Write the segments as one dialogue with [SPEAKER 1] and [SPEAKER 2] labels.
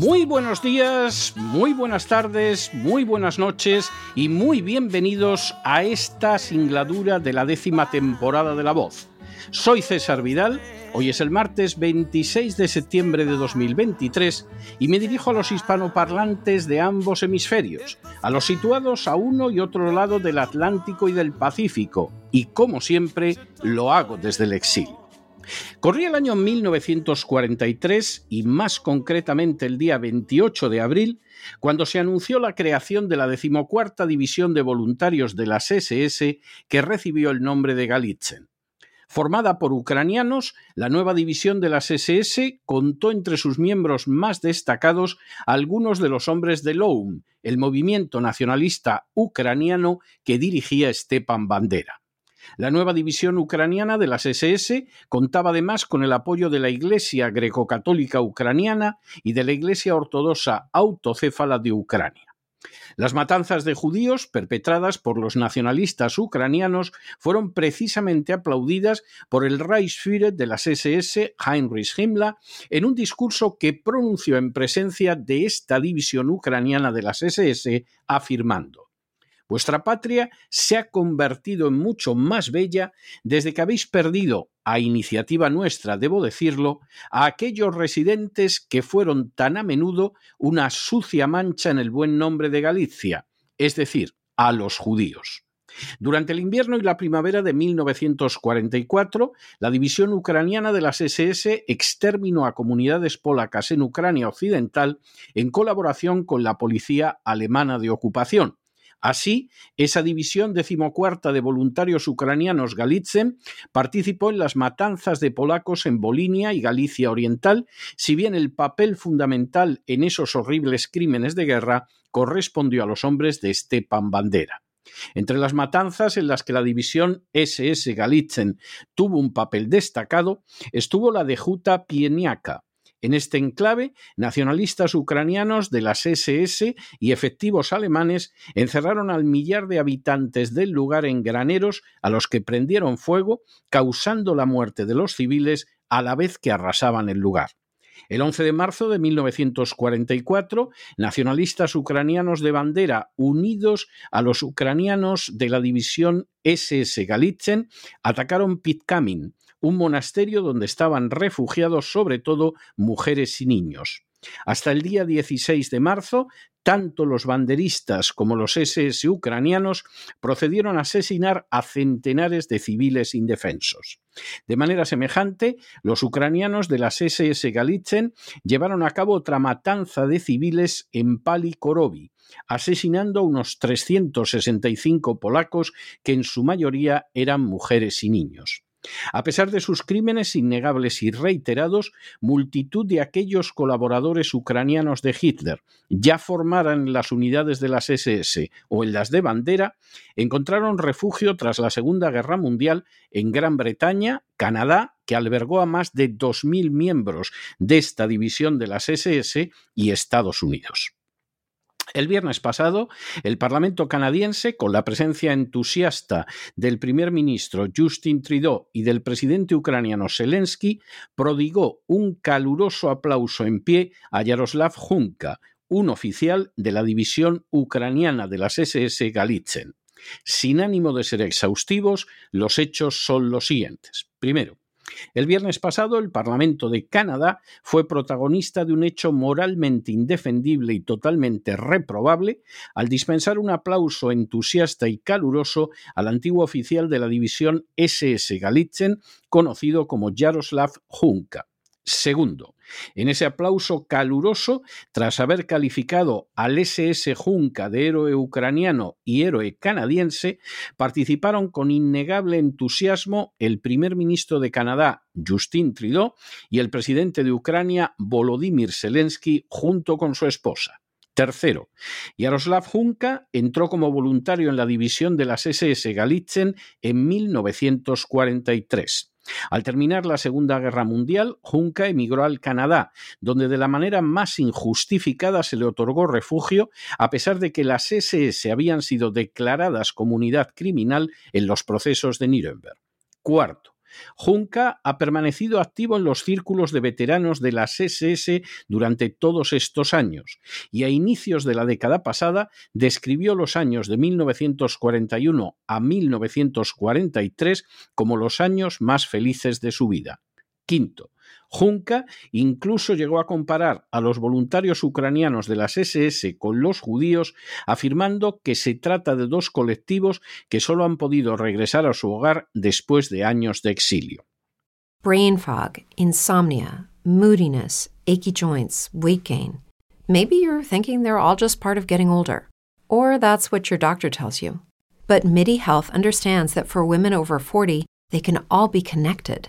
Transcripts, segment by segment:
[SPEAKER 1] Muy buenos días, muy buenas tardes, muy buenas noches y muy bienvenidos a esta singladura de la décima temporada de La Voz. Soy César Vidal, hoy es el martes 26 de septiembre de 2023 y me dirijo a los hispanoparlantes de ambos hemisferios, a los situados a uno y otro lado del Atlántico y del Pacífico, y como siempre lo hago desde el exilio. Corría el año 1943 y más concretamente el día 28 de abril, cuando se anunció la creación de la decimocuarta División de Voluntarios de las SS que recibió el nombre de Galitzen. Formada por ucranianos, la nueva división de las SS contó entre sus miembros más destacados a algunos de los hombres de LOUM, el movimiento nacionalista ucraniano que dirigía Stepan Bandera. La nueva división ucraniana de las SS contaba además con el apoyo de la Iglesia greco-católica ucraniana y de la Iglesia ortodoxa autocéfala de Ucrania. Las matanzas de judíos perpetradas por los nacionalistas ucranianos fueron precisamente aplaudidas por el Reichsführer de las SS, Heinrich Himmler, en un discurso que pronunció en presencia de esta división ucraniana de las SS, afirmando Vuestra patria se ha convertido en mucho más bella desde que habéis perdido, a iniciativa nuestra, debo decirlo, a aquellos residentes que fueron tan a menudo una sucia mancha en el buen nombre de Galicia, es decir, a los judíos. Durante el invierno y la primavera de 1944, la división ucraniana de las SS exterminó a comunidades polacas en Ucrania Occidental en colaboración con la policía alemana de ocupación. Así, esa división decimocuarta de voluntarios ucranianos Galitzen participó en las matanzas de polacos en Bolinia y Galicia Oriental, si bien el papel fundamental en esos horribles crímenes de guerra correspondió a los hombres de Stepan Bandera. Entre las matanzas en las que la división SS Galitzen tuvo un papel destacado estuvo la de Juta Pieniaka, en este enclave, nacionalistas ucranianos de las SS y efectivos alemanes encerraron al millar de habitantes del lugar en graneros a los que prendieron fuego, causando la muerte de los civiles a la vez que arrasaban el lugar. El 11 de marzo de 1944, nacionalistas ucranianos de bandera unidos a los ucranianos de la división SS Galitzen atacaron Pitkamin, un monasterio donde estaban refugiados sobre todo mujeres y niños. Hasta el día 16 de marzo, tanto los banderistas como los SS ucranianos procedieron a asesinar a centenares de civiles indefensos. De manera semejante, los ucranianos de las SS Galitzen llevaron a cabo otra matanza de civiles en Pali Korobi, asesinando a unos 365 polacos que en su mayoría eran mujeres y niños. A pesar de sus crímenes innegables y reiterados, multitud de aquellos colaboradores ucranianos de Hitler, ya formaran las unidades de las SS o en las de bandera, encontraron refugio tras la Segunda Guerra Mundial en Gran Bretaña, Canadá, que albergó a más de 2.000 miembros de esta división de las SS, y Estados Unidos. El viernes pasado, el Parlamento canadiense, con la presencia entusiasta del primer ministro Justin Trudeau y del presidente ucraniano Zelensky, prodigó un caluroso aplauso en pie a Yaroslav Hunka, un oficial de la división ucraniana de las SS Galitzen. Sin ánimo de ser exhaustivos, los hechos son los siguientes. Primero, el viernes pasado, el Parlamento de Canadá fue protagonista de un hecho moralmente indefendible y totalmente reprobable al dispensar un aplauso entusiasta y caluroso al antiguo oficial de la división SS Galitzen, conocido como Jaroslav Hunka. Segundo, en ese aplauso caluroso, tras haber calificado al SS Junca de héroe ucraniano y héroe canadiense, participaron con innegable entusiasmo el primer ministro de Canadá, Justin Trudeau, y el presidente de Ucrania, Volodymyr Zelensky, junto con su esposa. Tercero, Yaroslav Junka entró como voluntario en la división de las SS Galitzen en 1943. Al terminar la Segunda Guerra Mundial, Junca emigró al Canadá, donde de la manera más injustificada se le otorgó refugio, a pesar de que las SS habían sido declaradas comunidad criminal en los procesos de Nuremberg. Cuarto, Junca ha permanecido activo en los círculos de veteranos de las SS durante todos estos años y a inicios de la década pasada describió los años de 1941 a 1943 como los años más felices de su vida. Quinto, Junca incluso llegó a comparar a los voluntarios ucranianos de las SS con los judíos, afirmando que se trata de dos colectivos que solo han podido regresar a su hogar después de años de exilio.
[SPEAKER 2] Brain fog, insomnia, moodiness, achy joints, weight gain. Maybe you're thinking they're all just part of getting older, or that's what your doctor tells you. But MIDI Health understands that for women over 40, they can all be connected.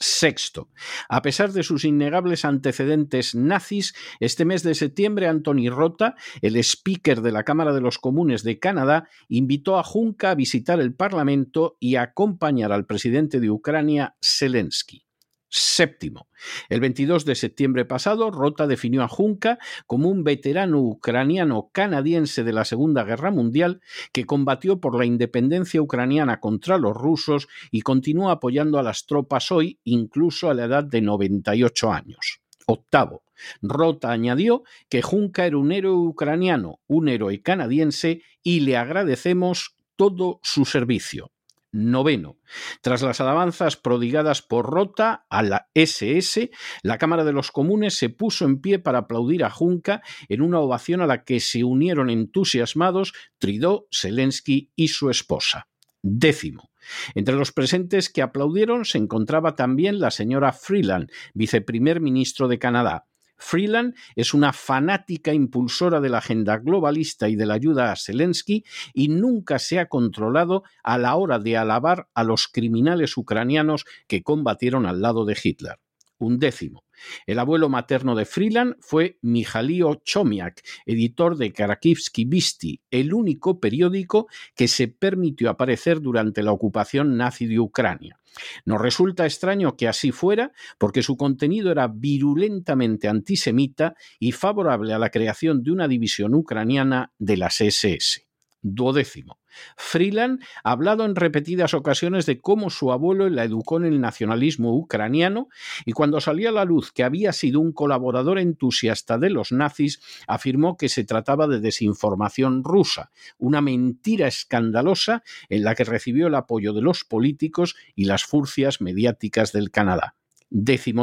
[SPEAKER 1] Sexto, a pesar de sus innegables antecedentes nazis, este mes de septiembre Anthony Rota, el speaker de la Cámara de los Comunes de Canadá, invitó a Junca a visitar el Parlamento y a acompañar al presidente de Ucrania, Zelensky. Séptimo. El 22 de septiembre pasado, Rota definió a Junca como un veterano ucraniano canadiense de la Segunda Guerra Mundial que combatió por la independencia ucraniana contra los rusos y continúa apoyando a las tropas hoy, incluso a la edad de 98 años. Octavo. Rota añadió que Junca era un héroe ucraniano, un héroe canadiense y le agradecemos todo su servicio. Noveno. Tras las alabanzas prodigadas por Rota a la SS, la Cámara de los Comunes se puso en pie para aplaudir a Junca en una ovación a la que se unieron entusiasmados Trudeau, Zelensky y su esposa. Décimo. Entre los presentes que aplaudieron se encontraba también la señora Freeland, viceprimer ministro de Canadá. Freeland es una fanática impulsora de la agenda globalista y de la ayuda a Zelensky y nunca se ha controlado a la hora de alabar a los criminales ucranianos que combatieron al lado de Hitler. Un décimo. El abuelo materno de Freeland fue Mijalio Chomiak, editor de Karakivsky Visti, el único periódico que se permitió aparecer durante la ocupación nazi de Ucrania. Nos resulta extraño que así fuera, porque su contenido era virulentamente antisemita y favorable a la creación de una división ucraniana de las SS. Duodécimo. Freeland ha hablado en repetidas ocasiones de cómo su abuelo la educó en el nacionalismo ucraniano y cuando salió a la luz que había sido un colaborador entusiasta de los nazis, afirmó que se trataba de desinformación rusa, una mentira escandalosa en la que recibió el apoyo de los políticos y las furcias mediáticas del Canadá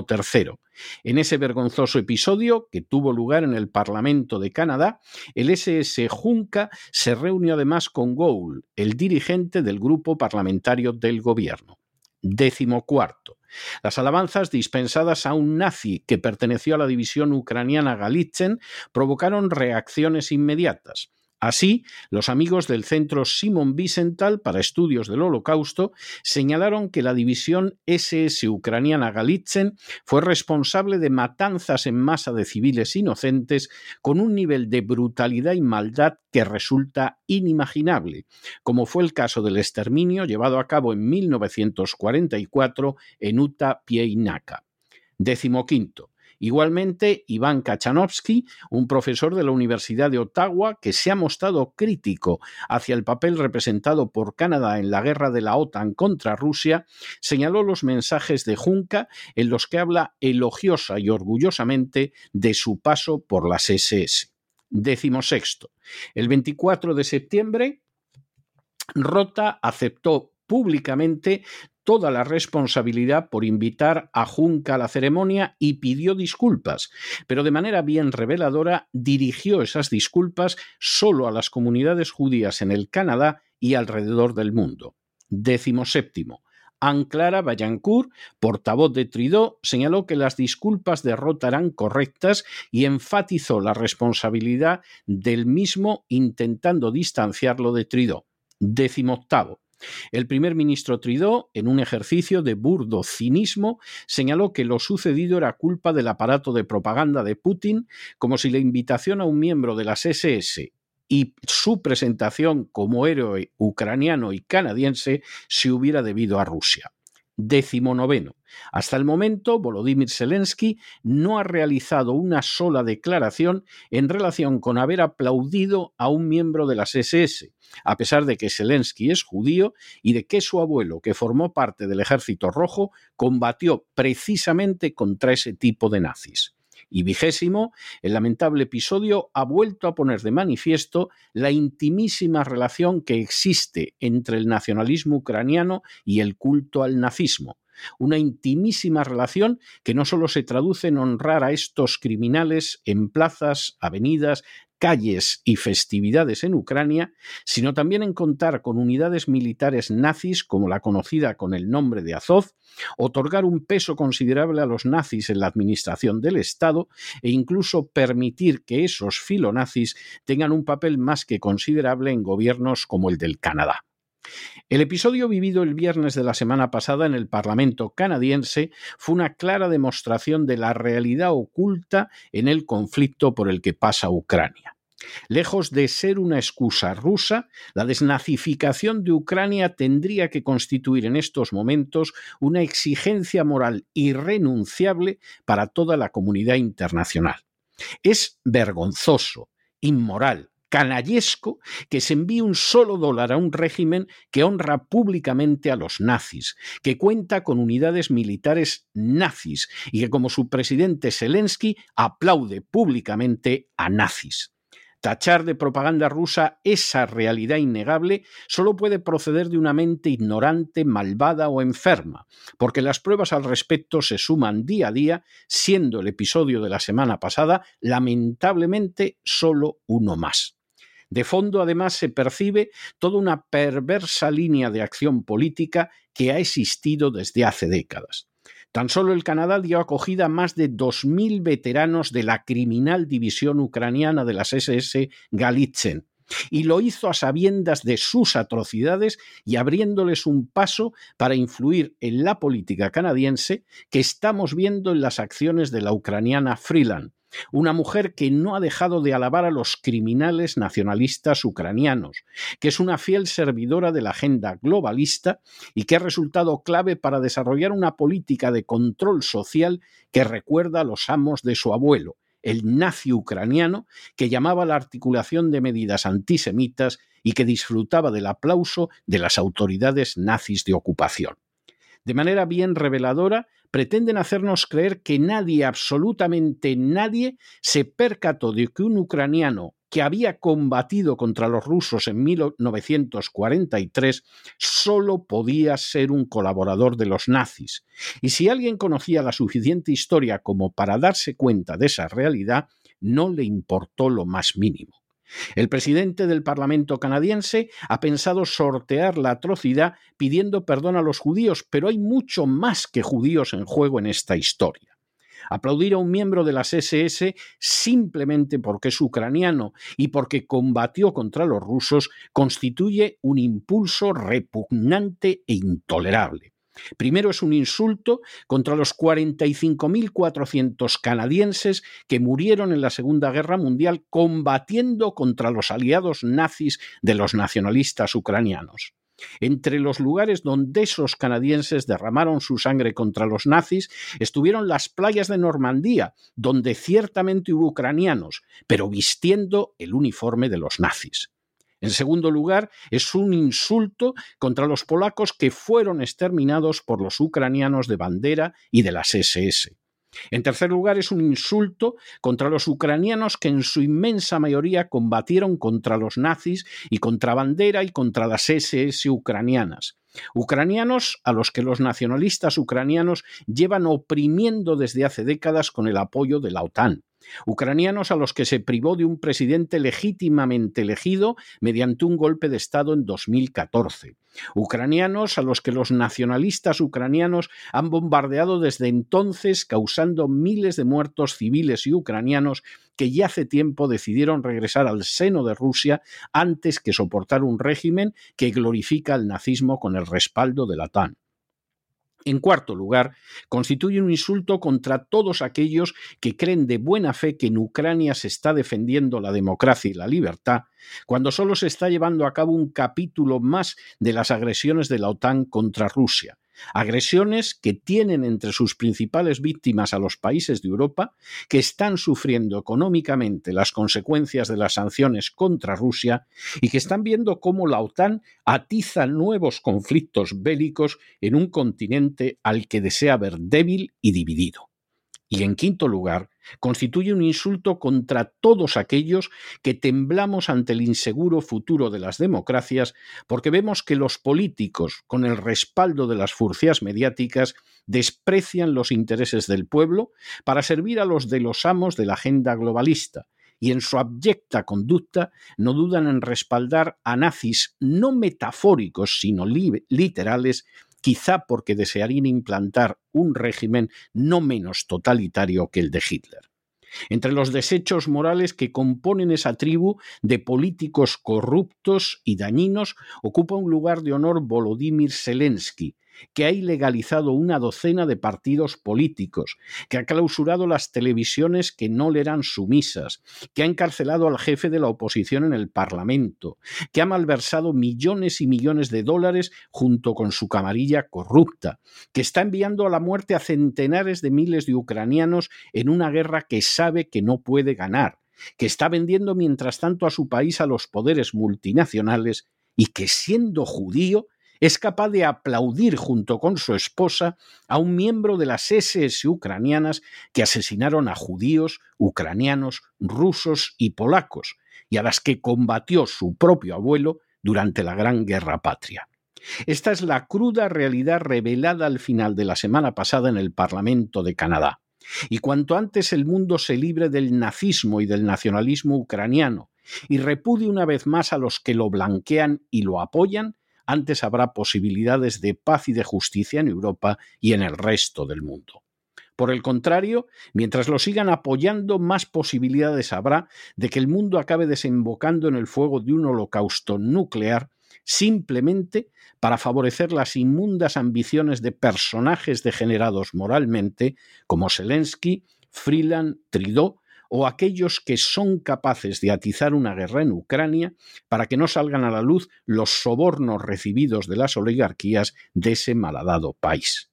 [SPEAKER 1] tercero. En ese vergonzoso episodio, que tuvo lugar en el Parlamento de Canadá, el SS Junca se reunió además con Gould, el dirigente del grupo parlamentario del gobierno. Décimo cuarto. Las alabanzas dispensadas a un nazi que perteneció a la división ucraniana Galitzen provocaron reacciones inmediatas. Así, los amigos del Centro Simon Wiesenthal para Estudios del Holocausto señalaron que la división SS ucraniana Galitzen fue responsable de matanzas en masa de civiles inocentes con un nivel de brutalidad y maldad que resulta inimaginable, como fue el caso del exterminio llevado a cabo en 1944 en Uta Pieinaka. Décimo quinto. Igualmente, Iván Kachanovsky, un profesor de la Universidad de Ottawa que se ha mostrado crítico hacia el papel representado por Canadá en la guerra de la OTAN contra Rusia, señaló los mensajes de Junca en los que habla elogiosa y orgullosamente de su paso por las SS. Décimo sexto. El 24 de septiembre, Rota aceptó públicamente toda la responsabilidad por invitar a Junca a la ceremonia y pidió disculpas, pero de manera bien reveladora dirigió esas disculpas solo a las comunidades judías en el Canadá y alrededor del mundo. Décimo séptimo. Anclara Bayancourt, portavoz de Trudeau, señaló que las disculpas de Rota eran correctas y enfatizó la responsabilidad del mismo intentando distanciarlo de Trudeau. Décimo octavo. El primer ministro Trudeau, en un ejercicio de burdo cinismo, señaló que lo sucedido era culpa del aparato de propaganda de Putin, como si la invitación a un miembro de las SS y su presentación como héroe ucraniano y canadiense se hubiera debido a Rusia. Noveno. Hasta el momento, Volodymyr Zelensky no ha realizado una sola declaración en relación con haber aplaudido a un miembro de las SS, a pesar de que Zelensky es judío y de que su abuelo, que formó parte del Ejército Rojo, combatió precisamente contra ese tipo de nazis. Y vigésimo, el lamentable episodio ha vuelto a poner de manifiesto la intimísima relación que existe entre el nacionalismo ucraniano y el culto al nazismo. Una intimísima relación que no solo se traduce en honrar a estos criminales en plazas, avenidas, calles y festividades en Ucrania, sino también en contar con unidades militares nazis como la conocida con el nombre de Azov, otorgar un peso considerable a los nazis en la administración del Estado e incluso permitir que esos filonazis tengan un papel más que considerable en gobiernos como el del Canadá. El episodio vivido el viernes de la semana pasada en el Parlamento canadiense fue una clara demostración de la realidad oculta en el conflicto por el que pasa Ucrania. Lejos de ser una excusa rusa, la desnazificación de Ucrania tendría que constituir en estos momentos una exigencia moral irrenunciable para toda la comunidad internacional. Es vergonzoso, inmoral, canallesco que se envíe un solo dólar a un régimen que honra públicamente a los nazis, que cuenta con unidades militares nazis y que como su presidente Zelensky aplaude públicamente a nazis. Tachar de propaganda rusa esa realidad innegable solo puede proceder de una mente ignorante, malvada o enferma, porque las pruebas al respecto se suman día a día, siendo el episodio de la semana pasada lamentablemente solo uno más. De fondo, además, se percibe toda una perversa línea de acción política que ha existido desde hace décadas. Tan solo el Canadá dio acogida a más de 2.000 veteranos de la criminal división ucraniana de las SS Galitzen, y lo hizo a sabiendas de sus atrocidades y abriéndoles un paso para influir en la política canadiense que estamos viendo en las acciones de la ucraniana Freeland, una mujer que no ha dejado de alabar a los criminales nacionalistas ucranianos, que es una fiel servidora de la agenda globalista y que ha resultado clave para desarrollar una política de control social que recuerda a los amos de su abuelo, el nazi ucraniano, que llamaba la articulación de medidas antisemitas y que disfrutaba del aplauso de las autoridades nazis de ocupación. De manera bien reveladora, pretenden hacernos creer que nadie, absolutamente nadie, se percató de que un ucraniano que había combatido contra los rusos en 1943 solo podía ser un colaborador de los nazis. Y si alguien conocía la suficiente historia como para darse cuenta de esa realidad, no le importó lo más mínimo. El presidente del Parlamento canadiense ha pensado sortear la atrocidad pidiendo perdón a los judíos, pero hay mucho más que judíos en juego en esta historia. Aplaudir a un miembro de las SS simplemente porque es ucraniano y porque combatió contra los rusos constituye un impulso repugnante e intolerable. Primero es un insulto contra los 45.400 canadienses que murieron en la Segunda Guerra Mundial combatiendo contra los aliados nazis de los nacionalistas ucranianos. Entre los lugares donde esos canadienses derramaron su sangre contra los nazis estuvieron las playas de Normandía, donde ciertamente hubo ucranianos, pero vistiendo el uniforme de los nazis. En segundo lugar, es un insulto contra los polacos que fueron exterminados por los ucranianos de bandera y de las SS. En tercer lugar, es un insulto contra los ucranianos que en su inmensa mayoría combatieron contra los nazis y contra Bandera y contra las SS ucranianas. Ucranianos a los que los nacionalistas ucranianos llevan oprimiendo desde hace décadas con el apoyo de la OTAN ucranianos a los que se privó de un presidente legítimamente elegido mediante un golpe de Estado en 2014, ucranianos a los que los nacionalistas ucranianos han bombardeado desde entonces, causando miles de muertos civiles y ucranianos que ya hace tiempo decidieron regresar al seno de Rusia antes que soportar un régimen que glorifica el nazismo con el respaldo de la OTAN. En cuarto lugar, constituye un insulto contra todos aquellos que creen de buena fe que en Ucrania se está defendiendo la democracia y la libertad, cuando solo se está llevando a cabo un capítulo más de las agresiones de la OTAN contra Rusia, Agresiones que tienen entre sus principales víctimas a los países de Europa que están sufriendo económicamente las consecuencias de las sanciones contra Rusia y que están viendo cómo la OTAN atiza nuevos conflictos bélicos en un continente al que desea ver débil y dividido. Y en quinto lugar, constituye un insulto contra todos aquellos que temblamos ante el inseguro futuro de las democracias porque vemos que los políticos, con el respaldo de las furcias mediáticas, desprecian los intereses del pueblo para servir a los de los amos de la agenda globalista y en su abyecta conducta no dudan en respaldar a nazis no metafóricos sino literales quizá porque desearían implantar un régimen no menos totalitario que el de Hitler. Entre los desechos morales que componen esa tribu de políticos corruptos y dañinos ocupa un lugar de honor Volodymyr Zelensky, que ha ilegalizado una docena de partidos políticos, que ha clausurado las televisiones que no le eran sumisas, que ha encarcelado al jefe de la oposición en el Parlamento, que ha malversado millones y millones de dólares junto con su camarilla corrupta, que está enviando a la muerte a centenares de miles de ucranianos en una guerra que sabe que no puede ganar, que está vendiendo mientras tanto a su país a los poderes multinacionales y que siendo judío es capaz de aplaudir junto con su esposa a un miembro de las SS ucranianas que asesinaron a judíos, ucranianos, rusos y polacos, y a las que combatió su propio abuelo durante la Gran Guerra Patria. Esta es la cruda realidad revelada al final de la semana pasada en el Parlamento de Canadá. Y cuanto antes el mundo se libre del nazismo y del nacionalismo ucraniano, y repudie una vez más a los que lo blanquean y lo apoyan, antes habrá posibilidades de paz y de justicia en Europa y en el resto del mundo. Por el contrario, mientras lo sigan apoyando, más posibilidades habrá de que el mundo acabe desembocando en el fuego de un holocausto nuclear simplemente para favorecer las inmundas ambiciones de personajes degenerados moralmente como Zelensky, Freeland, Trudeau o aquellos que son capaces de atizar una guerra en Ucrania para que no salgan a la luz los sobornos recibidos de las oligarquías de ese malhadado país.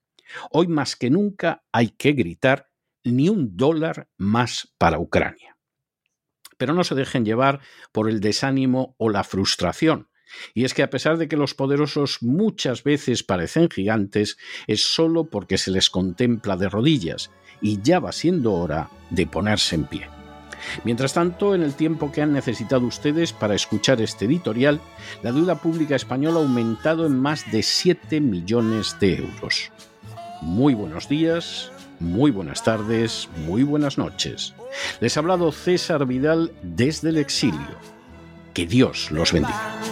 [SPEAKER 1] Hoy más que nunca hay que gritar ni un dólar más para Ucrania. Pero no se dejen llevar por el desánimo o la frustración. Y es que a pesar de que los poderosos muchas veces parecen gigantes, es solo porque se les contempla de rodillas, y ya va siendo hora de ponerse en pie. Mientras tanto, en el tiempo que han necesitado ustedes para escuchar este editorial, la deuda pública española ha aumentado en más de 7 millones de euros. Muy buenos días, muy buenas tardes, muy buenas noches. Les ha hablado César Vidal desde el exilio. Que Dios los bendiga.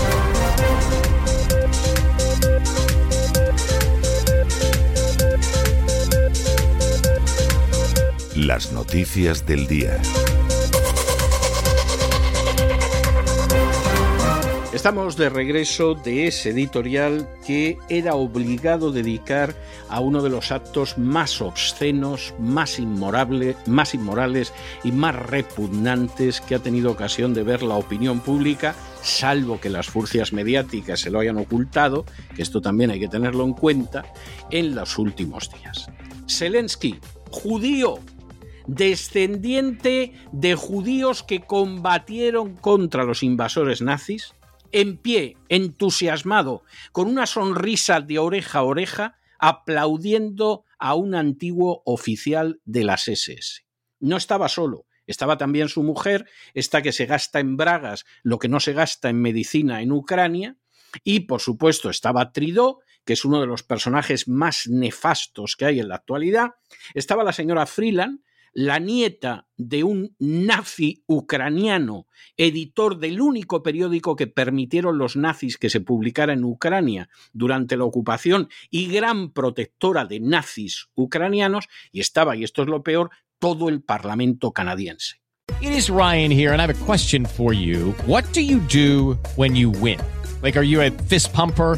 [SPEAKER 3] Las noticias del día.
[SPEAKER 1] Estamos de regreso de ese editorial que era obligado dedicar a uno de los actos más obscenos, más, más inmorales y más repugnantes que ha tenido ocasión de ver la opinión pública, salvo que las furcias mediáticas se lo hayan ocultado, que esto también hay que tenerlo en cuenta, en los últimos días. Zelensky, judío, descendiente de judíos que combatieron contra los invasores nazis, en pie, entusiasmado, con una sonrisa de oreja a oreja, aplaudiendo a un antiguo oficial de las SS. No estaba solo, estaba también su mujer, esta que se gasta en bragas lo que no se gasta en medicina en Ucrania, y por supuesto estaba Tridó, que es uno de los personajes más nefastos que hay en la actualidad, estaba la señora Freeland, la nieta de un nazi ucraniano, editor del único periódico que permitieron los nazis que se publicara en Ucrania durante la ocupación y gran protectora de nazis ucranianos, y estaba, y esto es lo peor, todo el Parlamento canadiense.
[SPEAKER 4] It is Ryan here and I have a question for you. What do you do when you win? Like are you a fist pumper?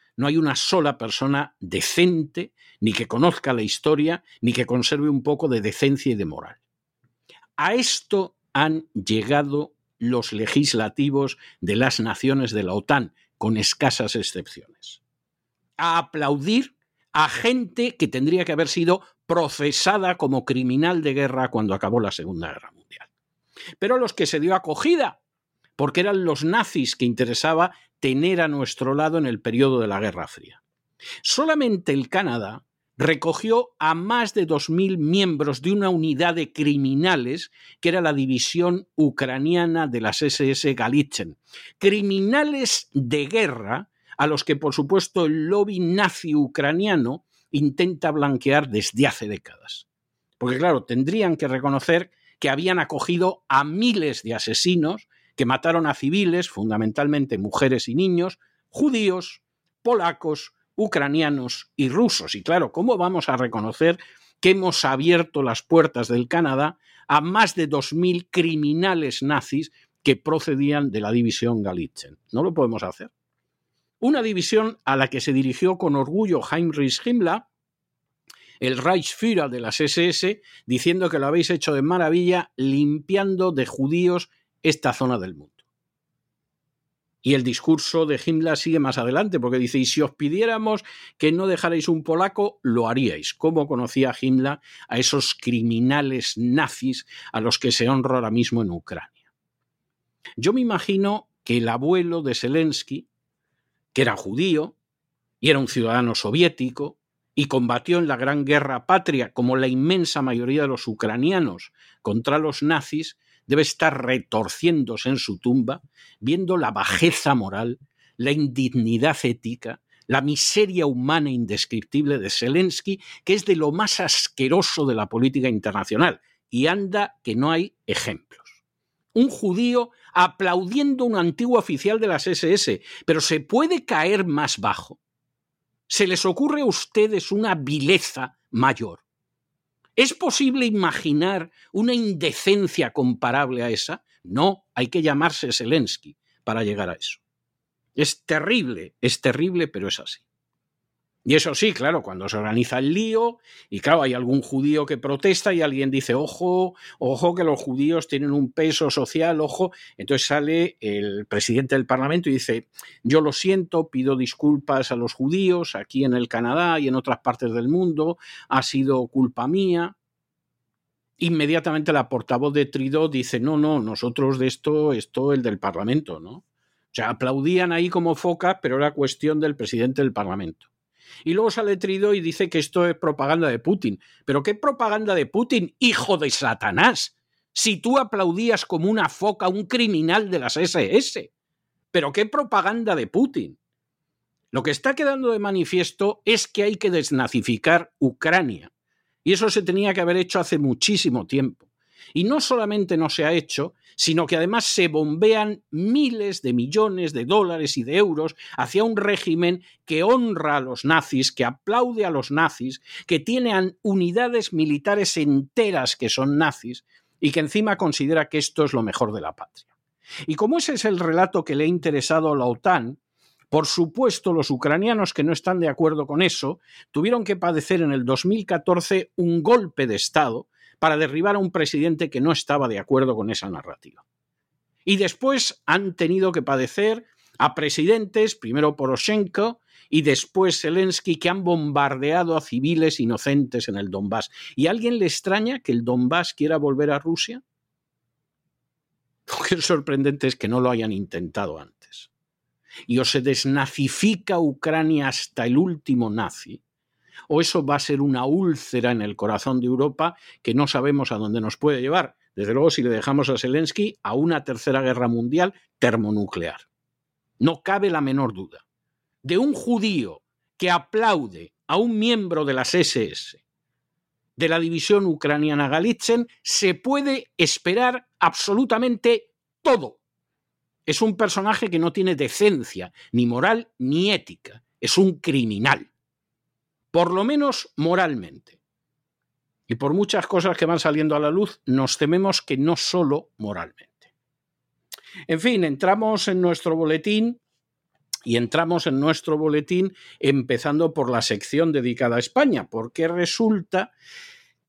[SPEAKER 1] no hay una sola persona decente, ni que conozca la historia, ni que conserve un poco de decencia y de moral. A esto han llegado los legislativos de las naciones de la OTAN, con escasas excepciones. A aplaudir a gente que tendría que haber sido procesada como criminal de guerra cuando acabó la Segunda Guerra Mundial. Pero a los que se dio acogida, porque eran los nazis que interesaba tener a nuestro lado en el periodo de la Guerra Fría. Solamente el Canadá recogió a más de 2.000 miembros de una unidad de criminales que era la división ucraniana de las SS Galitzen. Criminales de guerra a los que, por supuesto, el lobby nazi ucraniano intenta blanquear desde hace décadas. Porque claro, tendrían que reconocer que habían acogido a miles de asesinos que mataron a civiles, fundamentalmente mujeres y niños, judíos, polacos, ucranianos y rusos. Y claro, ¿cómo vamos a reconocer que hemos abierto las puertas del Canadá a más de 2.000 criminales nazis que procedían de la división Galitzen? No lo podemos hacer. Una división a la que se dirigió con orgullo Heinrich Himmler, el Reichsführer de las SS, diciendo que lo habéis hecho de maravilla limpiando de judíos esta zona del mundo. Y el discurso de Himmler sigue más adelante, porque dice, y si os pidiéramos que no dejarais un polaco, lo haríais. ¿Cómo conocía Himmler a esos criminales nazis a los que se honra ahora mismo en Ucrania? Yo me imagino que el abuelo de Zelensky, que era judío y era un ciudadano soviético, y combatió en la Gran Guerra Patria como la inmensa mayoría de los ucranianos contra los nazis, debe estar retorciéndose en su tumba, viendo la bajeza moral, la indignidad ética, la miseria humana indescriptible de Zelensky, que es de lo más asqueroso de la política internacional. Y anda que no hay ejemplos. Un judío aplaudiendo a un antiguo oficial de las SS, pero ¿se puede caer más bajo? ¿Se les ocurre a ustedes una vileza mayor? ¿Es posible imaginar una indecencia comparable a esa? No, hay que llamarse Zelensky para llegar a eso. Es terrible, es terrible, pero es así. Y eso sí, claro, cuando se organiza el lío, y claro, hay algún judío que protesta y alguien dice, ojo, ojo, que los judíos tienen un peso social, ojo, entonces sale el presidente del Parlamento y dice, yo lo siento, pido disculpas a los judíos aquí en el Canadá y en otras partes del mundo, ha sido culpa mía. Inmediatamente la portavoz de Trudeau dice, no, no, nosotros de esto, esto el del Parlamento, ¿no? O sea, aplaudían ahí como foca, pero era cuestión del presidente del Parlamento. Y luego sale Trido y dice que esto es propaganda de Putin. ¿Pero qué propaganda de Putin, hijo de Satanás? Si tú aplaudías como una foca a un criminal de las SS. ¿Pero qué propaganda de Putin? Lo que está quedando de manifiesto es que hay que desnazificar Ucrania. Y eso se tenía que haber hecho hace muchísimo tiempo. Y no solamente no se ha hecho, sino que además se bombean miles de millones de dólares y de euros hacia un régimen que honra a los nazis, que aplaude a los nazis, que tiene unidades militares enteras que son nazis y que encima considera que esto es lo mejor de la patria. Y como ese es el relato que le ha interesado a la OTAN, por supuesto, los ucranianos que no están de acuerdo con eso tuvieron que padecer en el 2014 un golpe de Estado para derribar a un presidente que no estaba de acuerdo con esa narrativa. Y después han tenido que padecer a presidentes, primero Poroshenko y después Zelensky, que han bombardeado a civiles inocentes en el Donbass. ¿Y a alguien le extraña que el Donbass quiera volver a Rusia? Lo que es sorprendente es que no lo hayan intentado antes. Y o se desnazifica Ucrania hasta el último nazi, o eso va a ser una úlcera en el corazón de Europa que no sabemos a dónde nos puede llevar. Desde luego, si le dejamos a Zelensky a una tercera guerra mundial termonuclear. No cabe la menor duda. De un judío que aplaude a un miembro de las SS de la división ucraniana Galitzen se puede esperar absolutamente todo. Es un personaje que no tiene decencia, ni moral, ni ética. Es un criminal por lo menos moralmente. Y por muchas cosas que van saliendo a la luz, nos tememos que no solo moralmente. En fin, entramos en nuestro boletín y entramos en nuestro boletín empezando por la sección dedicada a España, porque resulta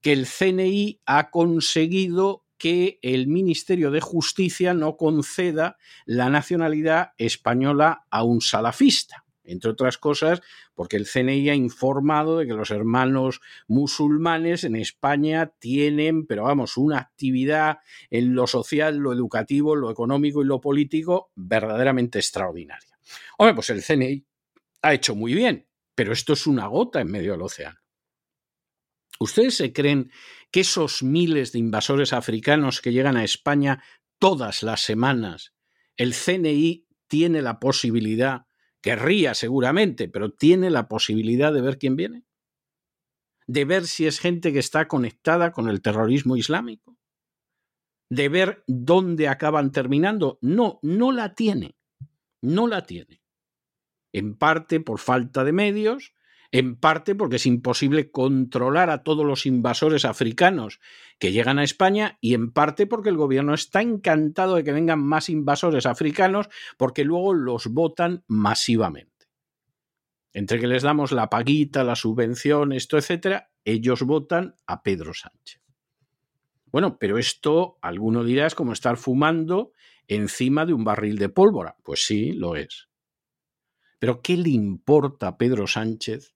[SPEAKER 1] que el CNI ha conseguido que el Ministerio de Justicia no conceda la nacionalidad española a un salafista entre otras cosas porque el CNI ha informado de que los hermanos musulmanes en España tienen, pero vamos, una actividad en lo social, lo educativo, lo económico y lo político verdaderamente extraordinaria. Hombre, pues el CNI ha hecho muy bien, pero esto es una gota en medio del océano. ¿Ustedes se creen que esos miles de invasores africanos que llegan a España todas las semanas, el CNI tiene la posibilidad Querría seguramente, pero tiene la posibilidad de ver quién viene. de ver si es gente que está conectada con el terrorismo islámico, de ver dónde acaban terminando. No, no la tiene, no la tiene. En parte por falta de medios, en parte porque es imposible controlar a todos los invasores africanos que llegan a España y en parte porque el gobierno está encantado de que vengan más invasores africanos porque luego los votan masivamente. Entre que les damos la paguita, la subvención, esto, etcétera, ellos votan a Pedro Sánchez. Bueno, pero esto, alguno dirá, es como estar fumando encima de un barril de pólvora. Pues sí, lo es. Pero ¿qué le importa a Pedro Sánchez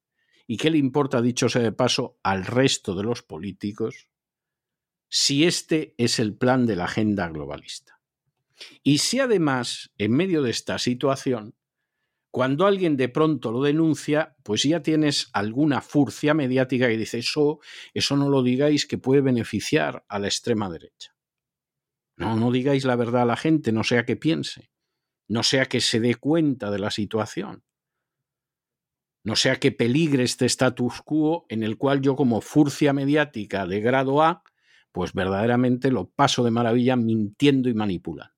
[SPEAKER 1] ¿Y qué le importa, dicho sea de paso, al resto de los políticos si este es el plan de la agenda globalista? Y si además, en medio de esta situación, cuando alguien de pronto lo denuncia, pues ya tienes alguna furcia mediática que dice eso, eso no lo digáis que puede beneficiar a la extrema derecha. No, no digáis la verdad a la gente, no sea que piense, no sea que se dé cuenta de la situación no sea que peligre este status quo en el cual yo como furcia mediática de grado A, pues verdaderamente lo paso de maravilla mintiendo y manipulando.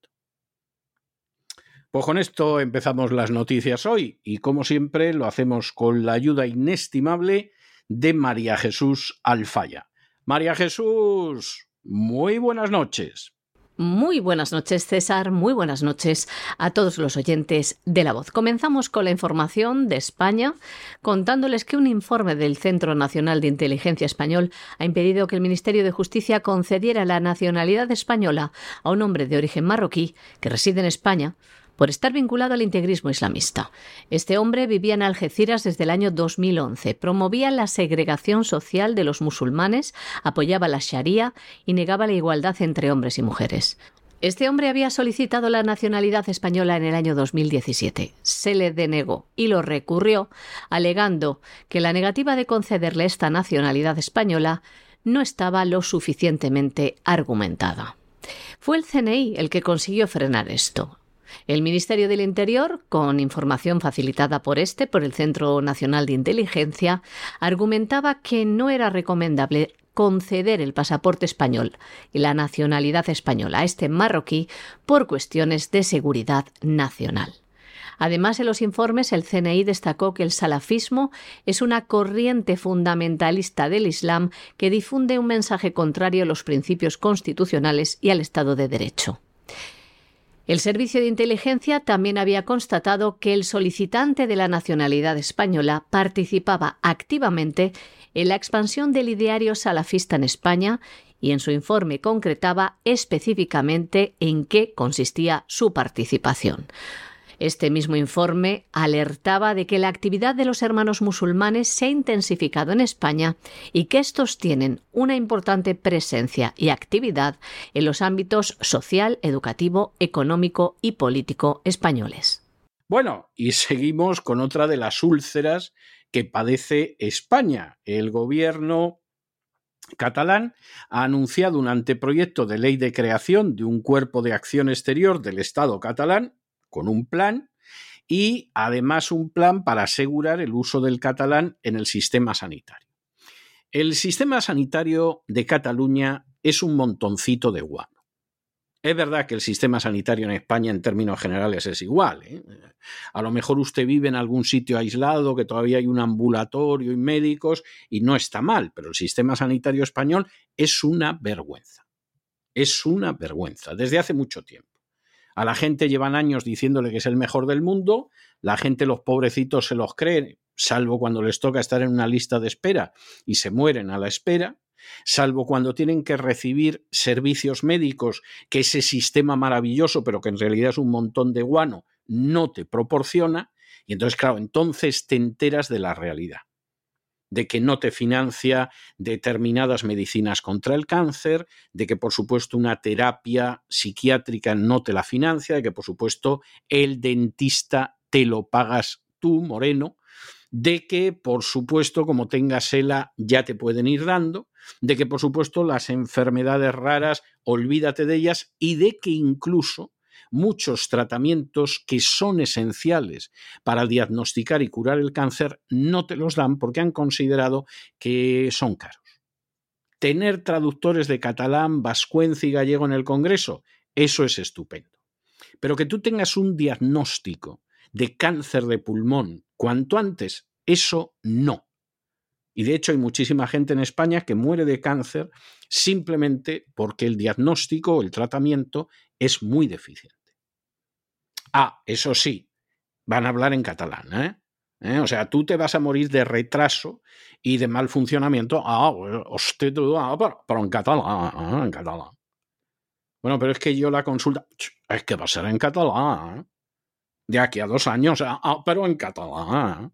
[SPEAKER 1] Pues con esto empezamos las noticias hoy y como siempre lo hacemos con la ayuda inestimable de María Jesús Alfaya. María Jesús, muy buenas noches.
[SPEAKER 5] Muy buenas noches, César. Muy buenas noches a todos los oyentes de La Voz. Comenzamos con la información de España, contándoles que un informe del Centro Nacional de Inteligencia Español ha impedido que el Ministerio de Justicia concediera la nacionalidad española a un hombre de origen marroquí que reside en España por estar vinculado al integrismo islamista. Este hombre vivía en Algeciras desde el año 2011, promovía la segregación social de los musulmanes, apoyaba la Sharia y negaba la igualdad entre hombres y mujeres. Este hombre había solicitado la nacionalidad española en el año 2017. Se le denegó y lo recurrió, alegando que la negativa de concederle esta nacionalidad española no estaba lo suficientemente argumentada. Fue el CNI el que consiguió frenar esto. El Ministerio del Interior, con información facilitada por este, por el Centro Nacional de Inteligencia, argumentaba que no era recomendable conceder el pasaporte español y la nacionalidad española a este marroquí por cuestiones de seguridad nacional. Además, en los informes el CNI destacó que el salafismo es una corriente fundamentalista del Islam que difunde un mensaje contrario a los principios constitucionales y al Estado de Derecho. El Servicio de Inteligencia también había constatado que el solicitante de la nacionalidad española participaba activamente en la expansión del ideario salafista en España y en su informe concretaba específicamente en qué consistía su participación. Este mismo informe alertaba de que la actividad de los hermanos musulmanes se ha intensificado en España y que estos tienen una importante presencia y actividad en los ámbitos social, educativo, económico y político españoles.
[SPEAKER 1] Bueno, y seguimos con otra de las úlceras que padece España. El gobierno catalán ha anunciado un anteproyecto de ley de creación de un cuerpo de acción exterior del Estado catalán con un plan y además un plan para asegurar el uso del catalán en el sistema sanitario. El sistema sanitario de Cataluña es un montoncito de guano. Es verdad que el sistema sanitario en España en términos generales es igual. ¿eh? A lo mejor usted vive en algún sitio aislado, que todavía hay un ambulatorio y médicos, y no está mal, pero el sistema sanitario español es una vergüenza. Es una vergüenza, desde hace mucho tiempo. A la gente llevan años diciéndole que es el mejor del mundo, la gente, los pobrecitos, se los creen, salvo cuando les toca estar en una lista de espera y se mueren a la espera, salvo cuando tienen que recibir servicios médicos que ese sistema maravilloso, pero que en realidad es un montón de guano, no te proporciona, y entonces, claro, entonces te enteras de la realidad de que no te financia determinadas medicinas contra el cáncer, de que por supuesto una terapia psiquiátrica no te la financia, de que por supuesto el dentista te lo pagas tú, Moreno, de que por supuesto como tengas ELA ya te pueden ir dando, de que por supuesto las enfermedades raras olvídate de ellas y de que incluso muchos tratamientos que son esenciales para diagnosticar y curar el cáncer no te los dan porque han considerado que son caros. Tener traductores de catalán, vascuence y gallego en el Congreso, eso es estupendo. Pero que tú tengas un diagnóstico de cáncer de pulmón cuanto antes, eso no. Y de hecho hay muchísima gente en España que muere de cáncer simplemente porque el diagnóstico o el tratamiento es muy deficiente. Ah, eso sí, van a hablar en catalán, ¿eh? ¿Eh? O sea, tú te vas a morir de retraso y de mal funcionamiento. Ah, usted, ah, pero, en catalán, ah, en catalán. Bueno, pero es que yo la consulta, es que va a ser en catalán. ¿eh? De aquí a dos años, ah, ah pero en catalán.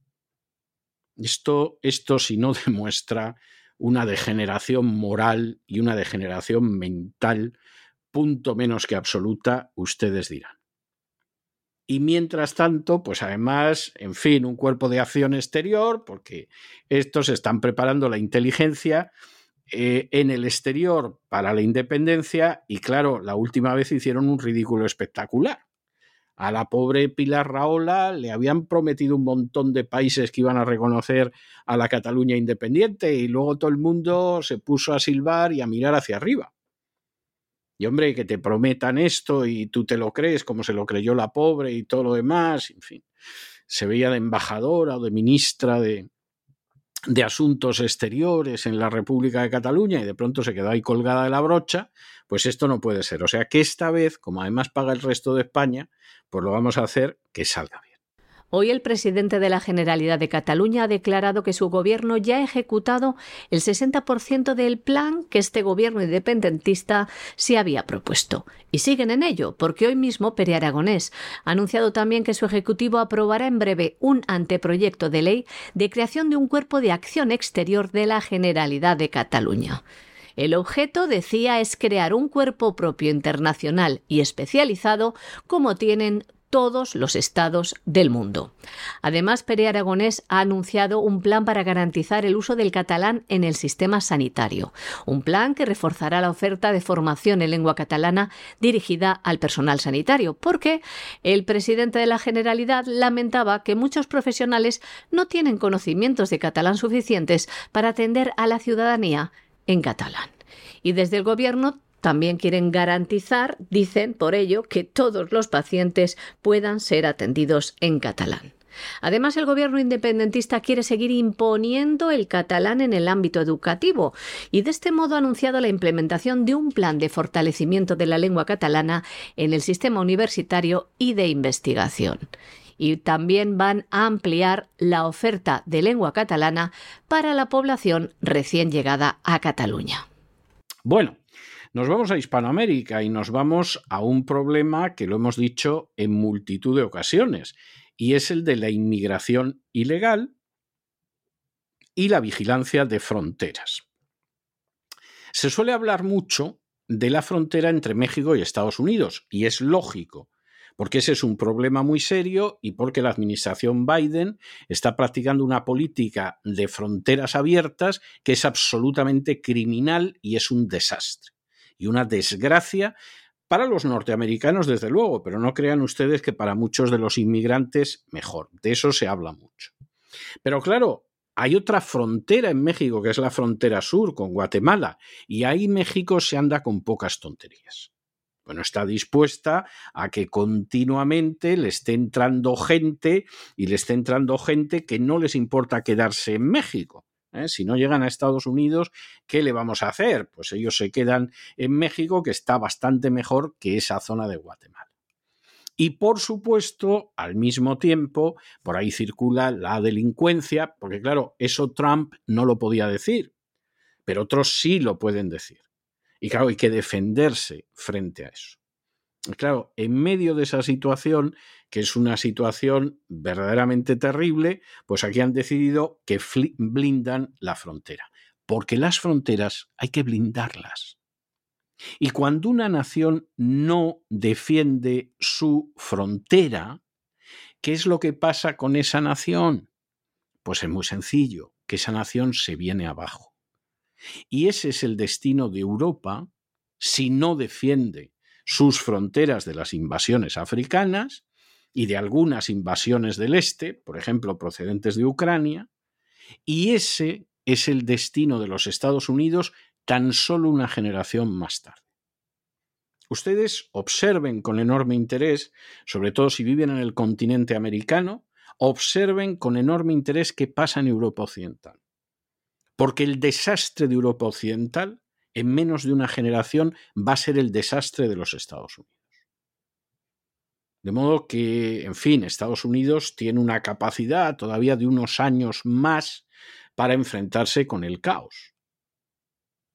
[SPEAKER 1] Esto, esto si no demuestra una degeneración moral y una degeneración mental, punto menos que absoluta, ustedes dirán. Y mientras tanto, pues además, en fin, un cuerpo de acción exterior, porque estos están preparando la inteligencia eh, en el exterior para la independencia y claro, la última vez hicieron un ridículo espectacular. A la pobre Pilar Raola le habían prometido un montón de países que iban a reconocer a la Cataluña independiente y luego todo el mundo se puso a silbar y a mirar hacia arriba. Y hombre, que te prometan esto y tú te lo crees como se lo creyó la pobre y todo lo demás, en fin. Se veía de embajadora o de ministra de, de Asuntos Exteriores en la República de Cataluña y de pronto se quedó ahí colgada de la brocha, pues esto no puede ser. O sea que esta vez, como además paga el resto de España, pues lo vamos a hacer que salga.
[SPEAKER 5] Hoy el presidente de la Generalidad de Cataluña ha declarado que su gobierno ya ha ejecutado el 60% del plan que este gobierno independentista se había propuesto. Y siguen en ello, porque hoy mismo Pere Aragonés ha anunciado también que su ejecutivo aprobará en breve un anteproyecto de ley de creación de un cuerpo de acción exterior de la Generalidad de Cataluña. El objeto, decía, es crear un cuerpo propio internacional y especializado como tienen todos los estados del mundo. Además, Pere Aragonés ha anunciado un plan para garantizar el uso del catalán en el sistema sanitario, un plan que reforzará la oferta de formación en lengua catalana dirigida al personal sanitario, porque el presidente de la Generalidad lamentaba que muchos profesionales no tienen conocimientos de catalán suficientes para atender a la ciudadanía en catalán. Y desde el Gobierno también quieren garantizar, dicen por ello, que todos los pacientes puedan ser atendidos en catalán. Además, el gobierno independentista quiere seguir imponiendo el catalán en el ámbito educativo y de este modo ha anunciado la implementación de un plan de fortalecimiento de la lengua catalana en el sistema universitario y de investigación. Y también van a ampliar la oferta de lengua catalana para la población recién llegada a Cataluña.
[SPEAKER 1] Bueno, nos vamos a Hispanoamérica y nos vamos a un problema que lo hemos dicho en multitud de ocasiones, y es el de la inmigración ilegal y la vigilancia de fronteras. Se suele hablar mucho de la frontera entre México y Estados Unidos, y es lógico, porque ese es un problema muy serio y porque la administración Biden está practicando una política de fronteras abiertas que es absolutamente criminal y es un desastre y una desgracia para los norteamericanos, desde luego, pero no crean ustedes que para muchos de los inmigrantes mejor. De eso se habla mucho. Pero claro, hay otra frontera en México, que es la frontera sur con Guatemala, y ahí México se anda con pocas tonterías. Bueno, está dispuesta a que continuamente le esté entrando gente y le esté entrando gente que no les importa quedarse en México. ¿Eh? Si no llegan a Estados Unidos, ¿qué le vamos a hacer? Pues ellos se quedan en México, que está bastante mejor que esa zona de Guatemala. Y por supuesto, al mismo tiempo, por ahí circula la delincuencia, porque claro, eso Trump no lo podía decir, pero otros sí lo pueden decir. Y claro, hay que defenderse frente a eso. Claro, en medio de esa situación, que es una situación verdaderamente terrible, pues aquí han decidido que blindan la frontera. Porque las fronteras hay que blindarlas. Y cuando una nación no defiende su frontera, ¿qué es lo que pasa con esa nación? Pues es muy sencillo, que esa nación se viene abajo. Y ese es el destino de Europa si no defiende sus fronteras de las invasiones africanas y de algunas invasiones del este, por ejemplo, procedentes de Ucrania, y ese es el destino de los Estados Unidos tan solo una generación más tarde. Ustedes observen con enorme interés, sobre todo si viven en el continente americano, observen con enorme interés qué pasa en Europa Occidental. Porque el desastre de Europa Occidental, en menos de una generación, va a ser el desastre de los Estados Unidos. De modo que, en fin, Estados Unidos tiene una capacidad todavía de unos años más para enfrentarse con el caos.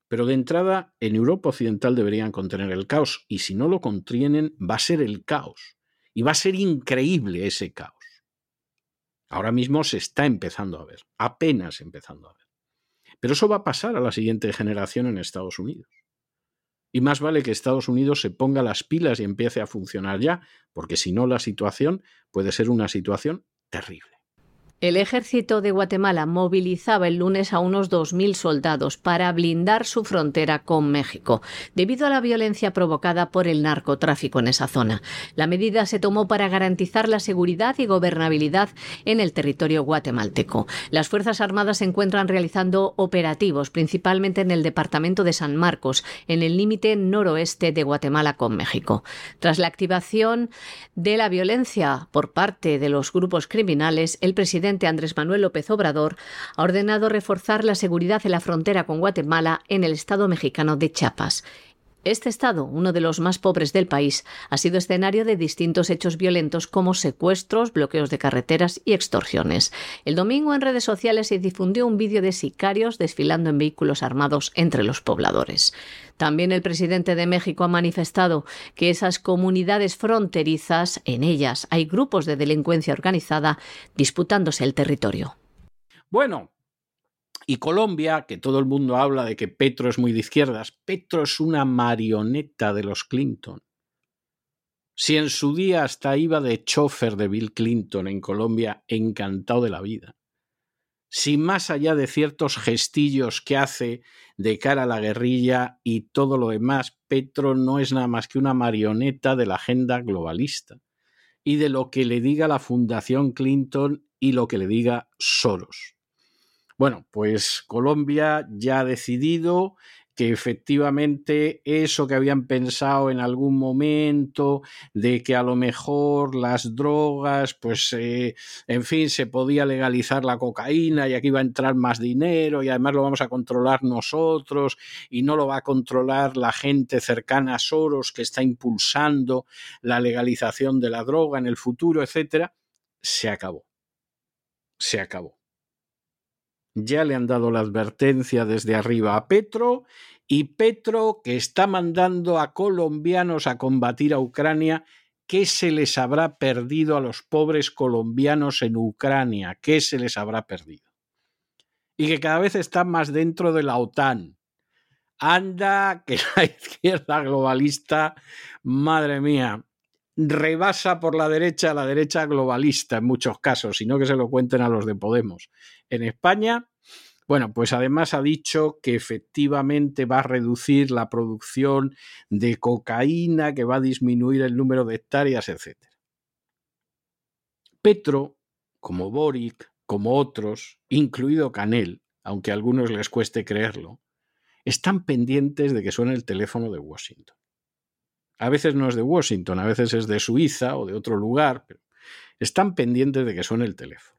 [SPEAKER 1] Pero de entrada, en Europa Occidental deberían contener el caos, y si no lo contienen, va a ser el caos. Y va a ser increíble ese caos. Ahora mismo se está empezando a ver, apenas empezando a ver. Pero eso va a pasar a la siguiente generación en Estados Unidos. Y más vale que Estados Unidos se ponga las pilas y empiece a funcionar ya, porque si no la situación puede ser una situación terrible.
[SPEAKER 5] El ejército de Guatemala movilizaba el lunes a unos 2.000 soldados para blindar su frontera con México, debido a la violencia provocada por el narcotráfico en esa zona. La medida se tomó para garantizar la seguridad y gobernabilidad en el territorio guatemalteco. Las Fuerzas Armadas se encuentran realizando operativos, principalmente en el departamento de San Marcos, en el límite noroeste de Guatemala con México. Tras la activación de la violencia por parte de los grupos criminales, el presidente Andrés Manuel López Obrador ha ordenado reforzar la seguridad en la frontera con Guatemala en el estado mexicano de Chiapas. Este estado, uno de los más pobres del país, ha sido escenario de distintos hechos violentos como secuestros, bloqueos de carreteras y extorsiones. El domingo en redes sociales se difundió un vídeo de sicarios desfilando en vehículos armados entre los pobladores. También el presidente de México ha manifestado que esas comunidades fronterizas, en ellas hay grupos de delincuencia organizada disputándose el territorio.
[SPEAKER 1] Bueno, y Colombia, que todo el mundo habla de que Petro es muy de izquierdas, Petro es una marioneta de los Clinton. Si en su día hasta iba de chofer de Bill Clinton en Colombia, encantado de la vida. Si más allá de ciertos gestillos que hace de cara a la guerrilla y todo lo demás, Petro no es nada más que una marioneta de la agenda globalista y de lo que le diga la Fundación Clinton y lo que le diga Soros. Bueno, pues Colombia ya ha decidido que efectivamente eso que habían pensado en algún momento de que a lo mejor las drogas, pues eh, en fin, se podía legalizar la cocaína y aquí va a entrar más dinero y además lo vamos a controlar nosotros y no lo va a controlar la gente cercana a Soros que está impulsando la legalización de la droga en el futuro, etcétera, se acabó. Se acabó ya le han dado la advertencia desde arriba a Petro y Petro que está mandando a colombianos a combatir a Ucrania, ¿qué se les habrá perdido a los pobres colombianos en Ucrania? ¿Qué se les habrá perdido? Y que cada vez están más dentro de la OTAN. Anda, que la izquierda globalista, madre mía, rebasa por la derecha a la derecha globalista en muchos casos, sino que se lo cuenten a los de Podemos. En España bueno, pues además ha dicho que efectivamente va a reducir la producción de cocaína, que va a disminuir el número de hectáreas, etc. Petro, como Boric, como otros, incluido Canel, aunque a algunos les cueste creerlo, están pendientes de que suene el teléfono de Washington. A veces no es de Washington, a veces es de Suiza o de otro lugar, pero están pendientes de que suene el teléfono.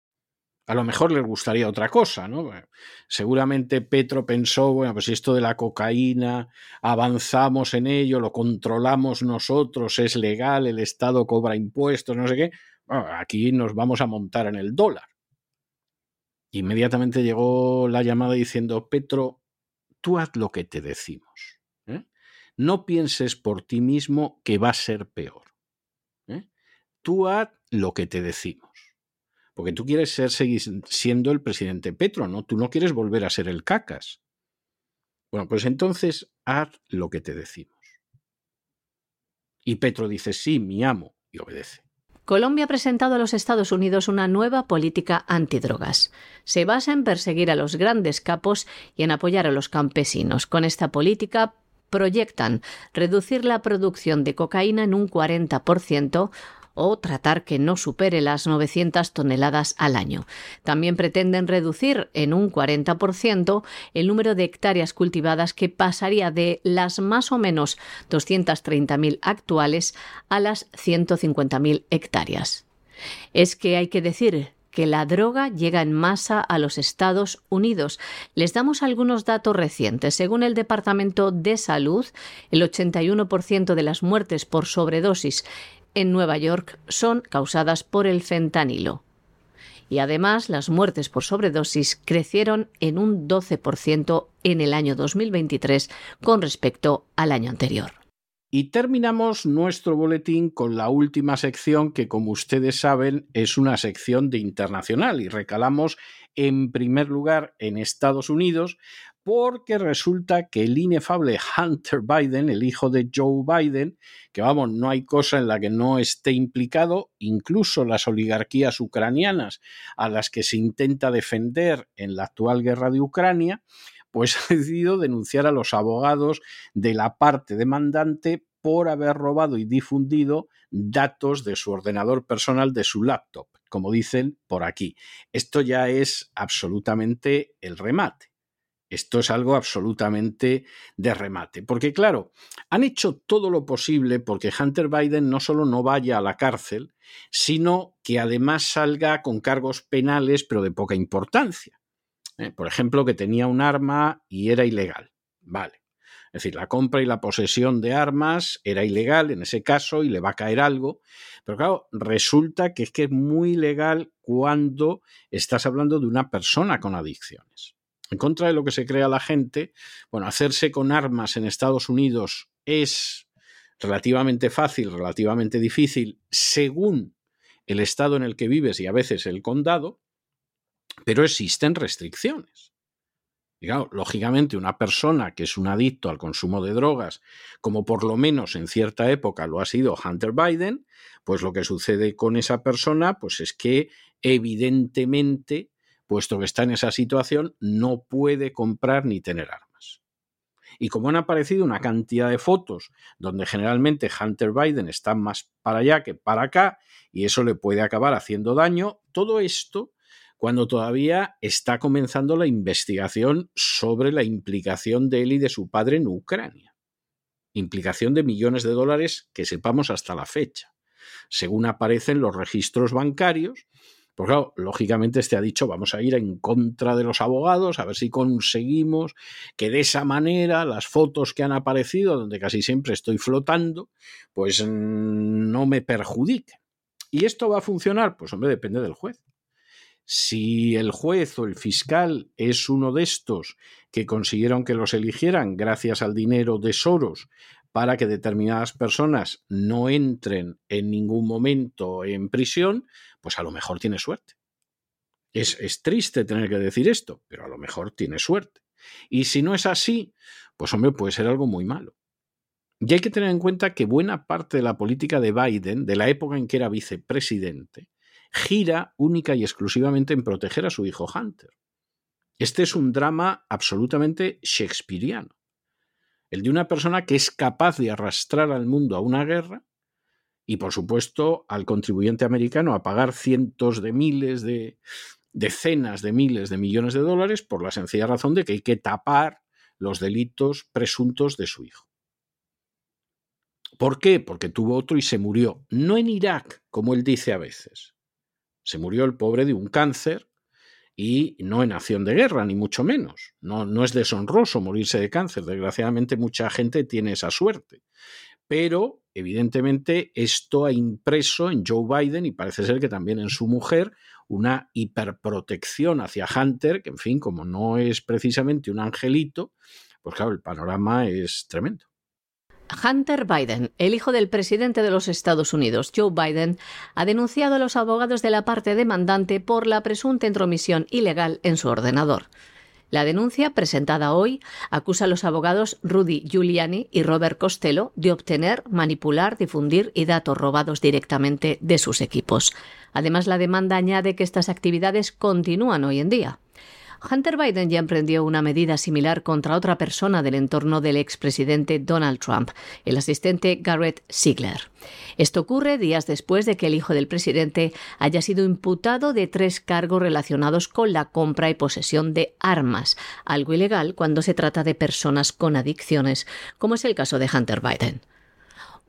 [SPEAKER 1] A lo mejor les gustaría otra cosa, ¿no? Seguramente Petro pensó, bueno, pues esto de la cocaína, avanzamos en ello, lo controlamos nosotros, es legal, el Estado cobra impuestos, no sé qué, aquí nos vamos a montar en el dólar. Inmediatamente llegó la llamada diciendo, Petro, tú haz lo que te decimos. ¿eh? No pienses por ti mismo que va a ser peor. ¿eh? Tú haz lo que te decimos. Porque tú quieres ser seguir siendo el presidente Petro, ¿no? Tú no quieres volver a ser el cacas. Bueno, pues entonces haz lo que te decimos. Y Petro dice, sí, mi amo, y obedece.
[SPEAKER 5] Colombia ha presentado a los Estados Unidos una nueva política antidrogas. Se basa en perseguir a los grandes capos y en apoyar a los campesinos. Con esta política proyectan reducir la producción de cocaína en un 40%, o tratar que no supere las 900 toneladas al año. También pretenden reducir en un 40% el número de hectáreas cultivadas que pasaría de las más o menos 230.000 actuales a las 150.000 hectáreas. Es que hay que decir que la droga llega en masa a los Estados Unidos. Les damos algunos datos recientes. Según el Departamento de Salud, el 81% de las muertes por sobredosis en Nueva York son causadas por el fentanilo. Y además, las muertes por sobredosis crecieron en un 12% en el año 2023 con respecto al año anterior.
[SPEAKER 1] Y terminamos nuestro boletín con la última sección que, como ustedes saben, es una sección de internacional y recalamos en primer lugar en Estados Unidos porque resulta que el inefable Hunter Biden, el hijo de Joe Biden, que vamos, no hay cosa en la que no esté implicado, incluso las oligarquías ucranianas a las que se intenta defender en la actual guerra de Ucrania, pues ha decidido denunciar a los abogados de la parte demandante por haber robado y difundido datos de su ordenador personal, de su laptop, como dicen por aquí. Esto ya es absolutamente el remate. Esto es algo absolutamente de remate. Porque claro, han hecho todo lo posible porque Hunter Biden no solo no vaya a la cárcel, sino que además salga con cargos penales, pero de poca importancia. ¿eh? Por ejemplo, que tenía un arma y era ilegal. Vale. Es decir, la compra y la posesión de armas era ilegal en ese caso y le va a caer algo. Pero claro, resulta que es que es muy ilegal cuando estás hablando de una persona con adicciones en contra de lo que se crea la gente, bueno, hacerse con armas en Estados Unidos es relativamente fácil, relativamente difícil, según el estado en el que vives y a veces el condado, pero existen restricciones. Lógicamente una persona que es un adicto al consumo de drogas, como por lo menos en cierta época lo ha sido Hunter Biden, pues lo que sucede con esa persona, pues es que evidentemente puesto que está en esa situación, no puede comprar ni tener armas. Y como han aparecido una cantidad de fotos donde generalmente Hunter Biden está más para allá que para acá, y eso le puede acabar haciendo daño, todo esto cuando todavía está comenzando la investigación sobre la implicación de él y de su padre en Ucrania. Implicación de millones de dólares que sepamos hasta la fecha. Según aparecen los registros bancarios, pues claro, lógicamente este ha dicho, vamos a ir en contra de los abogados, a ver si conseguimos que de esa manera las fotos que han aparecido, donde casi siempre estoy flotando, pues mm, no me perjudiquen. ¿Y esto va a funcionar? Pues hombre, depende del juez. Si el juez o el fiscal es uno de estos que consiguieron que los eligieran gracias al dinero de Soros para que determinadas personas no entren en ningún momento en prisión, pues a lo mejor tiene suerte. Es, es, triste tener que decir esto, pero a lo mejor tiene suerte. Y si no es así, pues hombre, puede ser algo muy malo. Y hay que tener en cuenta que buena parte de la política de Biden, de la época en que era vicepresidente, gira única y exclusivamente en proteger a su hijo Hunter. Este es un drama absolutamente shakespeariano. el de una persona que es capaz de arrastrar al mundo a una guerra y, por supuesto, al contribuyente americano a pagar cientos de miles de decenas de miles de millones de dólares por la sencilla razón de que hay que tapar los delitos presuntos de su hijo. ¿Por qué? Porque tuvo otro y se murió. No en Irak, como él dice a veces. Se murió el pobre de un cáncer y no en acción de guerra, ni mucho menos. No, no es deshonroso morirse de cáncer. Desgraciadamente mucha gente tiene esa suerte. Pero, evidentemente, esto ha impreso en Joe Biden y parece ser que también en su mujer una hiperprotección hacia Hunter, que en fin, como no es precisamente un angelito, pues claro, el panorama es tremendo.
[SPEAKER 5] Hunter Biden, el hijo del presidente de los Estados Unidos, Joe Biden, ha denunciado a los abogados de la parte demandante por la presunta intromisión ilegal en su ordenador. La denuncia, presentada hoy, acusa a los abogados Rudy Giuliani y Robert Costello de obtener, manipular, difundir y datos robados directamente de sus equipos. Además, la demanda añade que estas actividades continúan hoy en día. Hunter Biden ya emprendió una medida similar contra otra persona del entorno del expresidente Donald Trump, el asistente Garrett Ziegler. Esto ocurre días después de que el hijo del presidente haya sido imputado de tres cargos relacionados con la compra y posesión de armas, algo ilegal cuando se trata de personas con adicciones, como es el caso de Hunter Biden.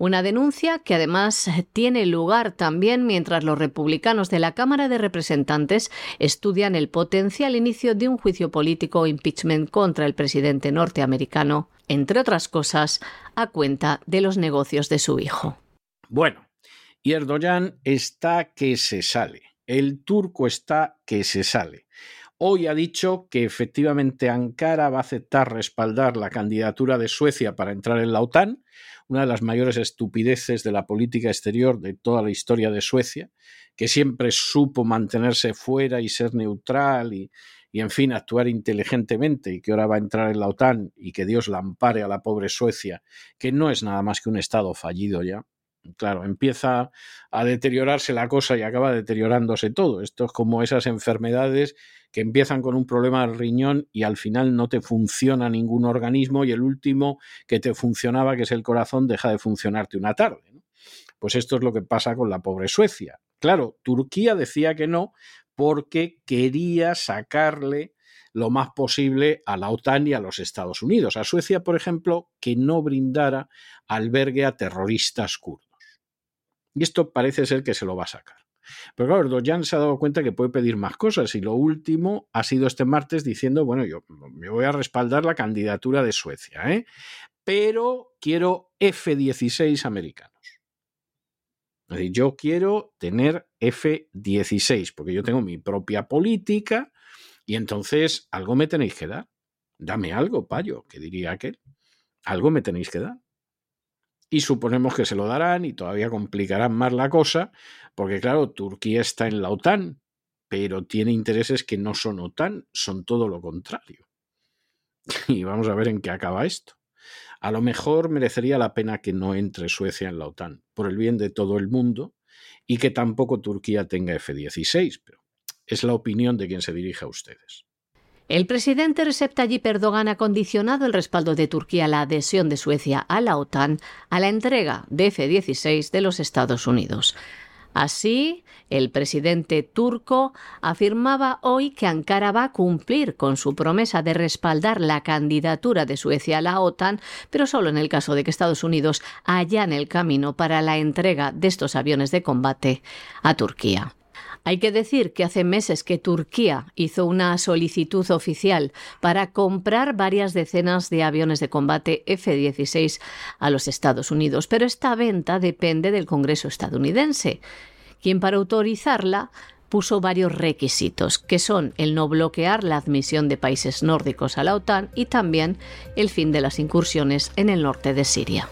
[SPEAKER 5] Una denuncia que además tiene lugar también mientras los republicanos de la Cámara de Representantes estudian el potencial inicio de un juicio político o impeachment contra el presidente norteamericano, entre otras cosas, a cuenta de los negocios de su hijo.
[SPEAKER 1] Bueno, y Erdogan está que se sale. El turco está que se sale. Hoy ha dicho que efectivamente Ankara va a aceptar respaldar la candidatura de Suecia para entrar en la OTAN, una de las mayores estupideces de la política exterior de toda la historia de Suecia, que siempre supo mantenerse fuera y ser neutral y, en fin, actuar inteligentemente y que ahora va a entrar en la OTAN y que Dios la ampare a la pobre Suecia, que no es nada más que un Estado fallido ya. Claro, empieza a deteriorarse la cosa y acaba deteriorándose todo. Esto es como esas enfermedades que empiezan con un problema del riñón y al final no te funciona ningún organismo y el último que te funcionaba, que es el corazón, deja de funcionarte una tarde. Pues esto es lo que pasa con la pobre Suecia. Claro, Turquía decía que no porque quería sacarle lo más posible a la OTAN y a los Estados Unidos. A Suecia, por ejemplo, que no brindara albergue a terroristas kurdos. Y esto parece ser que se lo va a sacar. Pero claro, Erdogan se ha dado cuenta que puede pedir más cosas y lo último ha sido este martes diciendo, bueno, yo me voy a respaldar la candidatura de Suecia, ¿eh? pero quiero F-16 americanos. Es decir, yo quiero tener F-16 porque yo tengo mi propia política y entonces algo me tenéis que dar. Dame algo, payo, que diría aquel. Algo me tenéis que dar y suponemos que se lo darán y todavía complicarán más la cosa, porque claro, Turquía está en la OTAN, pero tiene intereses que no son OTAN, son todo lo contrario. Y vamos a ver en qué acaba esto. A lo mejor merecería la pena que no entre Suecia en la OTAN, por el bien de todo el mundo, y que tampoco Turquía tenga F-16, pero es la opinión de quien se dirige a ustedes.
[SPEAKER 5] El presidente Recep Tayyip Erdogan ha condicionado el respaldo de Turquía a la adhesión de Suecia a la OTAN a la entrega de F-16 de los Estados Unidos. Así, el presidente turco afirmaba hoy que Ankara va a cumplir con su promesa de respaldar la candidatura de Suecia a la OTAN, pero solo en el caso de que Estados Unidos en el camino para la entrega de estos aviones de combate a Turquía. Hay que decir que hace meses que Turquía hizo una solicitud oficial para comprar varias decenas de aviones de combate F-16 a los Estados Unidos, pero esta venta depende del Congreso estadounidense, quien para autorizarla puso varios requisitos, que son el no bloquear la admisión de países nórdicos a la OTAN y también el fin de las incursiones en el norte de Siria.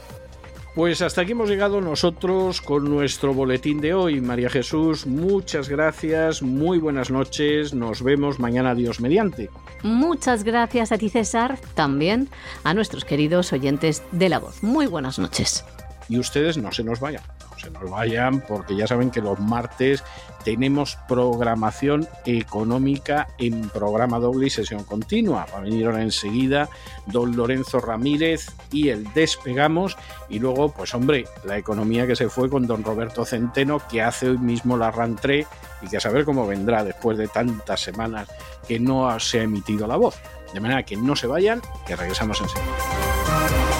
[SPEAKER 1] Pues hasta aquí hemos llegado nosotros con nuestro boletín de hoy. María Jesús, muchas gracias, muy buenas noches, nos vemos mañana Dios mediante.
[SPEAKER 5] Muchas gracias a ti César, también a nuestros queridos oyentes de la voz. Muy buenas noches.
[SPEAKER 1] Y ustedes no se nos vayan. Se nos vayan porque ya saben que los martes tenemos programación económica en programa doble y sesión continua. Va a venir ahora enseguida don Lorenzo Ramírez y el Despegamos y luego, pues hombre, la economía que se fue con don Roberto Centeno que hace hoy mismo la rantré y que a saber cómo vendrá después de tantas semanas que no se ha emitido la voz. De manera que no se vayan, que regresamos enseguida.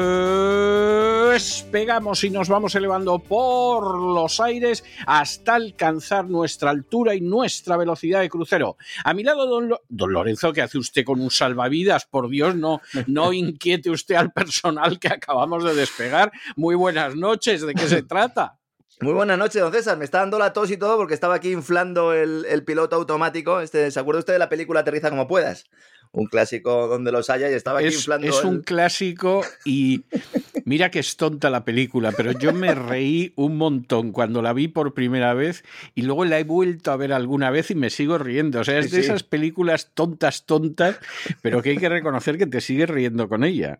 [SPEAKER 1] despegamos y nos vamos elevando por los aires hasta alcanzar nuestra altura y nuestra velocidad de crucero. A mi lado, don, Lo- don Lorenzo, ¿qué hace usted con un salvavidas? Por Dios, no, no inquiete usted al personal que acabamos de despegar. Muy buenas noches, ¿de qué se trata?
[SPEAKER 6] Muy buenas noches, don César. Me está dando la tos y todo porque estaba aquí inflando el, el piloto automático. Este, ¿Se acuerda usted de la película Aterriza como puedas? Un clásico donde los haya y estaba aquí
[SPEAKER 1] Es,
[SPEAKER 6] inflando
[SPEAKER 1] es
[SPEAKER 6] el-
[SPEAKER 1] un clásico y mira que es tonta la película, pero yo me reí un montón cuando la vi por primera vez y luego la he vuelto a ver alguna vez y me sigo riendo. O sea, es de
[SPEAKER 6] sí.
[SPEAKER 1] esas películas tontas, tontas, pero que hay que reconocer que te sigues riendo con ella.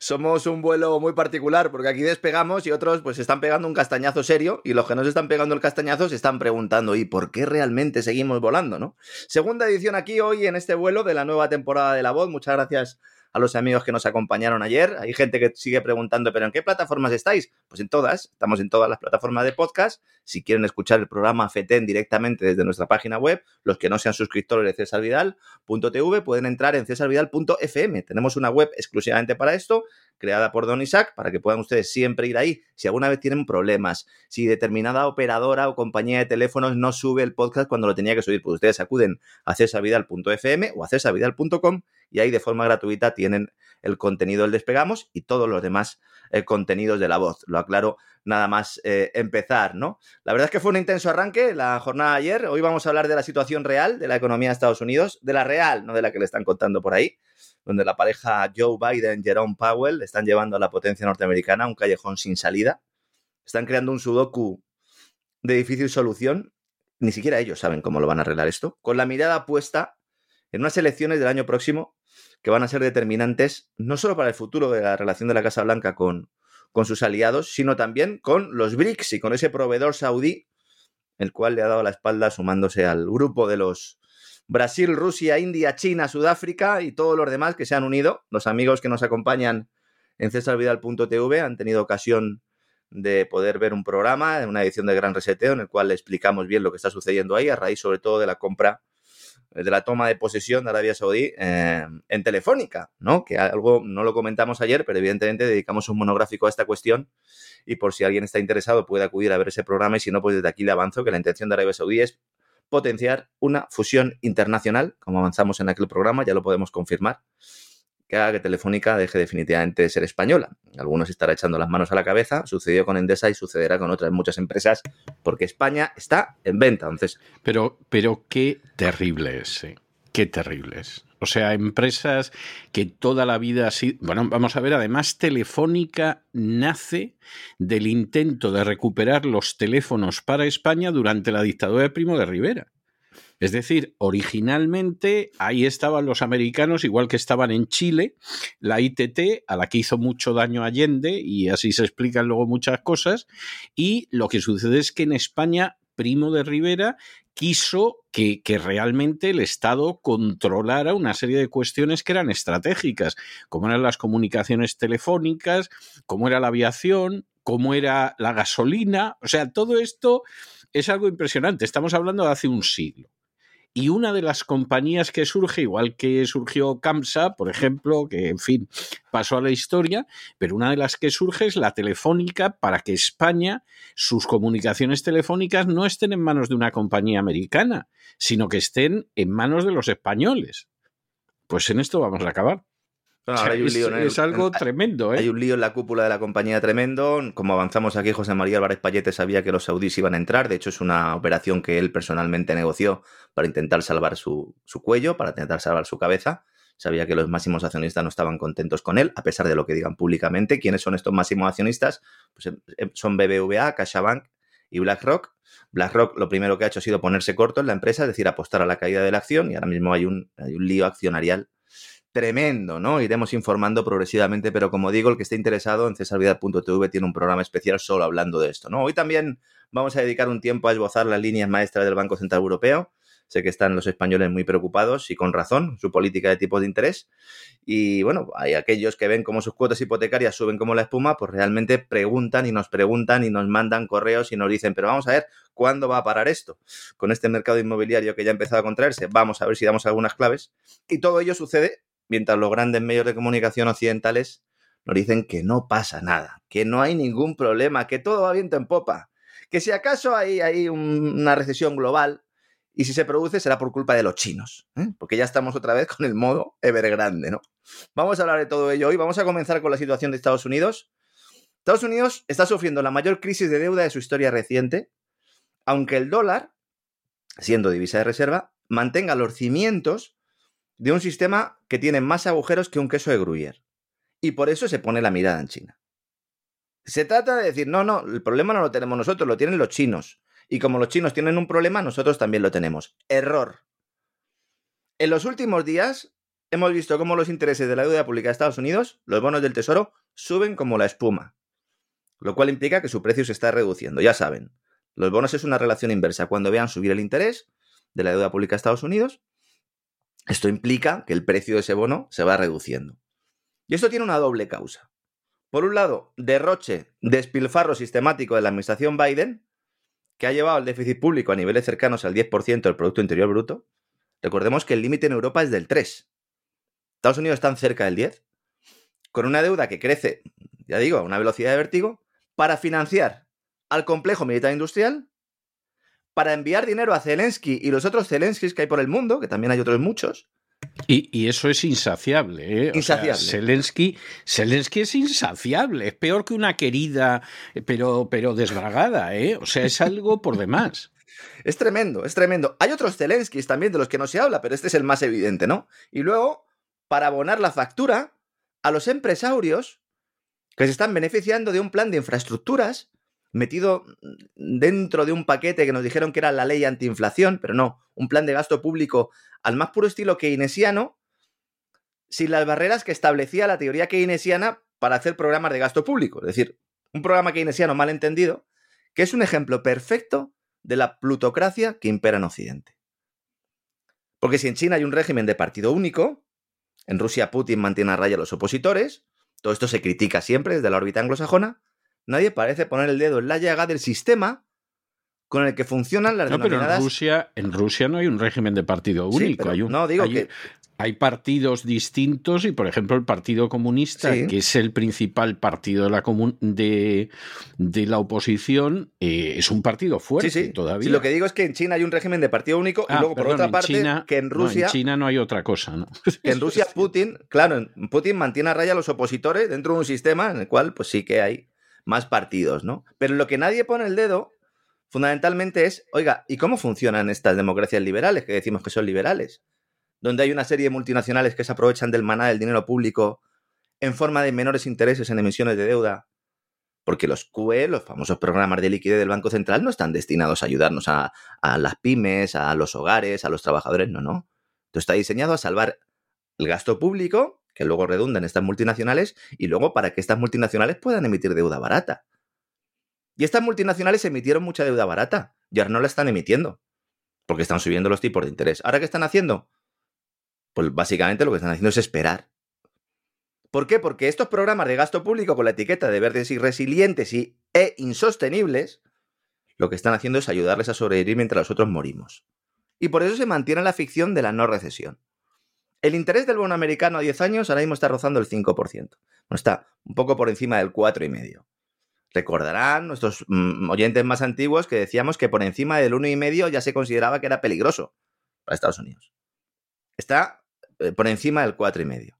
[SPEAKER 6] Somos un vuelo muy particular porque aquí despegamos y otros pues están pegando un castañazo serio y los que no se están pegando el castañazo se están preguntando ¿y por qué realmente seguimos volando? ¿no? Segunda edición aquí hoy en este vuelo de la nueva temporada de La Voz. Muchas gracias a los amigos que nos acompañaron ayer. Hay gente que sigue preguntando, ¿pero en qué plataformas estáis? Pues en todas, estamos en todas las plataformas de podcast. Si quieren escuchar el programa FETEN directamente desde nuestra página web, los que no sean suscriptores de cesarvidal.tv pueden entrar en cesarvidal.fm. Tenemos una web exclusivamente para esto, creada por Don Isaac, para que puedan ustedes siempre ir ahí. Si alguna vez tienen problemas, si determinada operadora o compañía de teléfonos no sube el podcast cuando lo tenía que subir, pues ustedes acuden a cesarvidal.fm o a cesarvidal.com y ahí de forma gratuita tienen el contenido del Despegamos y todos los demás eh, contenidos de la voz. Lo aclaro nada más eh, empezar, ¿no? La verdad es que fue un intenso arranque la jornada de ayer. Hoy vamos a hablar de la situación real de la economía de Estados Unidos, de la real, no de la que le están contando por ahí, donde la pareja Joe Biden, Jerome Powell están llevando a la potencia norteamericana a un callejón sin salida. Están creando un sudoku de difícil solución. Ni siquiera ellos saben cómo lo van a arreglar esto. Con la mirada puesta en unas elecciones del año próximo que van a ser determinantes no solo para el futuro de la relación de la Casa Blanca con, con sus aliados, sino también con los BRICS y con ese proveedor saudí, el cual le ha dado la espalda sumándose al grupo de los Brasil, Rusia, India, China, Sudáfrica y todos los demás que se han unido. Los amigos que nos acompañan en cesarvidal.tv han tenido ocasión de poder ver un programa, una edición de Gran Reseteo, en el cual le explicamos bien lo que está sucediendo ahí, a raíz sobre todo de la compra de la toma de posesión de Arabia Saudí eh, en Telefónica, ¿no? Que algo no lo comentamos ayer, pero evidentemente dedicamos un monográfico a esta cuestión. Y por si alguien está interesado puede acudir a ver ese programa. Y si no, pues desde aquí le avanzo que la intención de Arabia Saudí es potenciar una fusión internacional, como avanzamos en aquel programa, ya lo podemos confirmar, que haga que Telefónica deje definitivamente de ser española. Algunos estarán echando las manos a la cabeza, sucedió con Endesa y sucederá con otras muchas empresas, porque España está en venta. Entonces,
[SPEAKER 1] Pero, pero qué terrible es, eh, qué terrible es. O sea, empresas que toda la vida ha sido... Bueno, vamos a ver, además Telefónica nace del intento de recuperar los teléfonos para España durante la dictadura de Primo de Rivera. Es decir, originalmente ahí estaban los americanos, igual que estaban en Chile, la ITT, a la que hizo mucho daño Allende, y así se explican luego muchas cosas, y lo que sucede es que en España, Primo de Rivera quiso que, realmente el Estado controlara una serie de cuestiones que eran estratégicas, como eran las comunicaciones telefónicas, como era la aviación, cómo era la gasolina, o sea, todo esto es algo impresionante. Estamos hablando de hace un siglo. Y una de las compañías que surge, igual que surgió CAMSA, por ejemplo, que en fin pasó a la historia, pero una de las que surge es la telefónica para que España, sus comunicaciones telefónicas no estén en manos de una compañía americana, sino que estén en manos de los españoles. Pues en esto vamos a acabar.
[SPEAKER 6] Bueno, ahora hay un
[SPEAKER 1] es,
[SPEAKER 6] lío en el-
[SPEAKER 1] es algo
[SPEAKER 6] en-
[SPEAKER 1] tremendo, ¿eh?
[SPEAKER 6] Hay un lío en la cúpula de la compañía tremendo. Como avanzamos aquí, José María Álvarez Payete sabía que los saudíes iban a entrar. De hecho, es una operación que él personalmente negoció para intentar salvar su, su cuello, para intentar salvar su cabeza. Sabía que los máximos accionistas no estaban contentos con él, a pesar de lo que digan públicamente. ¿Quiénes son estos máximos accionistas? Pues eh, eh, son BBVA, CaixaBank y BlackRock. BlackRock lo primero que ha hecho ha sido ponerse corto en la empresa, es decir, apostar a la caída de la acción y ahora mismo hay un, hay un lío accionarial tremendo, ¿no? Iremos informando progresivamente, pero como digo, el que esté interesado en cesarvidal.tv tiene un programa especial solo hablando de esto, ¿no? Hoy también vamos a dedicar un tiempo a esbozar las líneas maestras del Banco Central Europeo. Sé que están los españoles muy preocupados y con razón, su política de tipos de interés. Y bueno, hay aquellos que ven cómo sus cuotas hipotecarias suben como la espuma, pues realmente preguntan y nos preguntan y nos mandan correos y nos dicen, pero vamos a ver, ¿cuándo va a parar esto? Con este mercado inmobiliario que ya ha empezado a contraerse, vamos a ver si damos algunas claves. Y todo ello sucede mientras los grandes medios de comunicación occidentales nos dicen que no pasa nada, que no hay ningún problema, que todo va viento en popa, que si acaso hay, hay un- una recesión global y si se produce será por culpa de los chinos, ¿eh? porque ya estamos otra vez con el modo Evergrande, ¿no? Vamos a hablar de todo ello hoy, vamos a comenzar con la situación de Estados Unidos. Estados Unidos está sufriendo la mayor crisis de deuda de su historia reciente, aunque el dólar, siendo divisa de reserva, mantenga los cimientos de un sistema que tiene más agujeros que un queso de Gruyère. Y por eso se pone la mirada en China. Se trata de decir, no, no, el problema no lo tenemos nosotros, lo tienen los chinos. Y como los chinos tienen un problema, nosotros también lo tenemos. Error. En los últimos días hemos visto cómo los intereses de la deuda pública de Estados Unidos, los bonos del Tesoro, suben como la espuma. Lo cual implica que su precio se está reduciendo, ya saben. Los bonos es una relación inversa. Cuando vean subir el interés de la deuda pública de Estados Unidos, esto implica que el precio de ese bono se va reduciendo. Y esto tiene una doble causa. Por un lado, derroche, despilfarro sistemático de la administración Biden, que ha llevado el déficit público a niveles cercanos al 10% del Producto Interior Bruto. Recordemos que el límite en Europa es del 3. Estados Unidos están cerca del 10, con una deuda que crece, ya digo, a una velocidad de vértigo, para financiar al complejo militar industrial, para enviar dinero a Zelensky y los otros Zelenskys que hay por el mundo, que también hay otros muchos,
[SPEAKER 1] Y, y eso es insaciable. ¿eh? O sea,
[SPEAKER 6] Insaciable.
[SPEAKER 1] Zelensky, Zelensky es insaciable, es peor que una querida, eh, pero, pero desbragada. ¿eh? O sea, es algo por demás.
[SPEAKER 6] Es tremendo, es tremendo. Hay otros Zelenskys también de los que no se habla, pero este es el más evidente, ¿no? Y luego, para abonar la factura a los empresarios que se están beneficiando de un plan de infraestructuras metido dentro de un paquete que nos dijeron que era la ley antiinflación, pero no, un plan de gasto público al más puro estilo keynesiano, sin las barreras que establecía la teoría keynesiana para hacer programas de gasto público. Es decir, un programa keynesiano mal entendido, que es un ejemplo perfecto de la plutocracia que impera en Occidente. Porque si en China hay un régimen de partido único, en Rusia Putin mantiene a raya a los opositores, todo esto se critica siempre desde la órbita anglosajona, nadie parece poner el dedo en la llaga del sistema con el que funcionan las
[SPEAKER 1] No, pero en. Rusia, en Rusia no hay un régimen de partido
[SPEAKER 6] Sí,
[SPEAKER 1] único.
[SPEAKER 6] pero
[SPEAKER 1] hay un-
[SPEAKER 6] no, digo
[SPEAKER 1] hay-
[SPEAKER 6] que-
[SPEAKER 1] hay partidos distintos y, por ejemplo, el Partido Comunista,
[SPEAKER 6] Sí.
[SPEAKER 1] que es el principal partido de la, comun- de, de la oposición, eh, es un partido fuerte
[SPEAKER 6] Sí, sí.
[SPEAKER 1] todavía.
[SPEAKER 6] Sí, lo que digo es que en China hay un régimen de partido único y
[SPEAKER 1] Ah,
[SPEAKER 6] luego, por otra parte,
[SPEAKER 1] China-
[SPEAKER 6] que en
[SPEAKER 1] no,
[SPEAKER 6] Rusia...
[SPEAKER 1] en China no hay otra cosa, ¿no?
[SPEAKER 6] que en Rusia Putin, claro, Putin mantiene a raya a los opositores dentro de un sistema en el cual pues sí que hay más partidos, ¿no? Pero lo que nadie pone el dedo fundamentalmente es, oiga, ¿y cómo funcionan estas democracias liberales que decimos que son liberales? Donde hay una serie de multinacionales que se aprovechan del maná del dinero público en forma de menores intereses en emisiones de deuda. Porque los QE, los famosos programas de liquidez del Banco Central, no están destinados a ayudarnos a, las pymes, a los hogares, a los trabajadores, no, no. Esto está diseñado a salvar el gasto público, que luego redunda en estas multinacionales, y luego para que estas multinacionales puedan emitir deuda barata. Y estas multinacionales emitieron mucha deuda barata, y ahora no la están emitiendo, porque están subiendo los tipos de interés. ¿Ahora qué están haciendo? Pues básicamente lo que están haciendo es esperar. ¿Por qué? Porque estos programas de gasto público con la etiqueta de verdes y resilientes y, e insostenibles, lo que están haciendo es ayudarles a sobrevivir mientras los otros morimos. Y por eso se mantiene la ficción de la no recesión. El interés del bono americano a 10 años ahora mismo está rozando el 5%. Bueno, está un poco por encima del 4,5%. Recordarán nuestros mm, oyentes más antiguos que decíamos que por encima del 1,5 ya se consideraba que era peligroso para Estados Unidos. Está eh, por encima del 4,5.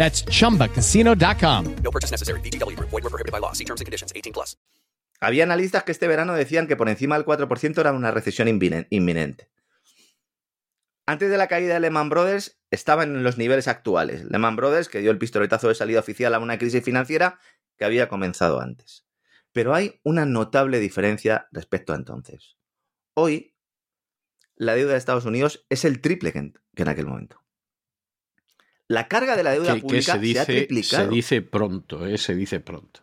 [SPEAKER 4] That's chumbacasino.com.
[SPEAKER 7] No purchase necessary. VGW Group. Void were prohibited by law. See terms and conditions. 18 plus.
[SPEAKER 6] Había analistas que este verano decían que por encima del 4% era una recesión inminen- inminente. Antes de la caída de Lehman Brothers estaban en los niveles actuales. Lehman Brothers, que dio el pistoletazo de salida oficial a una crisis financiera que había comenzado antes. Pero hay una notable diferencia respecto a entonces. Hoy, la deuda de Estados Unidos es el triple que en, que en aquel momento. La carga de la deuda
[SPEAKER 1] Que,
[SPEAKER 6] pública
[SPEAKER 1] se,
[SPEAKER 6] se,
[SPEAKER 1] dice,
[SPEAKER 6] ha triplicado.
[SPEAKER 1] se dice pronto, ¿eh? se dice pronto.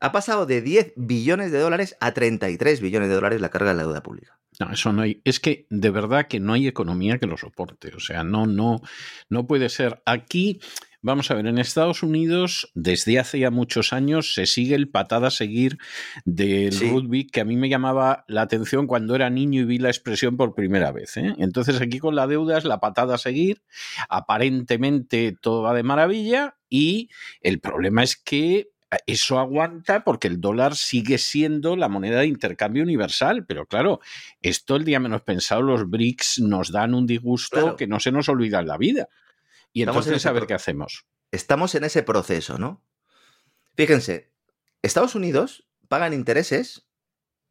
[SPEAKER 6] Ha pasado de 10 billones de dólares a 33 billones de dólares la carga de la deuda pública.
[SPEAKER 1] No, eso no hay. Es que de verdad que no hay economía que lo soporte. O sea, no, no, no puede ser. Aquí, vamos a ver, en Estados Unidos, desde hace ya muchos años, se sigue el patada a seguir del
[SPEAKER 6] Sí.
[SPEAKER 1] rugby que a mí me llamaba la atención cuando era niño y vi la expresión por primera vez. ¿eh? Entonces, aquí con la deuda es la patada a seguir. Aparentemente todo va de maravilla y el problema es que eso aguanta porque el dólar sigue siendo la moneda de intercambio universal. Pero claro, esto el día menos pensado, los BRICS nos dan un disgusto
[SPEAKER 6] Claro.
[SPEAKER 1] que no se nos olvida en la vida. Y
[SPEAKER 6] Estamos en
[SPEAKER 1] entonces, ver
[SPEAKER 6] pro-
[SPEAKER 1] qué hacemos.
[SPEAKER 6] Estamos en ese proceso, ¿no? Fíjense, Estados Unidos pagan intereses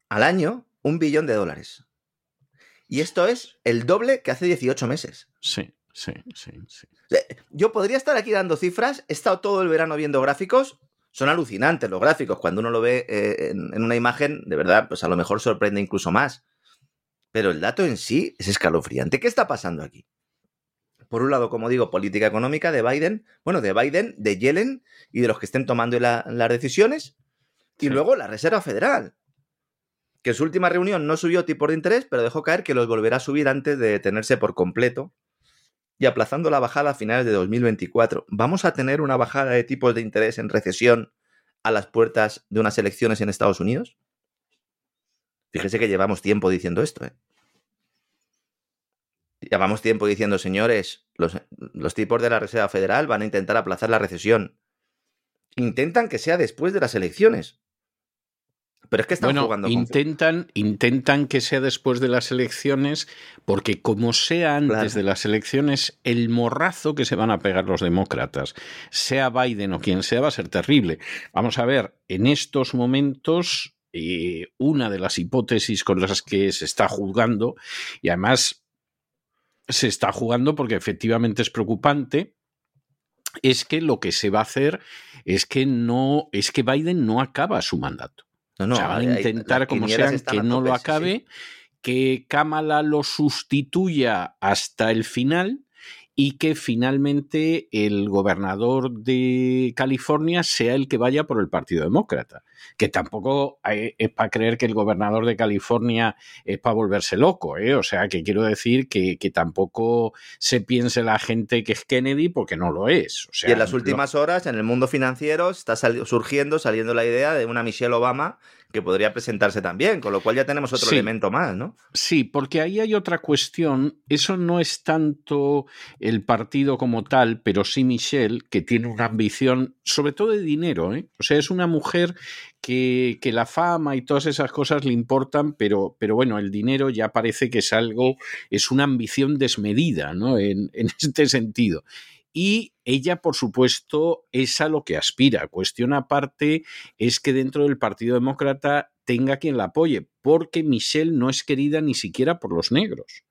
[SPEAKER 6] al año un billón de dólares. Y esto es el doble que hace 18 meses.
[SPEAKER 1] Sí, sí, sí, sí.
[SPEAKER 6] Yo podría estar aquí dando cifras, he estado todo el verano viendo gráficos, son alucinantes los gráficos, cuando uno lo ve eh, en, en una imagen, de verdad, pues a lo mejor sorprende incluso más. Pero el dato en sí es escalofriante. ¿Qué está pasando aquí? Por un lado, como digo, política económica de Biden, bueno, de Biden, de Yellen y de los que estén tomando la- las decisiones. Y
[SPEAKER 1] Sí.
[SPEAKER 6] luego la Reserva Federal, que en su última reunión no subió tipos de interés, pero dejó caer que los volverá a subir antes de detenerse por completo y aplazando la bajada a finales de 2024. ¿Vamos a tener una bajada de tipos de interés en recesión a las puertas de unas elecciones en Estados Unidos? Fíjese que llevamos tiempo diciendo esto. ¿eh? Llevamos tiempo diciendo, señores, los, los tipos de la Reserva Federal van a intentar aplazar la recesión. Intentan que sea después de las elecciones. Pero es que están
[SPEAKER 1] Bueno,
[SPEAKER 6] jugando con
[SPEAKER 1] intentan, intentan que sea después de las elecciones, porque como sea antes
[SPEAKER 6] Claro.
[SPEAKER 1] de las elecciones, el morrazo que se van a pegar los demócratas, sea Biden o quien sea, va a ser terrible. Vamos a ver, en estos momentos, eh, una de las hipótesis con las que se está juzgando, y además se está jugando porque efectivamente es preocupante, es que lo que se va a hacer es que no, es que Biden no acaba su mandato.
[SPEAKER 6] No, no,
[SPEAKER 1] o sea,
[SPEAKER 6] hay-
[SPEAKER 1] a intentar, como
[SPEAKER 6] están
[SPEAKER 1] que no lo
[SPEAKER 6] tope, sí, sí.
[SPEAKER 1] acabe, que Kamala lo sustituya hasta el final y que finalmente el gobernador de California sea el que vaya por el Partido Demócrata. Que tampoco hay- es para creer que el gobernador de California es para volverse loco, ¿eh? O sea, que quiero decir que, que tampoco se piense la gente que es Kennedy porque no lo es. O sea,
[SPEAKER 6] y en las
[SPEAKER 1] lo-
[SPEAKER 6] últimas horas, en el mundo financiero, está surgiendo, saliendo la idea de una Michelle Obama que podría presentarse también, con lo cual ya tenemos otro
[SPEAKER 1] Sí.
[SPEAKER 6] elemento más, ¿no?
[SPEAKER 1] Sí, porque ahí hay otra cuestión. Eso no es tanto el partido como tal, pero sí Michelle, que tiene una ambición, sobre todo de dinero. ¿eh? O sea, es una mujer que, que la fama y todas esas cosas le importan, pero, pero bueno, el dinero ya parece que es algo, es una ambición desmedida, ¿no? En, en este sentido. Y ella, por supuesto, es a lo que aspira. Cuestión aparte es que dentro del Partido Demócrata tenga quien la apoye, porque Michelle no es querida ni siquiera por los negros.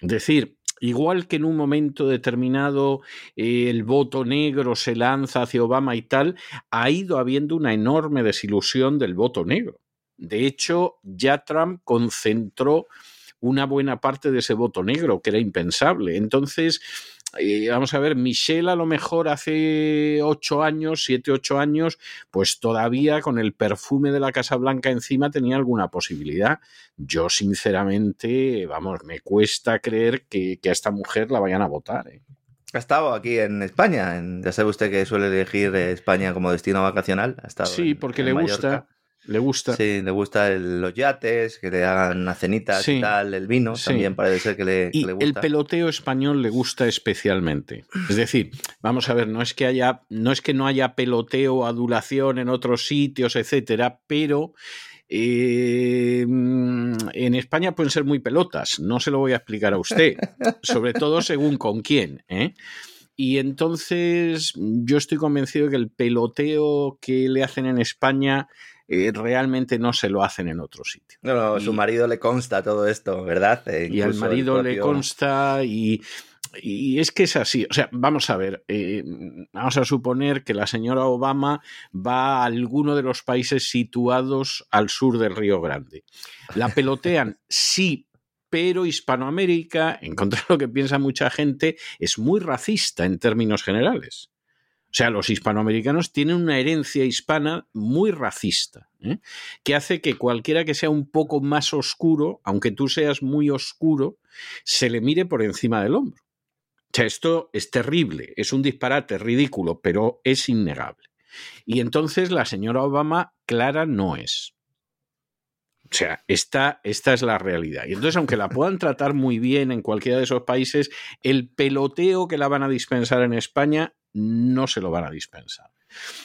[SPEAKER 1] Es decir, igual que en un momento determinado eh, el voto negro se lanza hacia Obama y tal, ha ido habiendo una enorme desilusión del voto negro. De hecho, ya Trump concentró una buena parte de ese voto negro, que era impensable. Entonces, eh, vamos a ver, Michelle a lo mejor hace ocho años, siete, ocho años, pues todavía con el perfume de la Casa Blanca encima tenía alguna posibilidad. Yo, sinceramente, vamos, me cuesta creer que, que a esta mujer la vayan a votar. ¿eh?
[SPEAKER 6] Ha estado aquí en España, en- ya sabe usted que suele elegir España como destino vacacional. Ha estado
[SPEAKER 1] Sí,
[SPEAKER 6] en-
[SPEAKER 1] porque
[SPEAKER 6] en
[SPEAKER 1] le
[SPEAKER 6] Mallorca.
[SPEAKER 1] gusta. Le gusta.
[SPEAKER 6] Sí, le gusta el- los yates, que le hagan unas cenitas
[SPEAKER 1] Sí.
[SPEAKER 6] y tal, el vino
[SPEAKER 1] Sí.
[SPEAKER 6] también parece ser que le, que
[SPEAKER 1] Y
[SPEAKER 6] le
[SPEAKER 1] el
[SPEAKER 6] gusta.
[SPEAKER 1] peloteo español le gusta especialmente. Es decir, vamos a ver, no es que haya, no es que no haya peloteo adulación en otros sitios, etcétera, pero eh, en España pueden ser muy pelotas. No se lo voy a explicar a usted, sobre todo según con quién. ¿eh? Y entonces yo estoy convencido de que el peloteo que le hacen en España eh, realmente no se lo hacen en otro sitio.
[SPEAKER 6] No, no, su marido le consta todo esto, ¿verdad? Eh,
[SPEAKER 1] y al marido le consta y, y es que es así. O sea, vamos a ver, eh, vamos a suponer que la señora Obama va a alguno de los países situados al sur del Río Grande. La pelotean, sí, pero Hispanoamérica, en contra de lo que piensa mucha gente, es muy racista en términos generales. O sea, los hispanoamericanos tienen una herencia hispana muy racista, ¿eh? que hace que cualquiera que sea un poco más oscuro, aunque tú seas muy oscuro, se le mire por encima del hombro. O sea, esto es terrible, es un disparate ridículo, pero es innegable. Y entonces la señora Obama clara no es. O sea, esta, esta es la realidad. Y entonces, aunque la puedan tratar muy bien en cualquiera de esos países, el peloteo que la van a dispensar en España no se lo van a dispensar.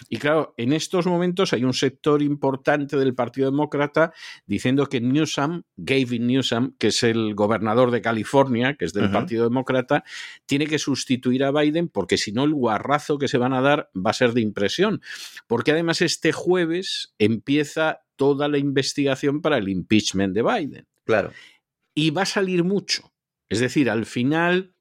[SPEAKER 1] Y claro, en estos momentos hay un sector importante del Partido Demócrata diciendo que Newsom, Gavin Newsom, que es el gobernador de California, que es del. Partido Demócrata, tiene que sustituir a Biden porque si no el guarrazo que se van a dar va a ser de impresión. Porque además este jueves empieza toda la investigación para el impeachment de Biden.
[SPEAKER 6] Claro.
[SPEAKER 1] Y va a salir mucho. Es decir, al final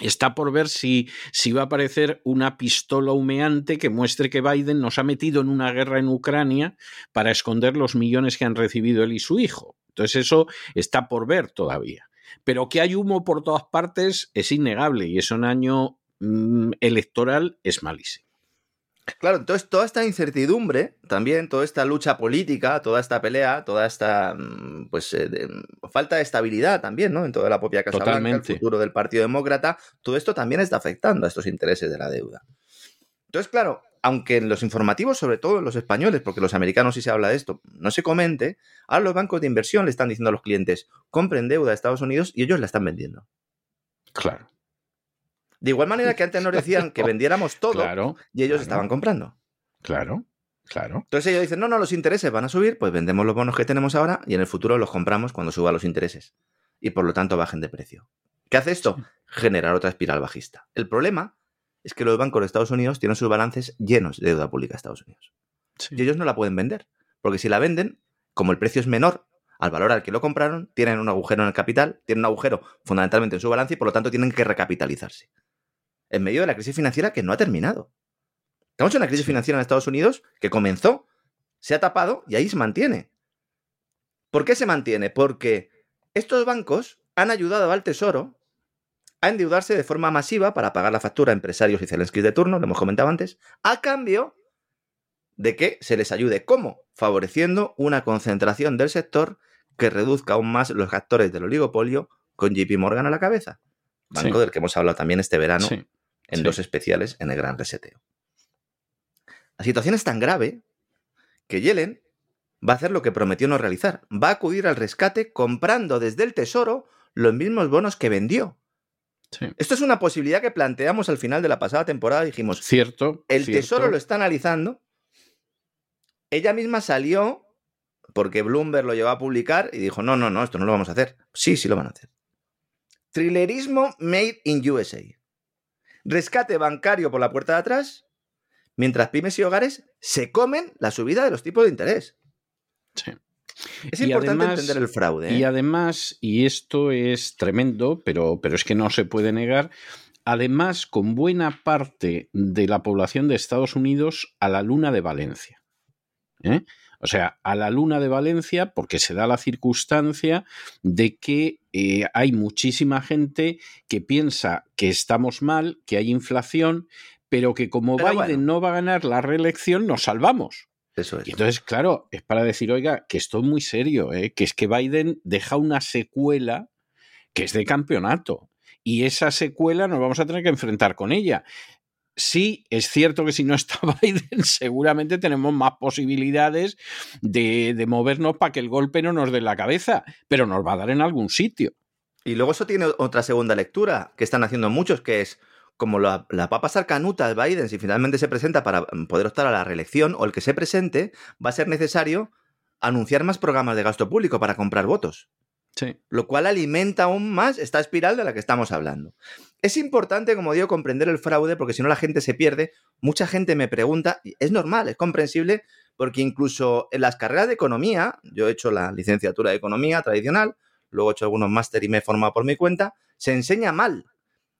[SPEAKER 1] está por ver si, si va a aparecer una pistola humeante que muestre que Biden nos ha metido en una guerra en Ucrania para esconder los millones que han recibido él y su hijo. Entonces eso está por ver todavía. Pero que hay humo por todas partes es innegable y eso en año mm, electoral es malísimo.
[SPEAKER 6] Claro, entonces toda esta incertidumbre, también toda esta lucha política, toda esta pelea, toda esta mm, pues eh, de- falta de estabilidad también, ¿no? En toda la propia Casa Blanca,
[SPEAKER 1] Totalmente.
[SPEAKER 6] el futuro del Partido Demócrata, todo esto también está afectando a estos intereses de la deuda. Entonces, claro, aunque en los informativos, sobre todo en los españoles, porque los americanos sí se habla de esto, no se comente, ahora los bancos de inversión le están diciendo a los clientes, compren deuda de Estados Unidos y ellos la están vendiendo.
[SPEAKER 1] Claro.
[SPEAKER 6] De igual manera que antes nos decían que vendiéramos todo
[SPEAKER 1] Claro,
[SPEAKER 6] y ellos
[SPEAKER 1] claro.
[SPEAKER 6] estaban comprando.
[SPEAKER 1] Claro, claro.
[SPEAKER 6] Entonces ellos dicen, no, no, los intereses van a subir, pues vendemos los bonos que tenemos ahora y en el futuro los compramos cuando suban los intereses. Y por lo tanto bajen de precio. ¿Qué hace esto? Generar otra espiral bajista. El problema es que los bancos de Estados Unidos tienen sus balances llenos de deuda pública de Estados Unidos. Y ellos no la pueden vender. Porque si la venden, como el precio es menor al valor al que lo compraron, tienen un agujero en el capital, tienen un agujero fundamentalmente en su balance y por lo tanto tienen que recapitalizarse. En medio de la crisis financiera que no ha terminado. Estamos en una crisis financiera en Estados Unidos que comenzó, se ha tapado y ahí se mantiene. ¿Por qué se mantiene? Porque estos bancos han ayudado al Tesoro a endeudarse de forma masiva para pagar la factura a empresarios y Zelenskis de turno, lo hemos comentado antes, a cambio de que se les ayude. ¿Cómo? Favoreciendo una concentración del sector que reduzca aún más los actores del oligopolio con JP Morgan a la cabeza. Banco
[SPEAKER 1] Sí.
[SPEAKER 6] del que hemos hablado también este verano
[SPEAKER 1] Sí,
[SPEAKER 6] en
[SPEAKER 1] sí.
[SPEAKER 6] dos especiales en el Gran Reseteo. La situación es tan grave que Yellen va a hacer lo que prometió no realizar. Va a acudir al rescate comprando desde el tesoro los mismos bonos que vendió. Esto es una posibilidad que planteamos al final de la pasada temporada. Dijimos,
[SPEAKER 1] cierto.
[SPEAKER 6] El
[SPEAKER 1] cierto.
[SPEAKER 6] tesoro lo está analizando. Ella misma salió porque Bloomberg lo llevó a publicar y dijo, no, no, no, esto no lo vamos a hacer. Sí, sí lo van a hacer. Trilerismo made in USA. Rescate bancario por la puerta de atrás, mientras pymes y hogares se comen la subida de los tipos de interés.
[SPEAKER 1] Sí.
[SPEAKER 6] Es
[SPEAKER 1] Y
[SPEAKER 6] importante
[SPEAKER 1] además-
[SPEAKER 6] entender el fraude.
[SPEAKER 1] Y
[SPEAKER 6] ¿eh?
[SPEAKER 1] además, y esto es tremendo, pero, pero es que no se puede negar, además con buena parte de la población de Estados Unidos a la luna de Valencia. ¿eh? O sea, a la luna de Valencia porque se da la circunstancia de que eh, hay muchísima gente que piensa que estamos mal, que hay inflación, pero que como
[SPEAKER 6] Pero
[SPEAKER 1] Biden
[SPEAKER 6] bueno.
[SPEAKER 1] no va a ganar la reelección, nos salvamos.
[SPEAKER 6] Eso es.
[SPEAKER 1] Y entonces, claro, es para decir, oiga, que esto es muy serio, ¿eh? que es que Biden deja una secuela que es de campeonato. Y esa secuela nos vamos a tener que enfrentar con ella. Sí, es cierto que si no está Biden, seguramente tenemos más posibilidades de, de movernos para que el golpe no nos dé en la cabeza, pero nos va a dar en algún sitio.
[SPEAKER 6] Y luego eso tiene otra segunda lectura que están haciendo muchos, que es como la, la va a pasar canuta de Biden si finalmente se presenta para poder optar a la reelección, o el que se presente, va a ser necesario anunciar más programas de gasto público para comprar votos.
[SPEAKER 1] Sí.
[SPEAKER 6] Lo cual alimenta aún más esta espiral de la que estamos hablando. Es importante, como digo, comprender el fraude porque si no la gente se pierde. Mucha gente me pregunta, y es normal, es comprensible, porque incluso en las carreras de economía, yo he hecho la licenciatura de economía tradicional, luego he hecho algunos máster y me he formado por mi cuenta, se enseña mal.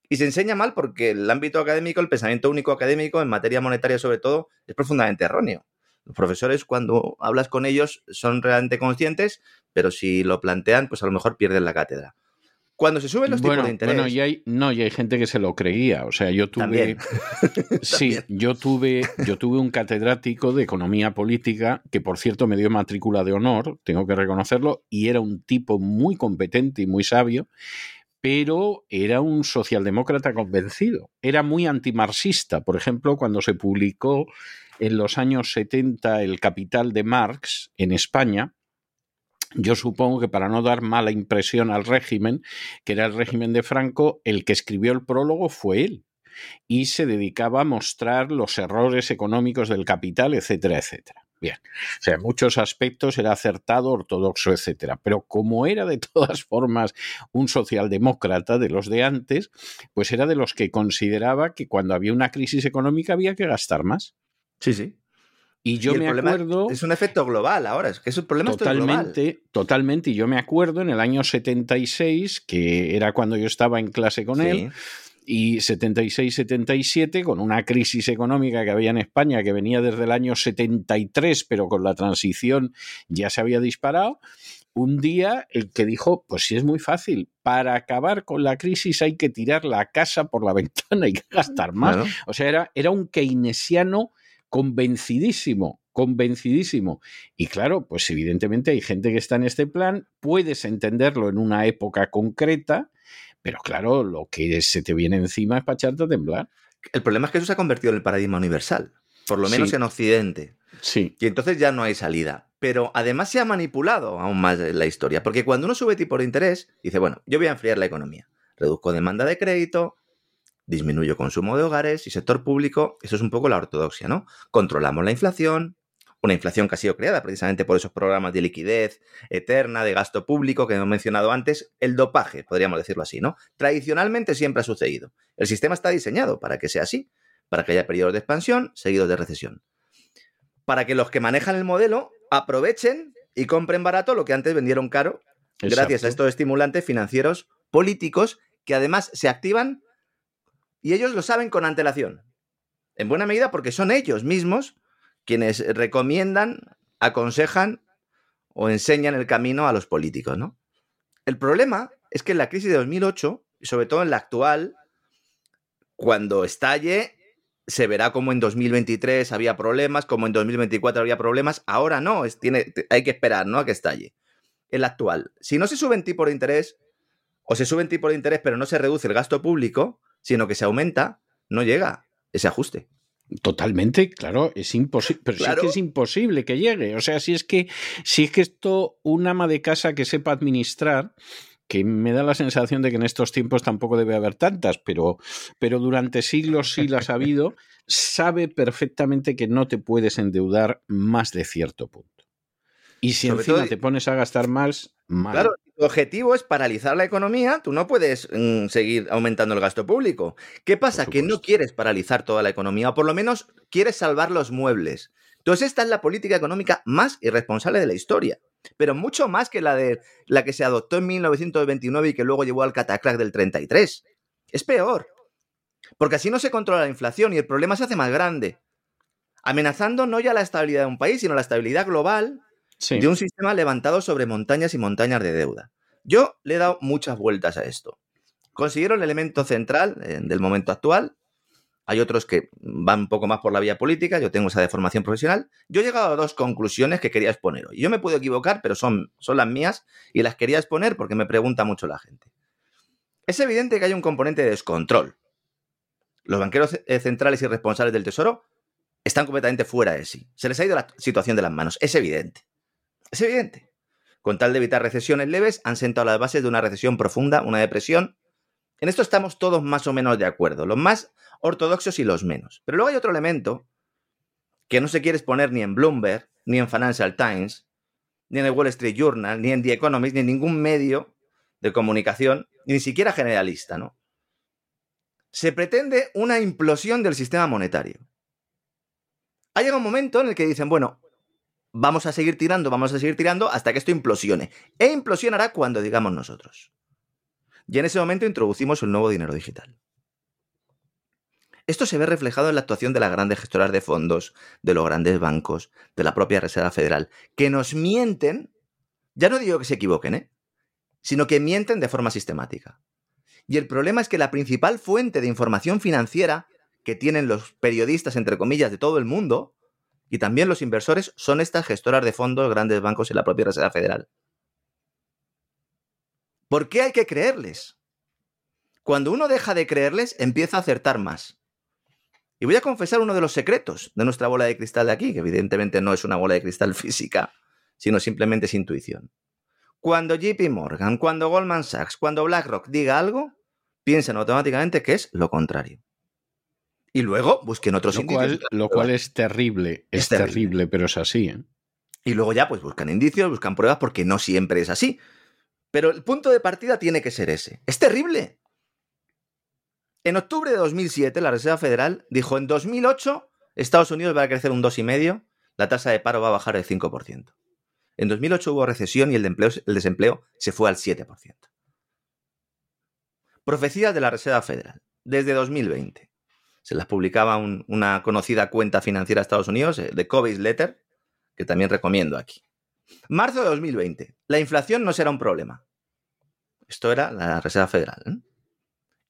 [SPEAKER 6] Y se enseña mal porque el ámbito académico, el pensamiento único académico, en materia monetaria sobre todo, es profundamente erróneo. Los profesores, cuando hablas con ellos, son realmente conscientes, pero si lo plantean, pues a lo mejor pierden la cátedra. Cuando se suben los
[SPEAKER 1] bueno,
[SPEAKER 6] tipos de interés.
[SPEAKER 1] bueno, y hay, no, y hay gente que se lo creía. O sea, yo tuve. Sí, yo tuve, yo tuve un catedrático de economía política que, por cierto, me dio matrícula de honor, tengo que reconocerlo, y era un tipo muy competente y muy sabio, pero era un socialdemócrata convencido. Era muy antimarxista. Por ejemplo, cuando se publicó en los años 70 El Capital de Marx en España, yo supongo que para no dar mala impresión al régimen, que era el régimen de Franco, el que escribió el prólogo fue él y se dedicaba a mostrar los errores económicos del capital, etcétera, etcétera. Bien, o sea, en muchos aspectos era acertado, ortodoxo, etcétera. Pero como era de todas formas un socialdemócrata de los de antes, pues era de los que consideraba que cuando había una crisis económica había que gastar más.
[SPEAKER 6] Sí, sí.
[SPEAKER 1] Y yo
[SPEAKER 6] Y
[SPEAKER 1] me acuerdo.
[SPEAKER 6] Es un efecto global ahora, es que es un problema es global.
[SPEAKER 1] Totalmente, totalmente. Y yo me acuerdo en el año 76, que era cuando yo estaba en clase con
[SPEAKER 6] Sí.
[SPEAKER 1] él, y 76-77, con una crisis económica que había en España que venía desde el año 73, pero con la transición ya se había disparado. Un día el que dijo, pues sí es muy fácil, para acabar con la crisis hay que tirar la casa por la ventana, que gastar más.
[SPEAKER 6] Claro.
[SPEAKER 1] O sea, era, era un keynesiano convencidísimo, convencidísimo. Y claro, pues evidentemente hay gente que está en este plan, puedes entenderlo en una época concreta, pero claro, lo que se te viene encima es para echarte a temblar.
[SPEAKER 6] El problema es que eso se ha convertido en el paradigma universal, por lo menos
[SPEAKER 1] Sí.
[SPEAKER 6] en Occidente.
[SPEAKER 1] Sí.
[SPEAKER 6] Y entonces ya no hay salida. Pero además se ha manipulado aún más la historia, porque cuando uno sube tipo de interés, dice, bueno, yo voy a enfriar la economía. Reduzco demanda de crédito, disminuyo consumo de hogares y sector público. Eso es un poco la ortodoxia, ¿no? Controlamos la inflación, una inflación que ha sido creada precisamente por esos programas de liquidez eterna, de gasto público que hemos mencionado antes, el dopaje, podríamos decirlo así, ¿no? Tradicionalmente siempre ha sucedido. El sistema está diseñado para que sea así, para que haya periodos de expansión seguidos de recesión. Para que los que manejan el modelo aprovechen y compren barato lo que antes vendieron caro, gracias a estos estimulantes financieros políticos que además se activan y ellos lo saben con antelación. En buena medida porque son ellos mismos quienes recomiendan, aconsejan o enseñan el camino a los políticos, ¿no? El problema es que en la crisis de 2008, y sobre todo en la actual, cuando estalle, se verá como en 2023 había problemas, como en 2024 había problemas. Ahora no, tiene, hay que esperar, ¿no? A que estalle. En la actual, si no se suben tipos de interés, o se suben tipos de interés, pero no se reduce el gasto público, sino que se aumenta, no llega ese ajuste.
[SPEAKER 1] Totalmente, claro, es imposible, pero
[SPEAKER 6] Claro.
[SPEAKER 1] sí que es imposible que llegue. O sea, si es que, si es que esto, un ama de casa que sepa administrar, que me da la sensación de que en estos tiempos tampoco debe haber tantas, pero, pero durante siglos sí las ha habido, sabe perfectamente que no te puedes endeudar más de cierto punto. Y si
[SPEAKER 6] Sobre
[SPEAKER 1] encima
[SPEAKER 6] todo-
[SPEAKER 1] te pones a gastar más, mal.
[SPEAKER 6] Claro, si tu objetivo es paralizar la economía, tú no puedes mm, seguir aumentando el gasto público. ¿Qué pasa? Que no quieres paralizar toda la economía, o por lo menos quieres salvar los muebles. Entonces esta es la política económica más irresponsable de la historia, pero mucho más que la de la que se adoptó en 1929 y que luego llevó al catacrack del 33. Es peor, porque así no se controla la inflación y el problema se hace más grande, amenazando no ya la estabilidad de un país, sino la estabilidad global De un sistema levantado sobre montañas y montañas de deuda. Yo le he dado muchas vueltas a esto. Considero el elemento central eh, del momento actual. Hay otros que van un poco más por la vía política, yo tengo esa de formación profesional. Yo he llegado a dos conclusiones que quería exponer hoy. Yo me puedo equivocar, pero son, son las mías y las quería exponer porque me pregunta mucho la gente. Es evidente que hay un componente de descontrol. Los banqueros eh, centrales y responsables del Tesoro están completamente fuera de sí. Se les ha ido la situación de las manos. Es evidente. Es evidente. Con tal de evitar recesiones leves, han sentado las bases de una recesión profunda, una depresión. En esto estamos todos más o menos de acuerdo, los más ortodoxos y los menos. Pero luego hay otro elemento que no se quiere exponer ni en Bloomberg, ni en Financial Times, ni en el Wall Street Journal, ni en The Economist, ni en ningún medio de comunicación, ni siquiera generalista, ¿no? Se pretende una implosión del sistema monetario. Ha llegado un momento en el que dicen, bueno, vamos a seguir tirando, vamos a seguir tirando hasta que esto implosione. E implosionará cuando digamos nosotros. Y en ese momento introducimos el nuevo dinero digital. Esto se ve reflejado en la actuación de las grandes gestoras de fondos, de los grandes bancos, de la propia Reserva Federal, que nos mienten, ya no digo que se equivoquen, ¿eh? sino que mienten de forma sistemática. Y el problema es que la principal fuente de información financiera que tienen los periodistas, entre comillas, de todo el mundo, y también los inversores, son estas gestoras de fondos, grandes bancos y la propia Reserva Federal. ¿Por qué hay que creerles? Cuando uno deja de creerles, empieza a acertar más. Y voy a confesar uno de los secretos de nuestra bola de cristal de aquí, que evidentemente no es una bola de cristal física, sino simplemente es intuición. Cuando JP Morgan, cuando Goldman Sachs, cuando BlackRock diga algo, piensan automáticamente que es lo contrario. Y luego busquen otros
[SPEAKER 1] Lo
[SPEAKER 6] indicios.
[SPEAKER 1] cual, lo cual es terrible, es,
[SPEAKER 6] Es terrible.
[SPEAKER 1] terrible. pero es así. ¿eh?
[SPEAKER 6] Y luego ya pues buscan indicios, buscan pruebas porque no siempre es así. Pero el punto de partida tiene que ser ese. Es terrible. En octubre de 2007 la Reserva Federal dijo en 2008 Estados Unidos va a crecer un 2,5, la tasa de paro va a bajar del 5%. En 2008 hubo recesión y el, empleo- el desempleo se fue al 7%. Profecías de la Reserva Federal desde 2020. Se las publicaba un- una conocida cuenta financiera de Estados Unidos, eh, The Covey's Letter, que también recomiendo aquí. Marzo de 2020. La inflación no será un problema. Esto era la Reserva Federal. ¿eh?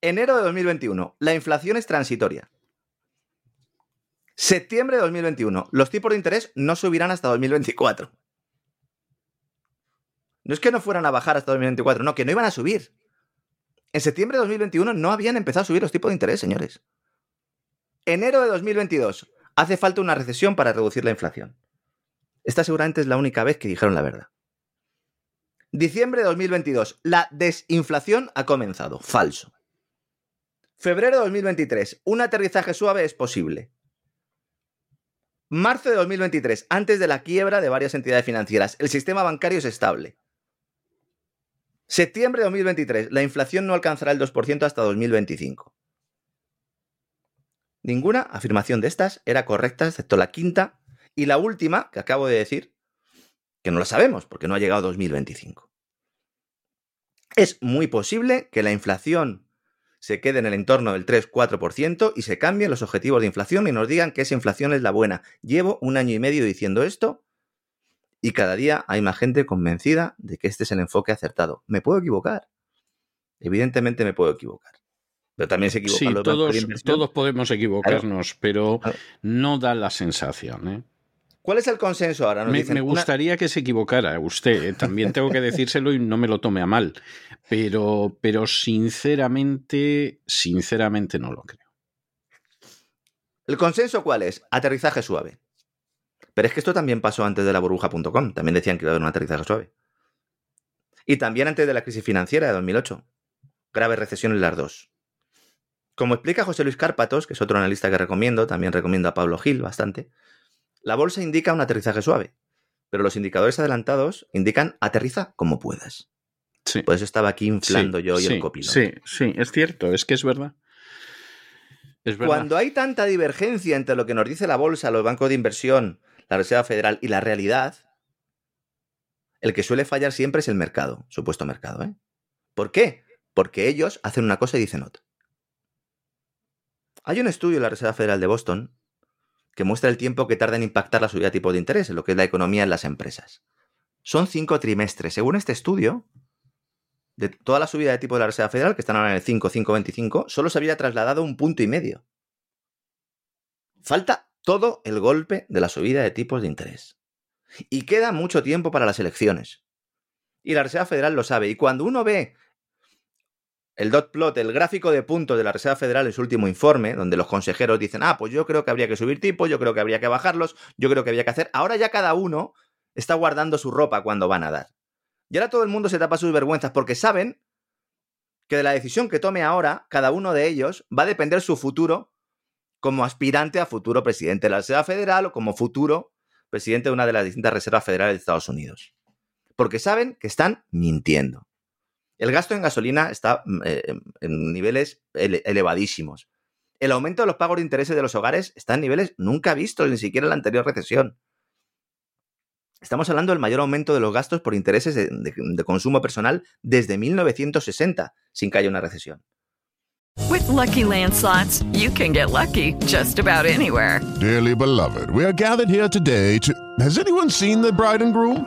[SPEAKER 6] Enero de 2021. La inflación es transitoria. Septiembre de 2021. Los tipos de interés no subirán hasta 2024. No es que no fueran a bajar hasta 2024, no, que no iban a subir. En septiembre de 2021 no habían empezado a subir los tipos de interés, señores. Enero de 2022. Hace falta una recesión para reducir la inflación. Esta seguramente es la única vez que dijeron la verdad. Diciembre de 2022. La desinflación ha comenzado. Falso. Febrero de 2023. Un aterrizaje suave es posible. Marzo de 2023. Antes de la quiebra de varias entidades financieras. El sistema bancario es estable. Septiembre de 2023. La inflación no alcanzará el 2% hasta 2025. Ninguna afirmación de estas era correcta, excepto la quinta y la última que acabo de decir, que no la sabemos porque no ha llegado 2025. Es muy posible que la inflación se quede en el entorno del 3-4% y se cambien los objetivos de inflación y nos digan que esa inflación es la buena. Llevo un año y medio diciendo esto y cada día hay más gente convencida de que este es el enfoque acertado. Me puedo equivocar. Evidentemente me puedo equivocar. Pero también se equivocan
[SPEAKER 1] Sí, todos, todos podemos equivocarnos, pero no da la sensación. ¿eh?
[SPEAKER 6] ¿Cuál es el consenso ahora? Nos
[SPEAKER 1] Me,
[SPEAKER 6] dicen,
[SPEAKER 1] me
[SPEAKER 6] una-
[SPEAKER 1] gustaría que se equivocara usted, ¿eh? también tengo que decírselo y no me lo tome a mal, pero, pero sinceramente, sinceramente no lo creo.
[SPEAKER 6] ¿El consenso cuál es? Aterrizaje suave. Pero es que esto también pasó antes de la burbuja.com. También decían que iba a haber un aterrizaje suave. Y también antes de la crisis financiera de 2008. Grave recesión en las dos. Como explica José Luis Cárpatos, que es otro analista que recomiendo, también recomiendo a Pablo Gil bastante, la bolsa indica un aterrizaje suave, pero los indicadores adelantados indican aterriza como puedas.
[SPEAKER 1] Sí.
[SPEAKER 6] Por eso estaba aquí inflando
[SPEAKER 1] Sí,
[SPEAKER 6] yo y
[SPEAKER 1] sí,
[SPEAKER 6] el copiloto.
[SPEAKER 1] Sí, sí, es cierto, es que es verdad. Es verdad.
[SPEAKER 6] Cuando hay tanta divergencia entre lo que nos dice la bolsa, los bancos de inversión, la Reserva Federal y la realidad, el que suele fallar siempre es el mercado, supuesto mercado. ¿eh? ¿Por qué? Porque ellos hacen una cosa y dicen otra. Hay un estudio de la Reserva Federal de Boston que muestra el tiempo que tarda en impactar la subida de tipos de interés en lo que es la economía en las empresas. Son cinco trimestres. Según este estudio, de toda la subida de tipo de la Reserva Federal, que están ahora en el 5, 5,25, solo se había trasladado un punto y medio. Falta todo el golpe de la subida de tipos de interés. Y queda mucho tiempo para las elecciones. Y la Reserva Federal lo sabe. Y cuando uno ve el dot plot, el gráfico de puntos de la Reserva Federal en su último informe, donde los consejeros dicen, ah, pues yo creo que habría que subir tipos, yo creo que habría que bajarlos, yo creo que habría que hacer. Ahora ya cada uno está guardando su ropa cuando van a dar. Y ahora todo el mundo se tapa sus vergüenzas porque saben que de la decisión que tome ahora, cada uno de ellos va a depender su futuro como aspirante a futuro presidente de la Reserva Federal o como futuro presidente de una de las distintas reservas federales de Estados Unidos. Porque saben que están mintiendo. El gasto en gasolina está eh, en niveles ele elevadísimos. El aumento de los pagos de intereses de los hogares está en niveles nunca vistos, ni siquiera en la anterior recesión. Estamos hablando del mayor aumento de los gastos por intereses de, de, de consumo personal desde 1960, sin que haya una recesión.
[SPEAKER 8] With lucky landslots, you can get lucky just about anywhere.
[SPEAKER 9] Dearly beloved, we are gathered here today to. Has anyone seen the bride and groom?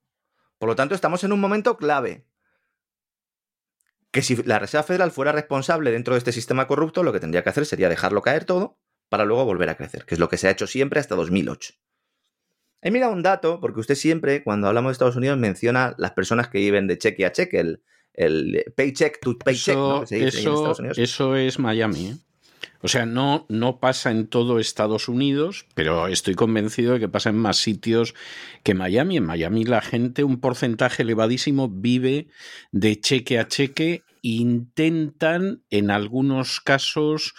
[SPEAKER 6] Por lo tanto, estamos en un momento clave. Que si la Reserva Federal fuera responsable dentro de este sistema corrupto, lo que tendría que hacer sería dejarlo caer todo para luego volver a crecer, que es lo que se ha hecho siempre hasta 2008. He mirado un dato, porque usted siempre, cuando hablamos de Estados Unidos, menciona las personas que viven de cheque a cheque, el, el paycheck to paycheck,
[SPEAKER 1] eso,
[SPEAKER 6] ¿no? que se dice ahí en
[SPEAKER 1] eso,
[SPEAKER 6] Estados Unidos.
[SPEAKER 1] eso es Miami. ¿eh? O sea, no, no pasa en todo Estados Unidos, pero estoy convencido de que pasa en más sitios que Miami. En Miami la gente, un porcentaje elevadísimo, vive de cheque a cheque. Intentan, en algunos casos,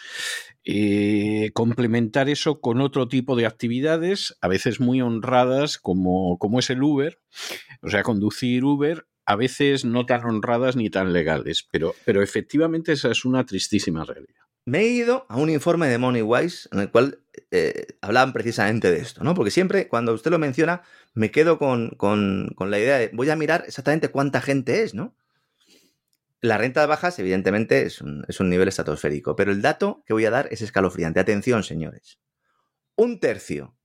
[SPEAKER 1] eh, complementar eso con otro tipo de actividades, a veces muy honradas, como, como es el Uber, o sea, conducir Uber, a veces no tan honradas ni tan legales, pero, pero efectivamente esa es una tristísima realidad.
[SPEAKER 6] Me he ido a un informe de MoneyWise en el cual eh, hablaban precisamente de esto, ¿no? Porque siempre cuando usted lo menciona me quedo con, con, la idea de voy a mirar exactamente cuánta gente es, ¿no? La renta de bajas, evidentemente, es un, es un, nivel estratosférico, pero el dato que voy a dar es escalofriante. Atención, señores. Un tercio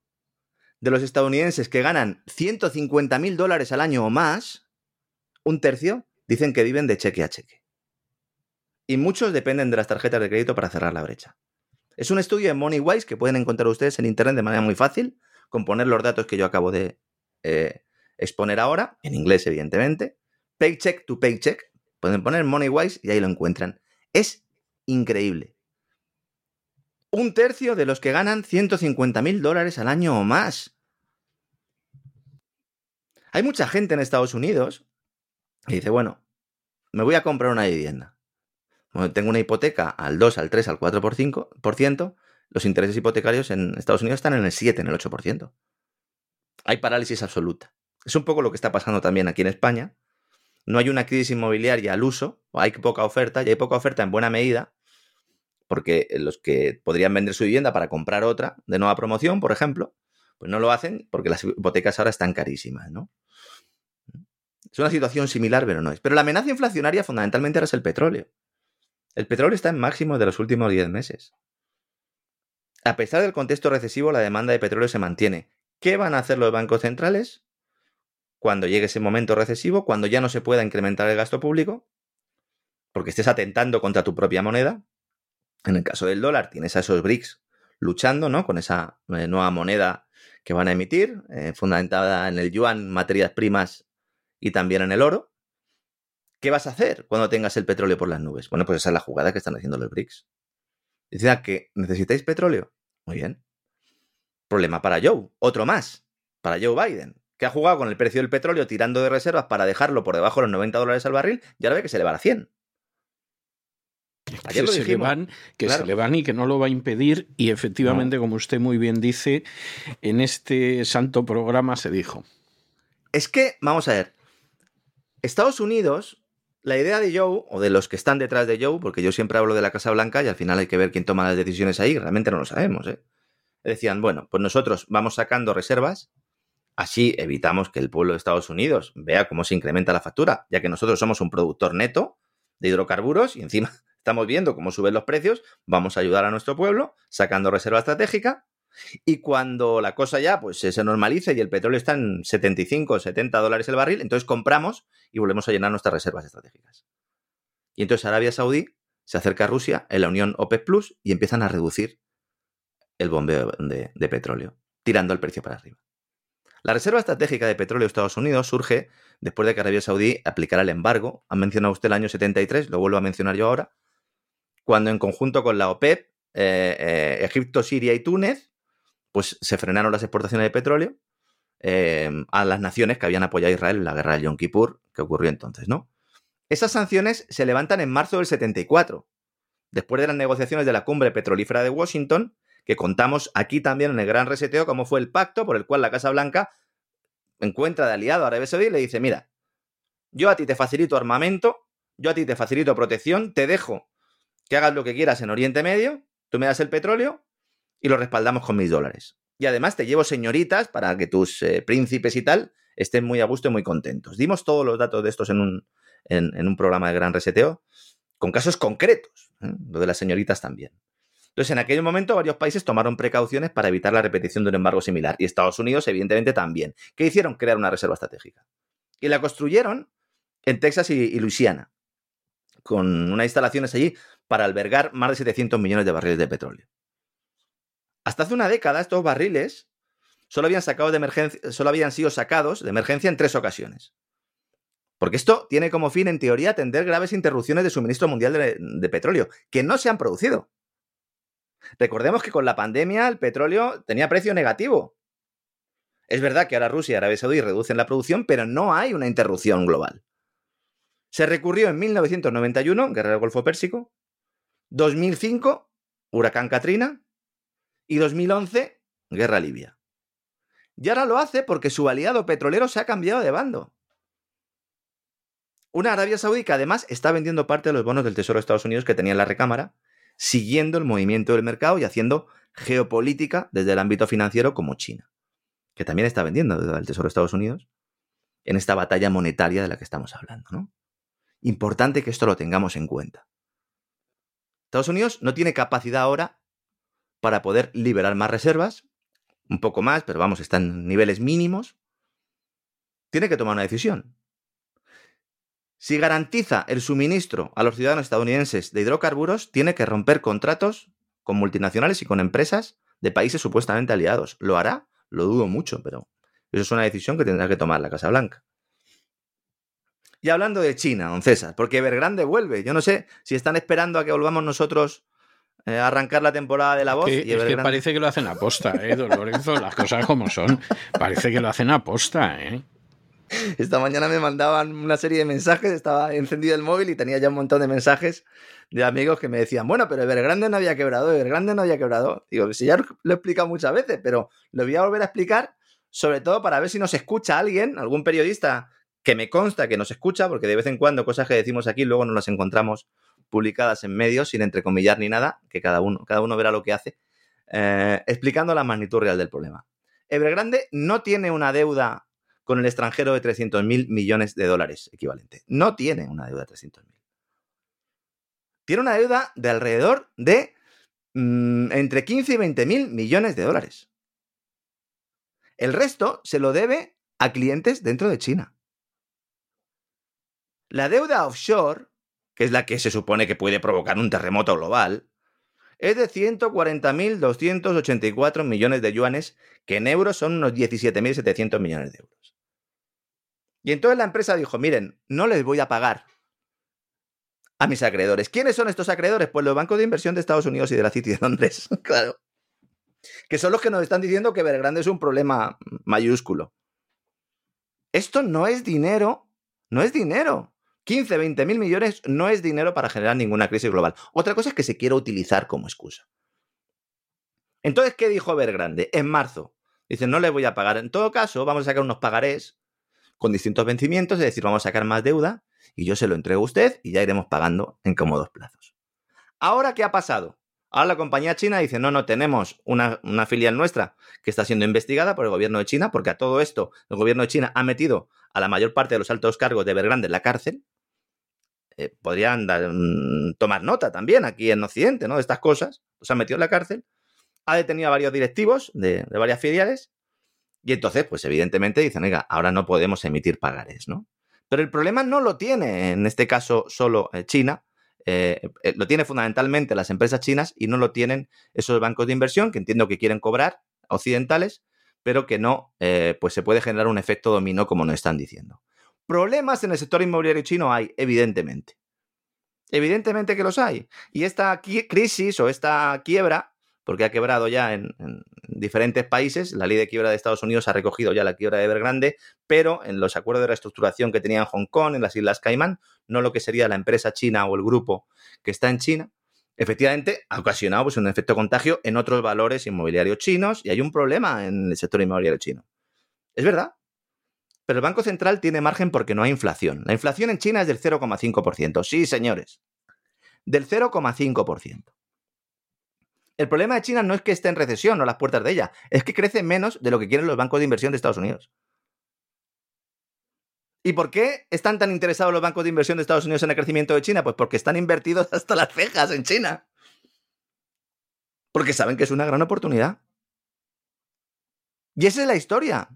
[SPEAKER 6] de los estadounidenses que ganan 150 mil dólares al año o más, un tercio dicen que viven de cheque a cheque. Y muchos dependen de las tarjetas de crédito para cerrar la brecha. Es un estudio de MoneyWise que pueden encontrar ustedes en internet de manera muy fácil, con poner los datos que yo acabo de eh, exponer ahora, en inglés, evidentemente. Paycheck to paycheck, Pueden poner MoneyWise y ahí lo encuentran. Es increíble. Un tercio de los que ganan 150 mil dólares al año o más. Hay mucha gente en Estados Unidos que dice, bueno, me voy a comprar una vivienda. Tengo una hipoteca al 2, al 3, al 4%, los intereses hipotecarios en Estados Unidos están en el 7, en el 8%. Hay parálisis absoluta. Es un poco lo que está pasando también aquí en España. No hay una crisis inmobiliaria al uso, hay poca oferta, y hay poca oferta en buena medida, porque los que podrían vender su vivienda para comprar otra de nueva promoción, por ejemplo, pues no lo hacen porque las hipotecas ahora están carísimas, ¿no? Es una situación similar, pero no es. Pero la amenaza inflacionaria fundamentalmente ahora es el petróleo. El petróleo está en máximo de los últimos 10 meses. A pesar del contexto recesivo, la demanda de petróleo se mantiene. ¿Qué van a hacer los bancos centrales cuando llegue ese momento recesivo, cuando ya no se pueda incrementar el gasto público? Porque estés atentando contra tu propia moneda. En el caso del dólar, tienes a esos BRICS luchando, ¿no? Con esa eh, nueva moneda que van a emitir, eh, fundamentada en el yuan, materias primas y también en el oro. ¿Qué vas a hacer cuando tengas el petróleo por las nubes? Bueno, pues esa es la jugada que están haciendo los BRICS. Dice que necesitáis petróleo. Muy bien. Problema para Joe. Otro más. Para Joe Biden. Que ha jugado con el precio del petróleo tirando de reservas para dejarlo por debajo de los 90 dólares al barril y ahora ve que se le va a 100.
[SPEAKER 1] Ayer que, se, le van, que se le van y que no lo va a impedir. Y efectivamente, como usted muy bien dice, en este santo programa se dijo.
[SPEAKER 6] Es que, vamos a ver, Estados Unidos, la idea de Joe, o de los que están detrás de Joe, porque yo siempre hablo de la Casa Blanca y al final hay que ver quién toma las decisiones ahí, realmente no lo sabemos, ¿eh? Decían, bueno, pues nosotros vamos sacando reservas, así evitamos que el pueblo de Estados Unidos vea cómo se incrementa la factura, ya que nosotros somos un productor neto de hidrocarburos y encima estamos viendo cómo suben los precios, vamos a ayudar a nuestro pueblo sacando reserva estratégica y cuando la cosa ya pues, se normalice y el petróleo está en 75 70 dólares el barril, entonces compramos y volvemos a llenar nuestras reservas estratégicas. Y entonces Arabia Saudí se acerca a Rusia en la Unión OPEC Plus y empiezan a reducir el bombeo de, de petróleo, tirando el precio para arriba. La Reserva Estratégica de Petróleo de Estados Unidos surge después de que Arabia Saudí aplicara el embargo. Ha mencionado usted el año 73, lo vuelvo a mencionar yo ahora, cuando en conjunto con la OPEP, eh, eh, Egipto, Siria y Túnez pues se frenaron las exportaciones de petróleo eh, a las naciones que habían apoyado a Israel en la guerra de Yom Kippur, que ocurrió entonces, ¿no? Esas sanciones se levantan en marzo del 74, después de las negociaciones de la cumbre petrolífera de Washington, que contamos aquí también en el gran reseteo, como fue el pacto por el cual la Casa Blanca encuentra de aliado a Arabia Saudí y le dice, mira, yo a ti te facilito armamento, yo a ti te facilito protección, te dejo que hagas lo que quieras en Oriente Medio, tú me das el petróleo y lo respaldamos con mis dólares. Y además te llevo señoritas para que tus eh, príncipes y tal estén muy a gusto y muy contentos. Dimos todos los datos de estos en un, en, un programa de gran reseteo, con casos concretos, ¿eh? lo de las señoritas también. Entonces, en aquel momento, varios países tomaron precauciones para evitar la repetición de un embargo similar. Y Estados Unidos, evidentemente, también. ¿Qué hicieron? Crear una reserva estratégica. Y la construyeron en Texas y, y Luisiana, con unas instalaciones allí para albergar más de 700 millones de barriles de petróleo. Hasta hace una década estos barriles solo habían, de emergencia, solo habían sido sacados de emergencia en tres ocasiones. Porque esto tiene como fin, en teoría, atender graves interrupciones de suministro mundial de, de, petróleo, que no se han producido. Recordemos que con la pandemia el petróleo tenía precio negativo. Es verdad que ahora Rusia y Arabia Saudí reducen la producción, pero no hay una interrupción global. Se recurrió en 1991, guerra del Golfo Pérsico, 2005, huracán Katrina, y 2011, guerra libia. Y ahora lo hace porque su aliado petrolero se ha cambiado de bando. Una Arabia Saudí que además está vendiendo parte de los bonos del Tesoro de Estados Unidos que tenía en la recámara, siguiendo el movimiento del mercado y haciendo geopolítica desde el ámbito financiero como China, que también está vendiendo el Tesoro de Estados Unidos en esta batalla monetaria de la que estamos hablando. ¿no? Importante que esto lo tengamos en cuenta. Estados Unidos no tiene capacidad ahora para poder liberar más reservas, un poco más, pero vamos, están en niveles mínimos, tiene que tomar una decisión. Si garantiza el suministro a los ciudadanos estadounidenses de hidrocarburos, tiene que romper contratos con multinacionales y con empresas de países supuestamente aliados. ¿Lo hará? Lo dudo mucho, pero eso es una decisión que tendrá que tomar la Casa Blanca. Y hablando de China, don César, porque Evergrande vuelve. Yo no sé si están esperando a que volvamos nosotros eh, arrancar la temporada de la voz.
[SPEAKER 1] Que,
[SPEAKER 6] y
[SPEAKER 1] es que parece que lo hacen a posta, ¿eh, don Lorenzo? Las cosas como son. Parece que lo hacen a posta, ¿eh?
[SPEAKER 6] Esta mañana me mandaban una serie de mensajes, estaba encendido el móvil y tenía ya un montón de mensajes de amigos que me decían, bueno, pero Evergrande no había quebrado, Evergrande no había quebrado. Digo, si ya lo he explicado muchas veces, pero lo voy a volver a explicar, sobre todo para ver si nos escucha alguien, algún periodista que me consta que nos escucha, porque de vez en cuando cosas que decimos aquí luego no las encontramos publicadas en medios sin entrecomillar ni nada, que cada uno, cada uno verá lo que hace, eh, explicando la magnitud real del problema. Evergrande no tiene una deuda con el extranjero de 300 mil millones de dólares equivalente. No tiene una deuda de 300 mil. Tiene una deuda de alrededor de mm, entre 15 y 20 mil millones de dólares. El resto se lo debe a clientes dentro de China. La deuda offshore, que es la que se supone que puede provocar un terremoto global, es de 140.284 millones de yuanes, que en euros son unos 17.700 millones de euros. Y entonces la empresa dijo, miren, no les voy a pagar a mis acreedores. ¿Quiénes son estos acreedores? Pues los bancos de inversión de Estados Unidos y de la City de Londres, claro. Que son los que nos están diciendo que Evergrande es un problema mayúsculo. Esto no es dinero, no es dinero. 15, 20 mil millones no es dinero para generar ninguna crisis global. Otra cosa es que se quiera utilizar como excusa. Entonces, ¿qué dijo Evergrande? En marzo. Dice, no le voy a pagar. En todo caso, vamos a sacar unos pagarés con distintos vencimientos, es decir, vamos a sacar más deuda y yo se lo entrego a usted y ya iremos pagando en cómodos plazos. Ahora, ¿qué ha pasado? Ahora la compañía china dice, no, no, tenemos una, filial nuestra que está siendo investigada por el gobierno de China, porque a todo esto el gobierno de China ha metido a la mayor parte de los altos cargos de Evergrande en la cárcel. Eh, podrían mm, tomar nota también aquí en Occidente, ¿no? De estas cosas. Los han metido en la cárcel. Ha detenido a varios directivos de, varias filiales y entonces, pues evidentemente dicen, oiga, ahora no podemos emitir pagares, ¿no? Pero el problema no lo tiene, en este caso, solo eh, China, eh, lo tiene fundamentalmente las empresas chinas y no lo tienen esos bancos de inversión que entiendo que quieren cobrar occidentales, pero que no, pues se puede generar un efecto dominó como nos están diciendo. Problemas en el sector inmobiliario chino hay, evidentemente. Evidentemente que los hay. Y esta crisis o esta quiebra porque ha quebrado ya en, diferentes países. La ley de quiebra de Estados Unidos ha recogido ya la quiebra de Evergrande, pero en los acuerdos de reestructuración que tenía en Hong Kong, en las Islas Caimán, no lo que sería la empresa china o el grupo que está en China, efectivamente ha ocasionado pues, un efecto contagio en otros valores inmobiliarios chinos y hay un problema en el sector inmobiliario chino. Es verdad. Pero el Banco Central tiene margen porque no hay inflación. La inflación en China es del 0,5%. Sí, señores. Del 0,5%. El problema de China no es que esté en recesión o las puertas de ella, es que crece menos de lo que quieren los bancos de inversión de Estados Unidos. ¿Y por qué están tan interesados los bancos de inversión de Estados Unidos en el crecimiento de China? Pues porque están invertidos hasta las cejas en China. Porque saben que es una gran oportunidad. Y esa es la historia.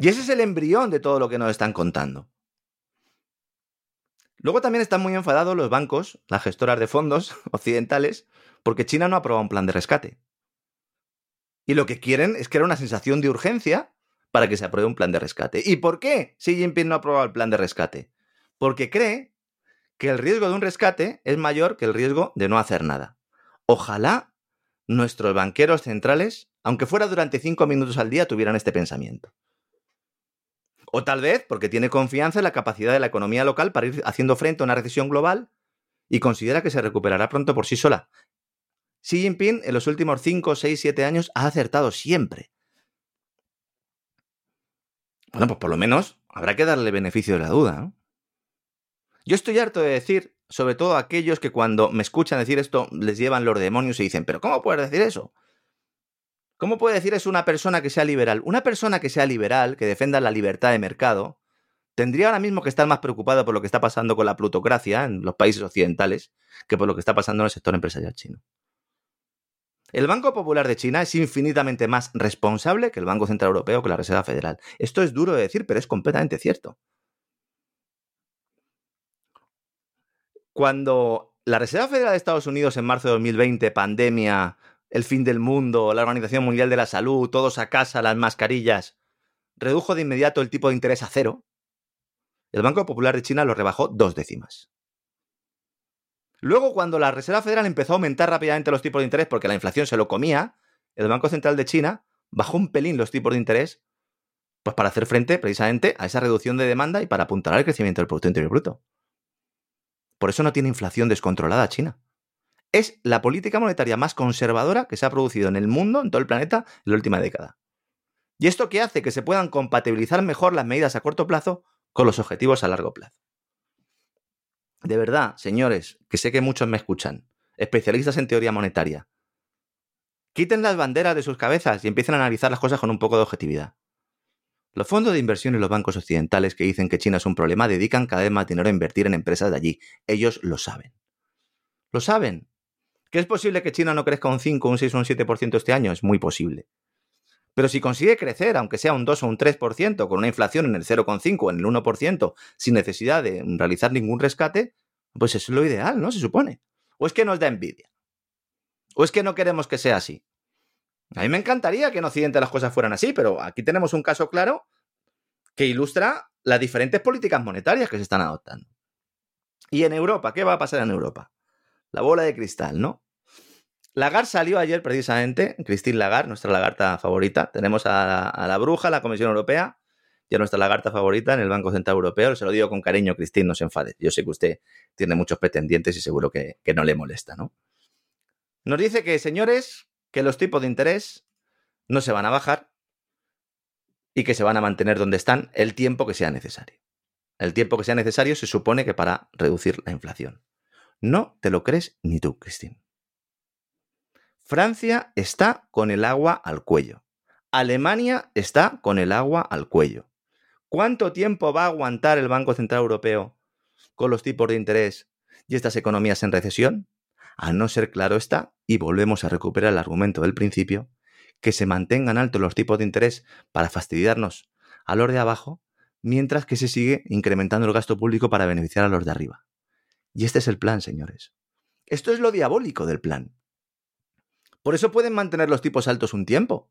[SPEAKER 6] Y ese es el embrión de todo lo que nos están contando. Luego también están muy enfadados los bancos, las gestoras de fondos occidentales, porque China no ha aprobado un plan de rescate. Y lo que quieren es crear una sensación de urgencia para que se apruebe un plan de rescate. ¿Y por qué Xi Jinping no ha aprobado el plan de rescate? Porque cree que el riesgo de un rescate es mayor que el riesgo de no hacer nada. Ojalá nuestros banqueros centrales, aunque fuera durante cinco minutos al día, tuvieran este pensamiento. O tal vez porque tiene confianza en la capacidad de la economía local para ir haciendo frente a una recesión global y considera que se recuperará pronto por sí sola. Xi Jinping en los últimos 5, 6, 7 años ha acertado siempre. Bueno, pues por lo menos habrá que darle beneficio de la duda. Yo estoy harto de decir, sobre todo a aquellos que cuando me escuchan decir esto les llevan los demonios y dicen, pero ¿cómo puedes decir eso? ¿Cómo puede decir eso una persona que sea liberal? Una persona que sea liberal, que defienda la libertad de mercado, tendría ahora mismo que estar más preocupada por lo que está pasando con la plutocracia en los países occidentales que por lo que está pasando en el sector empresarial chino. El Banco Popular de China es infinitamente más responsable que el Banco Central Europeo, que la Reserva Federal. Esto es duro de decir, pero es completamente cierto. Cuando la Reserva Federal de Estados Unidos en marzo de 2020, pandemia, el fin del mundo, la Organización Mundial de la Salud, todos a casa, las mascarillas, redujo de inmediato el tipo de interés a cero, el Banco Popular de China lo rebajó dos décimas. Luego, cuando la Reserva Federal empezó a aumentar rápidamente los tipos de interés porque la inflación se lo comía, el Banco Central de China bajó un pelín los tipos de interés Pues para hacer frente precisamente a esa reducción de demanda y para apuntalar el crecimiento del Producto Interior Bruto. Por eso no tiene inflación descontrolada China. Es la política monetaria más conservadora que se ha producido en el mundo, en todo el planeta, en la última década. ¿Y esto qué hace? Que se puedan compatibilizar mejor las medidas a corto plazo con los objetivos a largo plazo. De verdad, señores, que sé que muchos me escuchan, especialistas en teoría monetaria, quiten las banderas de sus cabezas y empiecen a analizar las cosas con un poco de objetividad. Los fondos de inversión y los bancos occidentales que dicen que China es un problema dedican cada vez más dinero a invertir en empresas de allí. Ellos lo saben. Lo saben. ¿Que es posible que China no crezca un 5, un 6 o un 7% este año? Es muy posible. Pero si consigue crecer, aunque sea un 2 o un 3%, con una inflación en el 0,5 o en el 1%, sin necesidad de realizar ningún rescate, pues eso es lo ideal, ¿no? Se supone. ¿O es que nos da envidia? ¿O es que no queremos que sea así? A mí me encantaría que en Occidente las cosas fueran así, pero aquí tenemos un caso claro que ilustra las diferentes políticas monetarias que se están adoptando. Y en Europa, ¿qué va a pasar en Europa? La bola de cristal, ¿no? Lagarde salió ayer precisamente, Christine Lagarde, nuestra lagarta favorita. Tenemos a, la bruja, la Comisión Europea, y a nuestra lagarta favorita en el Banco Central Europeo. Se lo digo con cariño, Christine, no se enfade. Yo sé que usted tiene muchos pretendientes y seguro que, que no le molesta, ¿no? Nos dice que, señores, que los tipos de interés no se van a bajar y que se van a mantener donde están el tiempo que sea necesario. El tiempo que sea necesario se supone que para reducir la inflación. No te lo crees ni tú, Christine. Francia está con el agua al cuello. Alemania está con el agua al cuello. ¿Cuánto tiempo va a aguantar el Banco Central Europeo con los tipos de interés y estas economías en recesión? A no ser claro está, y volvemos a recuperar el argumento del principio, que se mantengan altos los tipos de interés para fastidiarnos a los de abajo, mientras que se sigue incrementando el gasto público para beneficiar a los de arriba. Y este es el plan, señores. Esto es lo diabólico del plan. Por eso pueden mantener los tipos altos un tiempo,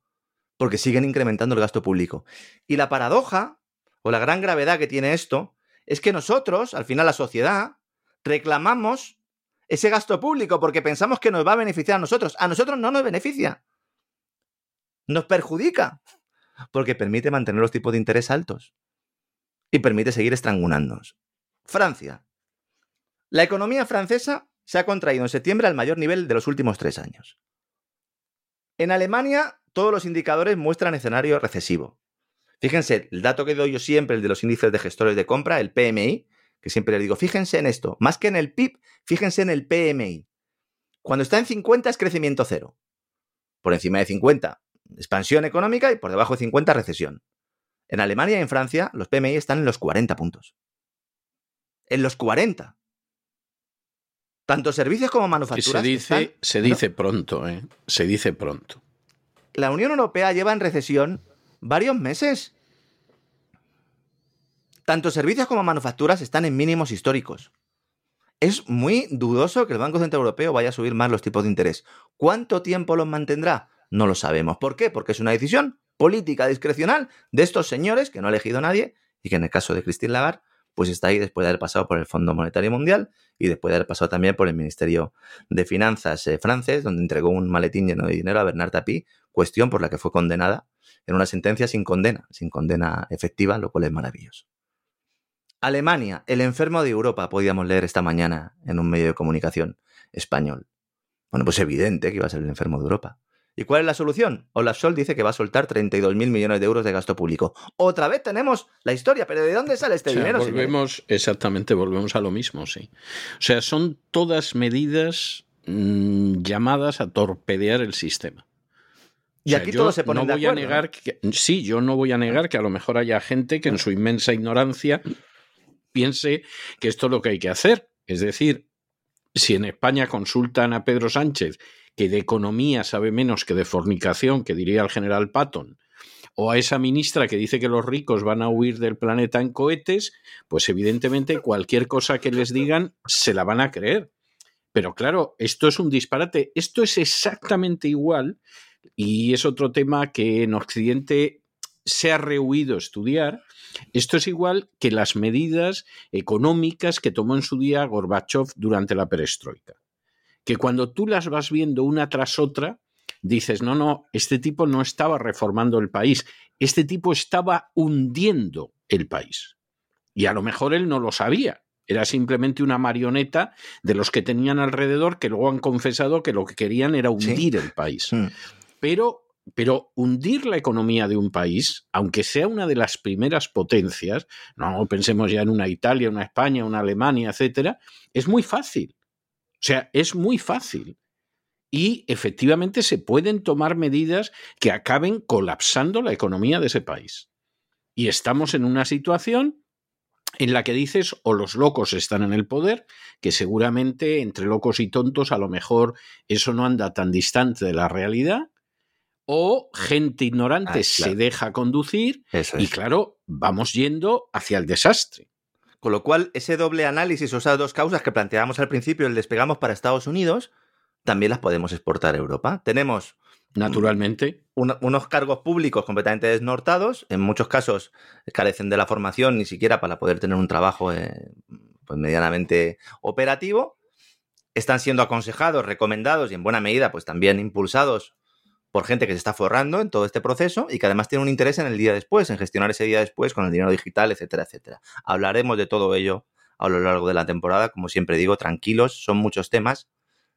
[SPEAKER 6] porque siguen incrementando el gasto público. Y la paradoja, o la gran gravedad que tiene esto, es que nosotros, al final la sociedad, reclamamos ese gasto público porque pensamos que nos va a beneficiar a nosotros. A nosotros no nos beneficia. Nos perjudica, porque permite mantener los tipos de interés altos y permite seguir estrangulándonos. Francia. La economía francesa se ha contraído en septiembre al mayor nivel de los últimos tres años. En Alemania, todos los indicadores muestran escenario recesivo. Fíjense, el dato que doy yo siempre, el de los índices de gestores de compra, el PMI, que siempre les digo, fíjense en esto, más que en el PIB, fíjense en el PMI. Cuando está en 50 es crecimiento cero. Por encima de 50, expansión económica y por debajo de 50, recesión. En Alemania y en Francia, los PMI están en los 40 puntos. En los 40. Tanto servicios como manufacturas.
[SPEAKER 1] se dice, se dice pronto, ¿eh? Se dice pronto.
[SPEAKER 6] La Unión Europea lleva en recesión varios meses. Tanto servicios como manufacturas están en mínimos históricos. Es muy dudoso que el Banco Central Europeo vaya a subir más los tipos de interés. ¿Cuánto tiempo los mantendrá? No lo sabemos. ¿Por qué? Porque es una decisión política discrecional de estos señores que no ha elegido nadie y que en el caso de Christine Lagarde pues está ahí después de haber pasado por el Fondo Monetario Mundial y después de haber pasado también por el Ministerio de Finanzas eh, francés, donde entregó un maletín lleno de dinero a Bernard Tapie, cuestión por la que fue condenada en una sentencia sin condena, sin condena efectiva, lo cual es maravilloso. Alemania, el enfermo de Europa, podíamos leer esta mañana en un medio de comunicación español. Bueno, pues evidente que iba a ser el enfermo de Europa. ¿Y cuál es la solución? Olaf Scholz dice que va a soltar 32.000 millones de euros de gasto público. Otra vez tenemos la historia, pero ¿de dónde sale este
[SPEAKER 1] O sea,
[SPEAKER 6] dinero?
[SPEAKER 1] volvemos, exactamente, volvemos a lo mismo, sí. O sea, son todas medidas mm, llamadas a torpedear el sistema.
[SPEAKER 6] Y
[SPEAKER 1] O sea,
[SPEAKER 6] aquí
[SPEAKER 1] yo
[SPEAKER 6] todos se ponen
[SPEAKER 1] no
[SPEAKER 6] de
[SPEAKER 1] voy
[SPEAKER 6] acuerdo,
[SPEAKER 1] a negar que, sí, yo no voy a negar que a lo mejor haya gente que en su inmensa ignorancia piense que esto es lo que hay que hacer. Es decir, si en España consultan a Pedro Sánchez, que de economía sabe menos que de fornicación, que diría el general Patton, o a esa ministra que dice que los ricos van a huir del planeta en cohetes, pues evidentemente cualquier cosa que les digan se la van a creer. Pero claro, esto es un disparate. Esto es exactamente igual, y es otro tema que en Occidente se ha rehuido estudiar. Esto es igual que las medidas económicas que tomó en su día Gorbachev durante la perestroika. Que cuando tú las vas viendo una tras otra, dices, no, no, este tipo no estaba reformando el país, este tipo estaba hundiendo el país. Y a lo mejor él no lo sabía. Era simplemente una marioneta de los que tenían alrededor que luego han confesado que lo que querían era hundir el país. Pero pero hundir la economía de un país, aunque sea una de las primeras potencias, no pensemos ya en una Italia, una España, una Alemania, etcétera, es muy fácil. O sea, es muy fácil. Y efectivamente se pueden tomar medidas que acaben colapsando la economía de ese país. Y estamos en una situación en la que dices o los locos están en el poder, que seguramente entre locos y tontos a lo mejor eso no anda tan distante de la realidad, o gente ignorante
[SPEAKER 6] Ah,
[SPEAKER 1] se deja conducir y claro, vamos yendo hacia el desastre.
[SPEAKER 6] Con lo cual, ese doble análisis o esas dos causas que planteábamos al principio, el despegamos para Estados Unidos, también las podemos exportar a Europa. Tenemos
[SPEAKER 1] Naturalmente.
[SPEAKER 6] un- unos cargos públicos completamente desnortados, en muchos casos carecen de la formación ni siquiera para poder tener un trabajo eh, pues medianamente operativo. Están siendo aconsejados, recomendados y en buena medida pues también impulsados por gente que se está forrando en todo este proceso y que además tiene un interés en el día después, en gestionar ese día después con el dinero digital, etcétera, etcétera. Hablaremos de todo ello a lo largo de la temporada, como siempre digo, tranquilos, son muchos temas.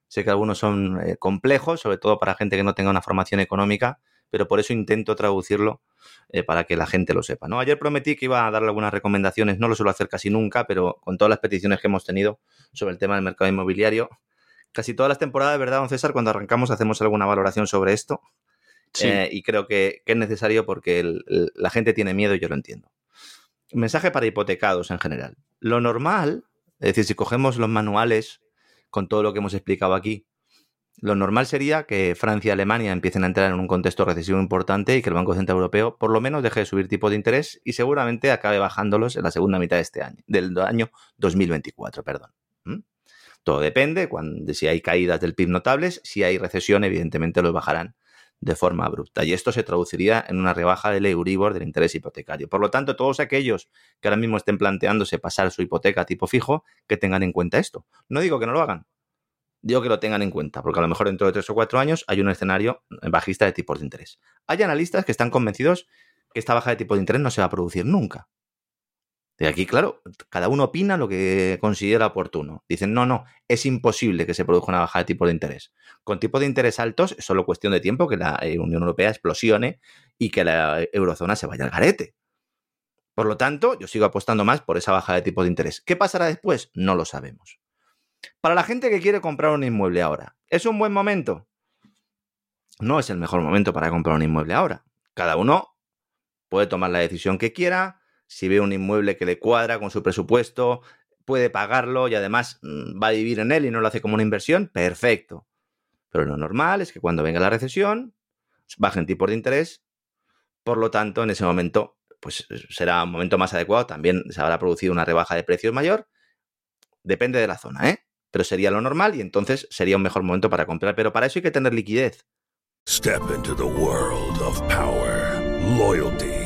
[SPEAKER 6] Sé que algunos son eh, complejos, sobre todo para gente que no tenga una formación económica, pero por eso intento traducirlo eh, para que la gente lo sepa. ¿no? Ayer prometí que iba a darle algunas recomendaciones, no lo suelo hacer casi nunca, pero con todas las peticiones que hemos tenido sobre el tema del mercado inmobiliario, casi todas las temporadas, ¿verdad, don César? Cuando arrancamos hacemos alguna valoración sobre esto.
[SPEAKER 1] Sí.
[SPEAKER 6] Eh, y creo que, que es necesario porque el- el- la gente tiene miedo y yo lo entiendo. Mensaje para hipotecados en general. Lo normal, es decir, si cogemos los manuales con todo lo que hemos explicado aquí, lo normal sería que Francia y Alemania empiecen a entrar en un contexto recesivo importante y que el Banco Central Europeo por lo menos deje de subir tipos de interés y seguramente acabe bajándolos en la segunda mitad de este año, del año 2024, perdón. ¿Mm? Todo depende cuando, de si hay caídas del PIB notables, si hay recesión, evidentemente los bajarán de forma abrupta. Y esto se traduciría en una rebaja del Euribor del interés hipotecario. Por lo tanto, todos aquellos que ahora mismo estén planteándose pasar su hipoteca a tipo fijo, que tengan en cuenta esto. No digo que no lo hagan, digo que lo tengan en cuenta, porque a lo mejor dentro de tres o cuatro años hay un escenario bajista de tipos de interés. Hay analistas que están convencidos que esta baja de tipos de interés no se va a producir nunca. De aquí, claro, cada uno opina lo que considera oportuno. Dicen, no, no, es imposible que se produzca una baja de tipos de interés. Con tipos de interés altos es solo cuestión de tiempo que la eh, Unión Europea explosione y que la eurozona se vaya al garete. Por lo tanto, yo sigo apostando más por esa baja de tipos de interés. ¿Qué pasará después? No lo sabemos. Para la gente que quiere comprar un inmueble ahora, ¿es un buen momento? No es el mejor momento para comprar un inmueble ahora. Cada uno puede tomar la decisión que quiera, si ve un inmueble que le cuadra con su presupuesto, puede pagarlo y además mm, va a vivir en él y no lo hace como una inversión, perfecto. Pero lo normal es que cuando venga la recesión, bajen tipos de interés, por lo tanto, en ese momento, pues será un momento más adecuado, también se habrá producido una rebaja de precios mayor, depende de la zona, ¿eh? Pero sería lo normal y entonces sería un mejor momento para comprar, pero para eso hay que tener liquidez.
[SPEAKER 10] Step into the world of power, loyalty,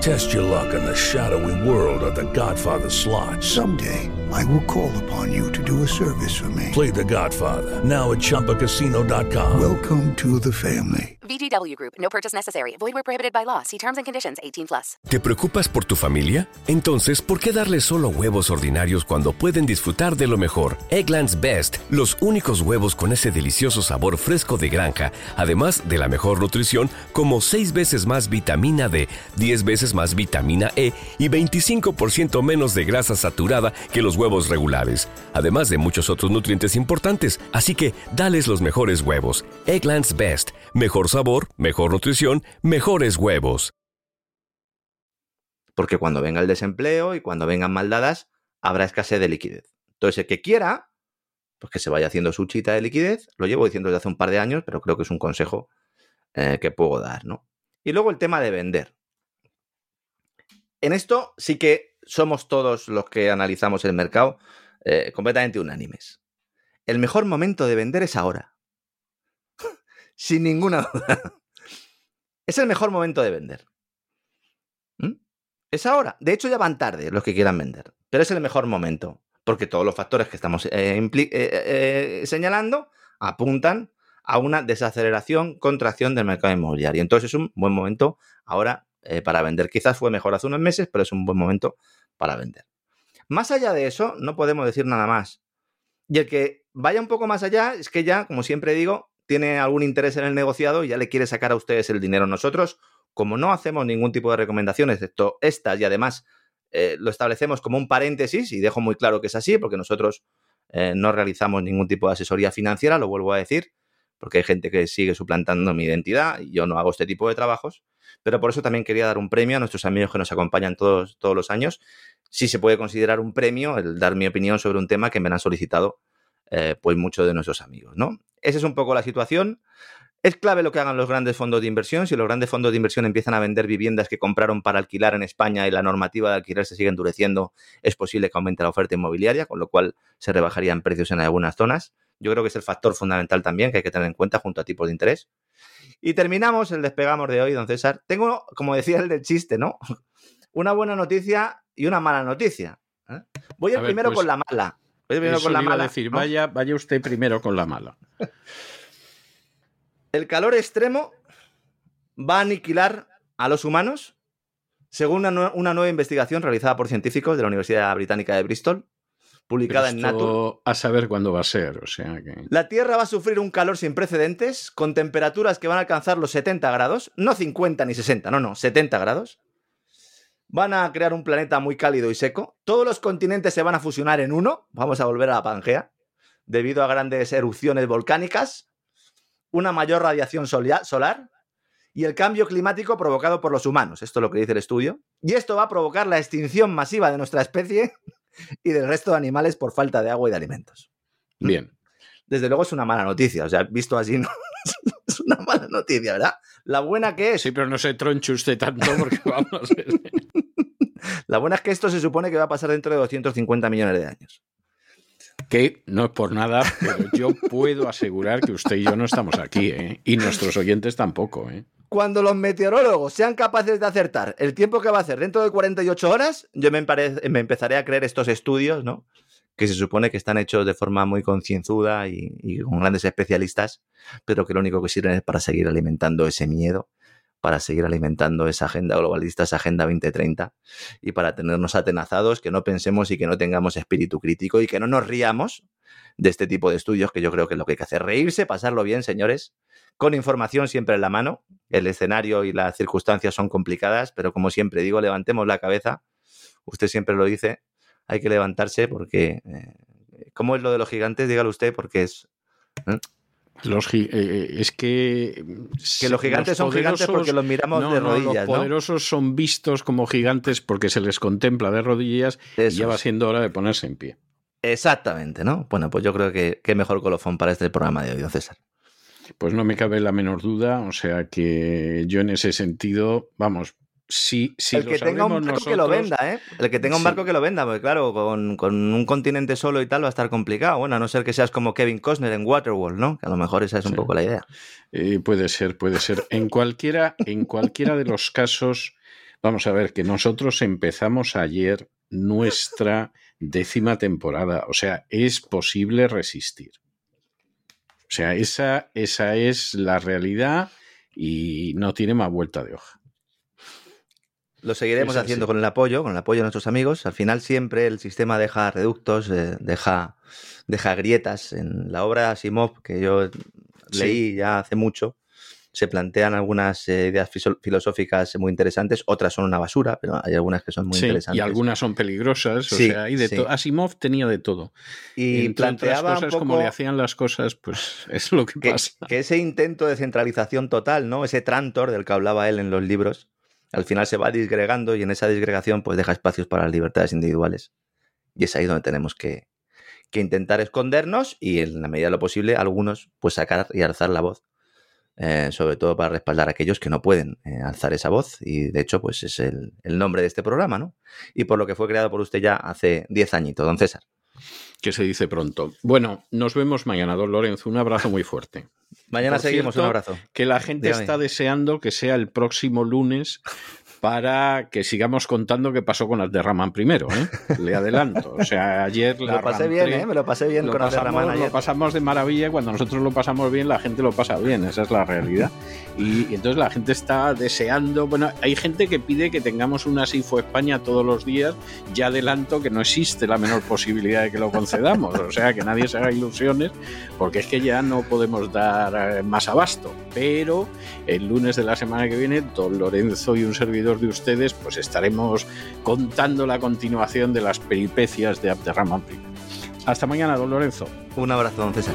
[SPEAKER 10] Test your luck in the shadowy world of The Godfather slot.
[SPEAKER 11] Someday, I will call upon you to do a service for me.
[SPEAKER 10] Play The Godfather now at ChumbaCasino.com.
[SPEAKER 11] Welcome to the family.
[SPEAKER 12] VGW Group. No purchase necessary. Void where prohibited by law. See terms and conditions. 18 plus.
[SPEAKER 13] ¿Te preocupas por tu familia? Entonces, ¿por qué darles solo huevos ordinarios cuando pueden disfrutar de lo mejor? Eggland's Best, los únicos huevos con ese delicioso sabor fresco de granja, además de la mejor nutrición, como 6 veces más vitamina D, 10 veces más vitamina E y 25% menos de grasa saturada que los huevos regulares, además de muchos otros nutrientes importantes. Así que, dales los mejores huevos. Eggland's Best, mejor sabor, mejor nutrición, mejores huevos.
[SPEAKER 6] Porque cuando venga el desempleo y cuando vengan maldadas, habrá escasez de liquidez. Entonces, el que quiera, pues que se vaya haciendo su chita de liquidez. Lo llevo diciendo desde hace un par de años, pero creo que es un consejo eh, que puedo dar, ¿no? Y luego el tema de vender. En esto sí que somos todos los que analizamos el mercado eh, completamente unánimes. El mejor momento de vender es ahora. Sin ninguna duda. Es el mejor momento de vender. ¿Mm? Es ahora. De hecho, ya van tarde los que quieran vender. Pero es el mejor momento. Porque todos los factores que estamos eh, eh, señalando apuntan a una desaceleración, contracción del mercado inmobiliario. Entonces es un buen momento ahora eh, para vender. Quizás fue mejor hace unos meses, pero es un buen momento para vender. Más allá de eso, no podemos decir nada más. Y el que vaya un poco más allá es que ya, como siempre digo, tiene algún interés en el negociado y ya le quiere sacar a ustedes el dinero. Nosotros, como no hacemos ningún tipo de recomendaciones, excepto estas, y además eh, lo establecemos como un paréntesis, y dejo muy claro que es así, porque nosotros eh, no realizamos ningún tipo de asesoría financiera, lo vuelvo a decir, porque hay gente que sigue suplantando mi identidad y yo no hago este tipo de trabajos, pero por eso también quería dar un premio a nuestros amigos que nos acompañan todos, todos los años. Sí se puede considerar un premio el dar mi opinión sobre un tema que me han solicitado eh, pues muchos de nuestros amigos, ¿no? Esa es un poco la situación. Es clave lo que hagan los grandes fondos de inversión. Si los grandes fondos de inversión empiezan a vender viviendas que compraron para alquilar en España y la normativa de alquiler se sigue endureciendo, es posible que aumente la oferta inmobiliaria, con lo cual se rebajarían precios en algunas zonas. Yo creo que es el factor fundamental también que hay que tener en cuenta junto a tipos de interés. Y terminamos el despegamos de hoy, don César. Tengo, como decía el del chiste, ¿no? Una buena noticia y una mala noticia. ¿eh? Voy
[SPEAKER 1] A
[SPEAKER 6] el
[SPEAKER 1] ver,
[SPEAKER 6] primero
[SPEAKER 1] pues,
[SPEAKER 6] con la mala. Voy primero
[SPEAKER 1] Eso
[SPEAKER 6] con la
[SPEAKER 1] a
[SPEAKER 6] mala.
[SPEAKER 1] decir,
[SPEAKER 6] ¿no?
[SPEAKER 1] vaya, vaya usted primero con la mala.
[SPEAKER 6] El calor extremo va a aniquilar a los humanos, según una nueva investigación realizada por científicos de la Universidad Británica de Bristol, publicada en Nature.
[SPEAKER 1] A saber cuándo va a ser, o sea que...
[SPEAKER 6] La Tierra va a sufrir un calor sin precedentes, con temperaturas que van a alcanzar los 70 grados, no 50 ni 60, no, no, 70 grados. Van a crear un planeta muy cálido y seco. Todos los continentes se van a fusionar en uno. Vamos a volver a la Pangea. Debido a grandes erupciones volcánicas, una mayor radiación solar y el cambio climático provocado por los humanos. Esto es lo que dice el estudio. Y esto va a provocar la extinción masiva de nuestra especie y del resto de animales por falta de agua y de alimentos.
[SPEAKER 1] Bien.
[SPEAKER 6] Desde luego es una mala noticia. O sea, visto así, no, es una mala noticia, ¿verdad? La buena que es.
[SPEAKER 1] Sí, pero no se tronche usted tanto porque vamos.
[SPEAKER 6] La buena es que esto se supone que va a pasar dentro de 250 millones de años.
[SPEAKER 1] Que no es por nada, pero yo puedo asegurar que usted y yo no estamos aquí, ¿eh? Y nuestros oyentes tampoco, ¿eh?
[SPEAKER 6] Cuando los meteorólogos sean capaces de acertar el tiempo que va a hacer dentro de 48 horas, yo me, me empezaré a creer estos estudios, ¿no? Que se supone que están hechos de forma muy concienzuda y con grandes especialistas, pero que lo único que sirven es para seguir alimentando ese miedo, para seguir alimentando esa agenda globalista, esa agenda 2030, y para tenernos atenazados, que no pensemos y que no tengamos espíritu crítico y que no nos riamos de este tipo de estudios, que yo creo que es lo que hay que hacer. Reírse, pasarlo bien, señores, con información siempre en la mano. El escenario y las circunstancias son complicadas, pero como siempre digo, levantemos la cabeza. Usted siempre lo dice, hay que levantarse porque... eh, ¿Cómo es lo de los gigantes? Dígalo usted, porque es... ¿eh?
[SPEAKER 1] Los eh, es que.
[SPEAKER 6] Que los gigantes son gigantes porque los miramos
[SPEAKER 1] no,
[SPEAKER 6] de rodillas, ¿no?
[SPEAKER 1] Los poderosos son vistos como gigantes porque se les contempla de rodillas y
[SPEAKER 6] Eso
[SPEAKER 1] ya va siendo hora de ponerse en pie.
[SPEAKER 6] Exactamente, ¿no? Bueno, pues yo creo que qué mejor colofón para este programa de hoy, don César.
[SPEAKER 1] Pues no me cabe la menor duda, o sea que yo en ese sentido, vamos, si, si
[SPEAKER 6] el que tenga un barco que lo venda, ¿eh? El que tenga un
[SPEAKER 1] Sí.
[SPEAKER 6] barco que lo venda, porque claro, con, con un continente solo y tal va a estar complicado. Bueno, a no ser que seas como Kevin Costner en Waterworld, ¿no? Que a lo mejor esa es un poco la idea.
[SPEAKER 1] Eh, puede ser, puede ser. En cualquiera, en cualquiera de los casos, vamos a ver que nosotros empezamos ayer nuestra décima temporada. O sea, es posible resistir. O sea, esa, esa es la realidad y no tiene más vuelta de hoja.
[SPEAKER 6] Lo seguiremos
[SPEAKER 1] Es así.
[SPEAKER 6] haciendo con el apoyo, con el apoyo de nuestros amigos. Al final siempre el sistema deja reductos, eh, deja, deja grietas. En la obra de Asimov, que yo
[SPEAKER 1] Sí.
[SPEAKER 6] leí ya hace mucho, se plantean algunas eh, ideas filosóficas muy interesantes, otras son una basura, pero hay algunas que son muy
[SPEAKER 1] Sí,
[SPEAKER 6] interesantes.
[SPEAKER 1] y algunas son peligrosas. O
[SPEAKER 6] Sí,
[SPEAKER 1] sea, hay de
[SPEAKER 6] sí.
[SPEAKER 1] Asimov tenía de todo.
[SPEAKER 6] Y
[SPEAKER 1] Entre otras
[SPEAKER 6] planteaba un
[SPEAKER 1] cosas, como
[SPEAKER 6] poco-
[SPEAKER 1] le hacían las cosas, pues es lo que
[SPEAKER 6] que,
[SPEAKER 1] pasa.
[SPEAKER 6] que ese intento de centralización total, ¿no? Ese trantor del que hablaba él en los libros, al final se va disgregando y en esa disgregación pues deja espacios para las libertades individuales. Y es ahí donde tenemos que, que intentar escondernos y en la medida de lo posible algunos pues sacar y alzar la voz. Eh, sobre todo para respaldar a aquellos que no pueden eh, alzar esa voz y de hecho pues es el, el nombre de este programa, ¿no? Y por lo que fue creado por usted ya hace 10 añitos, don César.
[SPEAKER 1] Que se dice pronto. Bueno, nos vemos mañana, don Lorenzo. Un abrazo muy fuerte.
[SPEAKER 6] Mañana
[SPEAKER 1] Por
[SPEAKER 6] seguimos,
[SPEAKER 1] cierto,
[SPEAKER 6] un abrazo.
[SPEAKER 1] Que la gente
[SPEAKER 6] Dígame.
[SPEAKER 1] está deseando que sea el próximo lunes para que sigamos contando qué pasó con Abderramán primero. ¿eh? Le adelanto. O sea, ayer
[SPEAKER 6] la. Lo pasé bien, ¿eh? Me lo pasé bien con Abderramán ayer.
[SPEAKER 1] Lo pasamos de maravilla. Cuando nosotros lo pasamos bien, la gente lo pasa bien. Esa es la realidad. Y, y entonces la gente está deseando. Bueno, hay gente que pide que tengamos una SIFO España todos los días. Ya adelanto que no existe la menor posibilidad de que lo concedamos. O sea, que nadie se haga ilusiones, porque es que ya no podemos dar eh, más abasto. Pero el lunes de la semana que viene, don Lorenzo y un servidor de ustedes, pues estaremos contando la continuación de las peripecias de Abderrahman I. Hasta mañana, don Lorenzo.
[SPEAKER 6] Un abrazo, don César.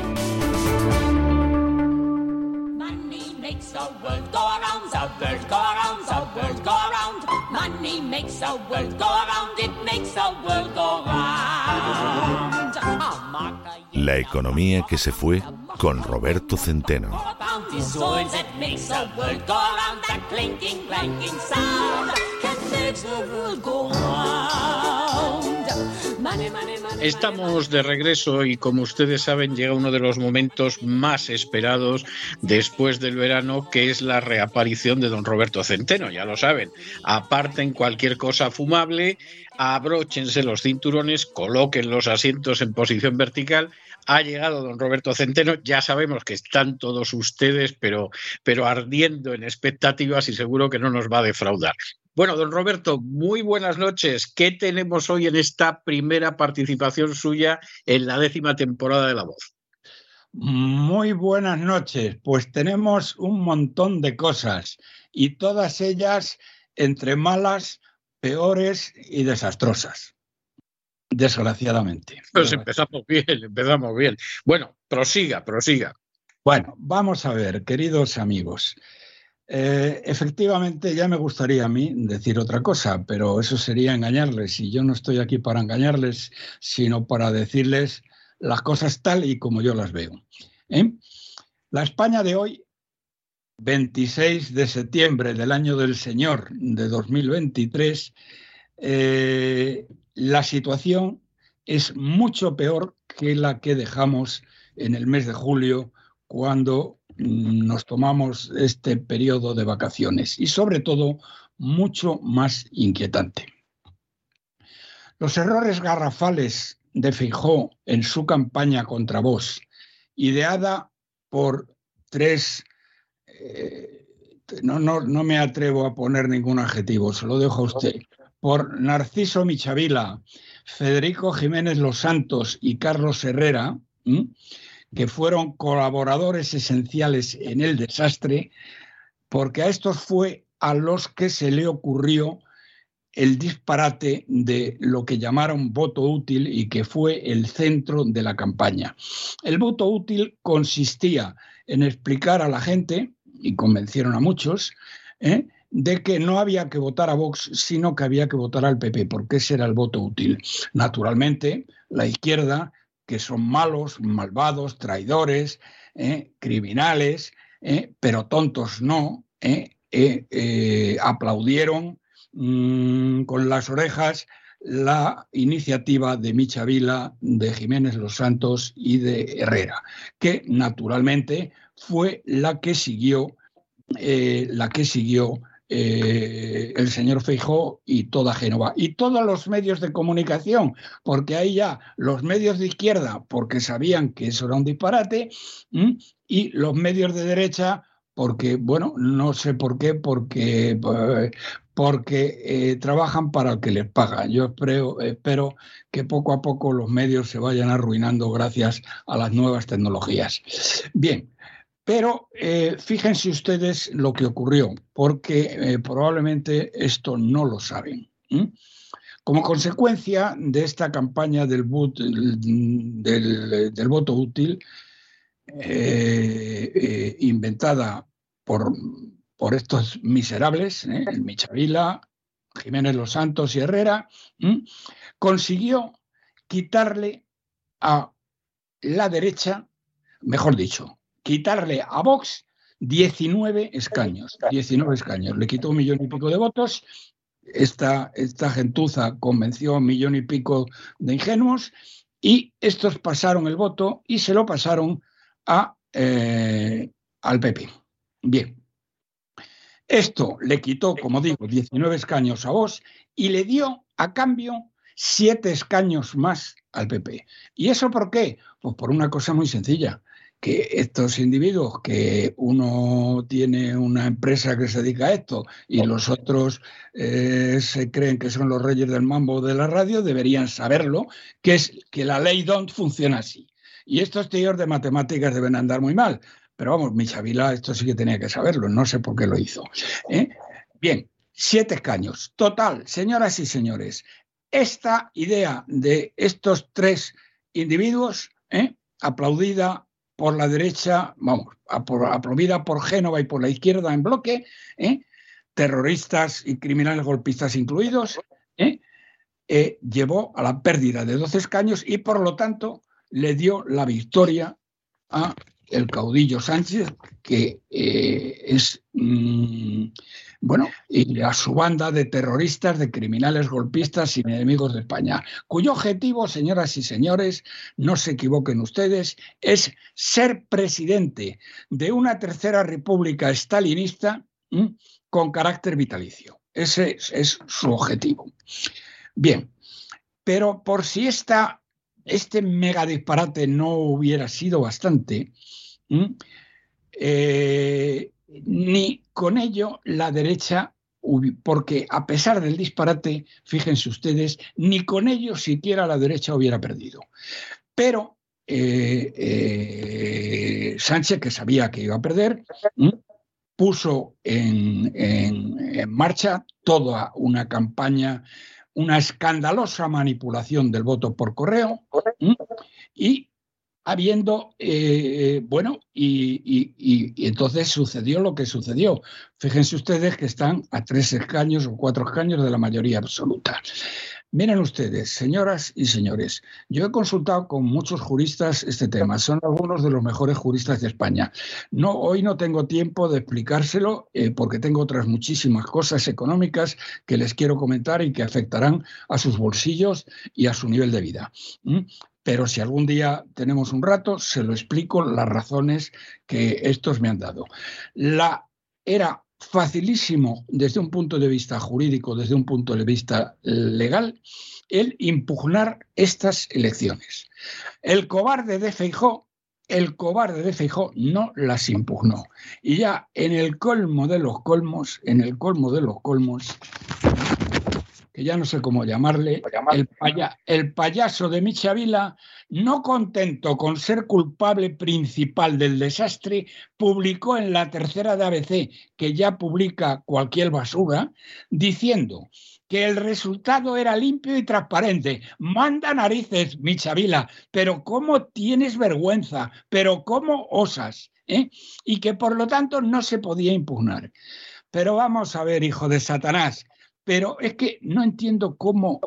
[SPEAKER 3] La economía que se fue con Roberto Centeno.
[SPEAKER 1] Estamos de regreso y como ustedes saben llega uno de los momentos más esperados después del verano que es la reaparición de don Roberto Centeno, ya lo saben. Aparten cualquier cosa fumable, abróchense los cinturones, coloquen los asientos en posición vertical ha llegado don Roberto Centeno. Ya sabemos que están todos ustedes, pero, pero ardiendo en expectativas y seguro que no nos va a defraudar. Bueno, don Roberto, muy buenas noches. ¿Qué tenemos hoy en esta primera participación suya en la décima temporada de La Voz?
[SPEAKER 14] Muy buenas noches. Pues tenemos un montón de cosas y todas ellas entre malas, peores y desastrosas desgraciadamente.
[SPEAKER 1] Pues empezamos bien, empezamos bien. Bueno, prosiga, prosiga.
[SPEAKER 14] Bueno, vamos a ver, queridos amigos. Eh, efectivamente, ya me gustaría a mí decir otra cosa, pero eso sería engañarles y yo no estoy aquí para engañarles, sino para decirles las cosas tal y como yo las veo. ¿eh? La España de hoy, 26 de septiembre del año del Señor de 2023, eh, la situación es mucho peor que la que dejamos en el mes de julio cuando mm, nos tomamos este periodo de vacaciones y sobre todo mucho más inquietante. Los errores garrafales de Fijó en su campaña contra vos, ideada por tres, eh, no, no, no me atrevo a poner ningún adjetivo, se lo dejo a usted, por Narciso Michavila, Federico Jiménez Los Santos y Carlos Herrera, que fueron colaboradores esenciales en el desastre, porque a estos fue a los que se le ocurrió el disparate de lo que llamaron voto útil y que fue el centro de la campaña. El voto útil consistía en explicar a la gente, y convencieron a muchos, ¿eh? De que no había que votar a Vox, sino que había que votar al PP, porque ese era el voto útil. Naturalmente, la izquierda, que son malos, malvados, traidores, eh, criminales, eh, pero tontos no, eh, aplaudieron mm, con las orejas la iniciativa de Michavila, de Jiménez Los Santos y de Herrera, que naturalmente fue la que siguió, la que siguió eh, el señor Feijó y toda Génova. Y todos los medios de comunicación, porque ahí ya los medios de izquierda, porque sabían que eso era un disparate, y los medios de derecha, porque, bueno, no sé por qué, porque, porque eh, trabajan para el que les paga. Yo espero, espero que poco a poco los medios se vayan arruinando gracias a las nuevas tecnologías. Bien, pero eh, fíjense ustedes lo que ocurrió, porque eh, probablemente esto no lo saben. Como consecuencia de esta campaña del, voto útil, eh, inventada por, por, estos miserables, el Michavila, Jiménez Los Santos y Herrera, consiguió quitarle a la derecha, mejor dicho, quitarle a Vox 19 escaños. 19 escaños. Le quitó un millón y pico de votos. Esta, esta gentuza convenció a un millón y pico de ingenuos y estos pasaron el voto y se lo pasaron a, eh, al PP. Bien. Esto le quitó, como digo, 19 escaños a Vox y le dio a cambio siete escaños más al PP. ¿Y eso por qué? Pues por una cosa muy sencilla que estos individuos, que uno tiene una empresa que se dedica a esto y los otros eh, se creen que son los reyes del mambo de la radio, deberían saberlo, que es que la ley DONT funciona así. Y estos tíos de matemáticas deben andar muy mal. Pero vamos, Michavila esto sí que tenía que saberlo, no sé por qué lo hizo. ¿eh? Bien, siete escaños. Total, señoras y señores, esta idea de estos tres individuos, ¿eh? aplaudida por la derecha, vamos, aplaudida por Génova y por la izquierda en bloque, ¿eh? terroristas y criminales golpistas incluidos, llevó a la pérdida de 12 escaños y por lo tanto le dio la victoria a el caudillo Sánchez, que eh, es, bueno, y a su banda de terroristas, de criminales golpistas y enemigos de España, cuyo objetivo, señoras y señores, no se equivoquen ustedes, es ser presidente de una tercera república estalinista con carácter vitalicio. Ese es su objetivo. Bien, pero por si este mega disparate no hubiera sido bastante, eh, ni con ello la derecha, porque a pesar del disparate, fíjense ustedes, ni con ello siquiera la derecha hubiera perdido. Pero eh, eh, Sánchez, que sabía que iba a perder, puso en, en marcha toda una campaña una escandalosa manipulación del voto por correo y habiendo, eh, bueno, y, entonces sucedió lo que sucedió. Fíjense ustedes que están a tres escaños o cuatro escaños de la mayoría absoluta. Miren ustedes, señoras y señores, yo he consultado con muchos juristas este tema, son algunos de los mejores juristas de España. No, hoy no tengo tiempo de explicárselo eh, porque tengo otras muchísimas cosas económicas que les quiero comentar y que afectarán a sus bolsillos y a su nivel de vida. Pero si algún día tenemos un rato, se lo explico las razones que estos me han dado. La era facilísimo desde un punto de vista jurídico, desde un punto de vista legal, el impugnar estas elecciones. El cobarde de Feijó, el cobarde de Feijó no las impugnó. Y ya en el colmo de los colmos, en el colmo de los colmos, que ya no sé cómo llamarle, el, el payaso de Michavila, no contento con ser culpable principal del desastre, publicó en la tercera de ABC, que ya publica cualquier basura, diciendo que el resultado era limpio y transparente. Manda narices, Michavila, pero ¿cómo tienes vergüenza? ¿Pero cómo osas? ¿Eh? Y que por lo tanto no se podía impugnar. Pero vamos a ver, hijo de Satanás, pero es que no entiendo cómo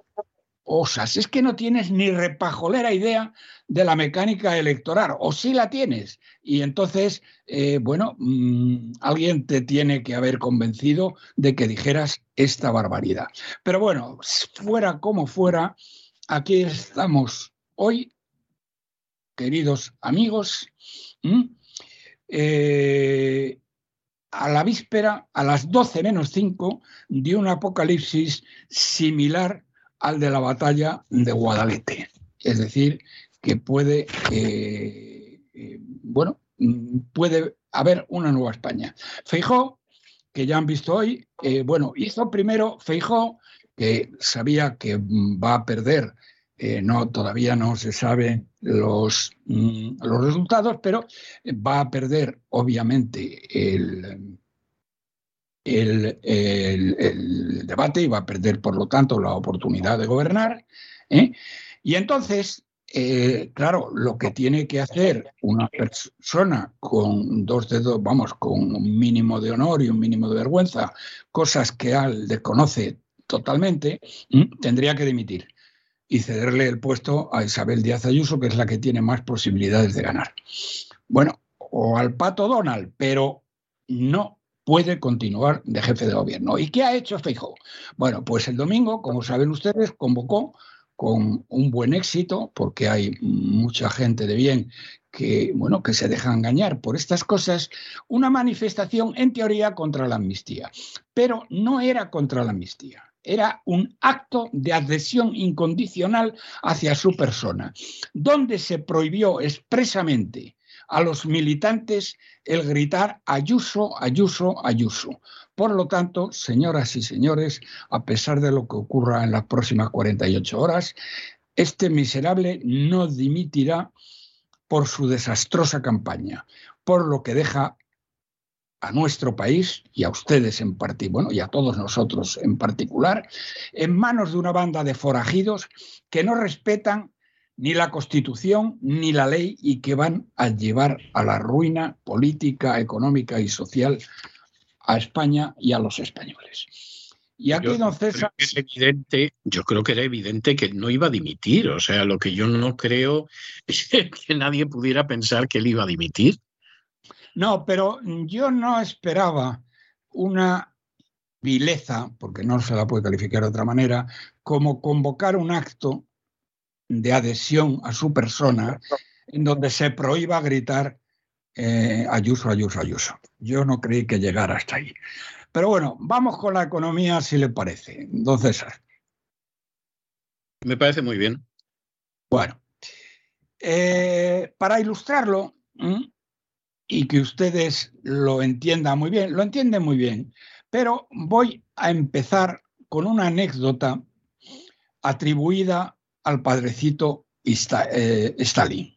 [SPEAKER 14] osas. Es que no tienes ni repajolera idea de la mecánica electoral, o sí la tienes. Y entonces, eh, bueno, mm, alguien te tiene que haber convencido de que dijeras esta barbaridad. Pero bueno, fuera como fuera, aquí estamos hoy, queridos amigos a la víspera, a las 12 menos 5, de un apocalipsis similar al de la batalla de Guadalete. Es decir, que puede, eh, eh, bueno, puede haber una nueva España. Feijó, que ya han visto hoy, eh, bueno, hizo primero Feijó, que sabía que va a perder eh, no, todavía no se saben los, mm, los resultados, pero va a perder obviamente el, el, debate y va a perder, por lo tanto, la oportunidad de gobernar. ¿eh? Y entonces, eh, claro, lo que tiene que hacer una persona con dos dedos, vamos, con un mínimo de honor y un mínimo de vergüenza, cosas que él desconoce totalmente, tendría que dimitir y cederle el puesto a Isabel Díaz Ayuso, que es la que tiene más posibilidades de ganar. Bueno, o al pato Donald, pero no puede continuar de jefe de gobierno. ¿Y qué ha hecho Feijóo? Bueno, pues el domingo, como saben ustedes, convocó con un buen éxito, porque hay mucha gente de bien que, bueno, que se deja engañar por estas cosas, una manifestación en teoría contra la amnistía. Pero no era contra la amnistía era un acto de adhesión incondicional hacia su persona, donde se prohibió expresamente a los militantes el gritar Ayuso, Ayuso, Ayuso. Por lo tanto, señoras y señores, a pesar de lo que ocurra en las próximas 48 horas, este miserable no dimitirá por su desastrosa campaña, por lo que deja a nuestro país y a ustedes en particular, bueno, y a todos nosotros en particular, en manos de una banda de forajidos que no respetan ni la Constitución ni la ley y que van a llevar a la ruina política, económica y social a España y a los españoles. Y aquí, don César.
[SPEAKER 1] Es evidente, yo creo que era evidente que no iba a dimitir. O sea, lo que yo no creo es que nadie pudiera pensar que él iba a dimitir.
[SPEAKER 14] No, pero yo no esperaba una vileza, porque no se la puede calificar de otra manera, como convocar un acto de adhesión a su persona en donde se prohíba gritar eh, Ayuso, Ayuso, Ayuso. Yo no creí que llegara hasta ahí. Pero bueno, vamos con la economía si le parece. César.
[SPEAKER 1] Me parece muy bien.
[SPEAKER 14] Bueno, eh, para ilustrarlo y que ustedes lo entiendan muy bien, lo entienden muy bien, pero voy a empezar con una anécdota atribuida al padrecito eh, Stalin,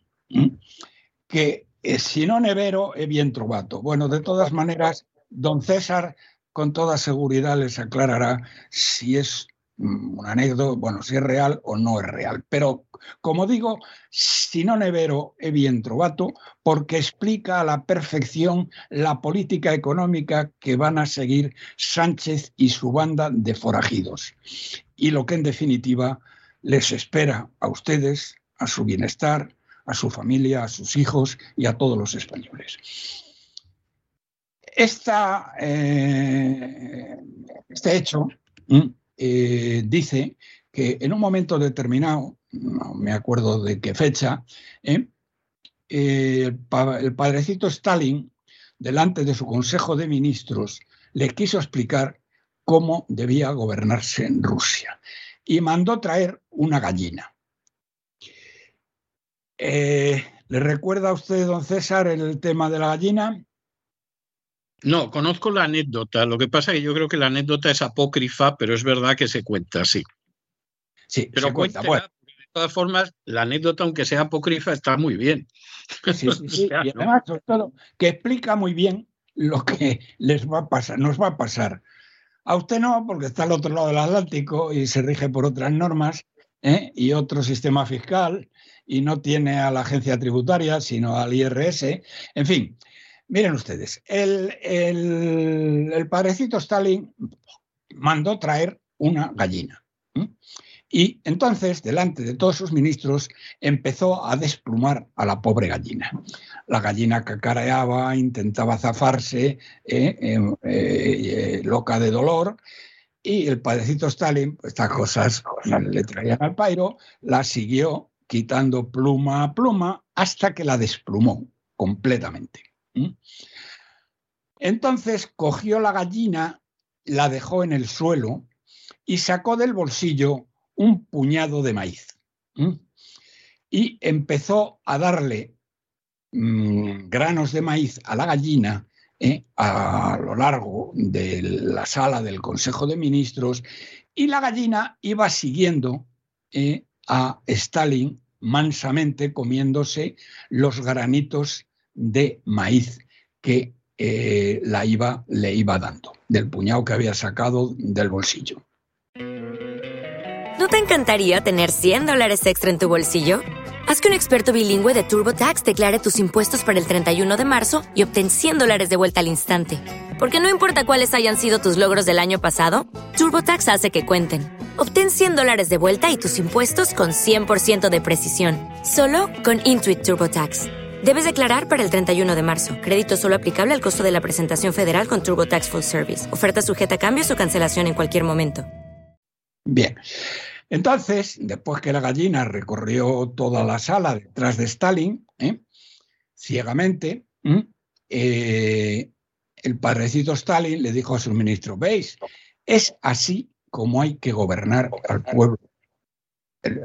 [SPEAKER 14] que eh, si no nevero es bien trovato. Bueno, de todas maneras, don César con toda seguridad les aclarará si es una anécdota, bueno, si es real o no es real. Pero, como digo, si no nevero es bien trovato, porque explica a la perfección la política económica que van a seguir Sánchez y su banda de forajidos. Y lo que en definitiva les espera a ustedes, a su bienestar, a su familia, a sus hijos y a todos los españoles. Esta, eh, este hecho dice que en un momento determinado, no me acuerdo de qué fecha, eh, el, el padrecito Stalin, delante de su Consejo de Ministros, le quiso explicar cómo debía gobernarse en Rusia y mandó traer una gallina. ¿Le recuerda a usted, don César, el tema de la gallina?
[SPEAKER 1] No, conozco la anécdota. Lo que pasa es que yo creo que la anécdota es apócrifa, pero es verdad que se cuenta, sí.
[SPEAKER 14] Sí,
[SPEAKER 1] pero
[SPEAKER 14] se cuenta. Bueno.
[SPEAKER 1] De todas formas, la anécdota, aunque sea apócrifa, está muy bien.
[SPEAKER 14] Sí, sí, sí. y además, sobre todo, que explica muy bien lo que les va a pasar, nos va a pasar. A usted no, porque está al otro lado del Atlántico y se rige por otras normas ¿eh? y otro sistema fiscal y no tiene a la agencia tributaria, sino al IRS. En fin, Miren ustedes, el, el, padrecito Stalin mandó traer una gallina. Y entonces, delante de todos sus ministros, empezó a desplumar a la pobre gallina. La gallina cacareaba, intentaba zafarse, eh, em, eh, loca de dolor, y el padrecito Stalin, pues, estas cosas le traían al pairo, la siguió quitando pluma a pluma hasta que la desplumó completamente. ¿Mm? Entonces cogió la gallina, la dejó en el suelo y sacó del bolsillo un puñado de maíz. ¿Mm? Y empezó a darle mm, granos de maíz a la gallina ¿eh? a lo largo de la sala del Consejo de Ministros y la gallina iba siguiendo ¿eh? a Stalin mansamente comiéndose los granitos de maíz que eh, la iba, le iba dando, del puñado que había sacado del bolsillo.
[SPEAKER 15] ¿No te encantaría tener 100 dólares extra en tu bolsillo? Haz que un experto bilingüe de TurboTax declare tus impuestos para el 31 de marzo y obtén 100 dólares de vuelta al instante. Porque no importa cuáles hayan sido tus logros del año pasado, TurboTax hace que cuenten. Obtén 100 dólares de vuelta y tus impuestos con 100% de precisión, solo con Intuit TurboTax. Debes declarar para el 31 de marzo. Crédito solo aplicable al costo de la presentación federal con Turbo Tax Full Service. Oferta sujeta a cambios o cancelación en cualquier momento.
[SPEAKER 14] Bien. Entonces, después que la gallina recorrió toda la sala detrás de Stalin, ¿eh? ciegamente, eh, el padrecito Stalin le dijo a su ministro, veis, es así como hay que gobernar al pueblo.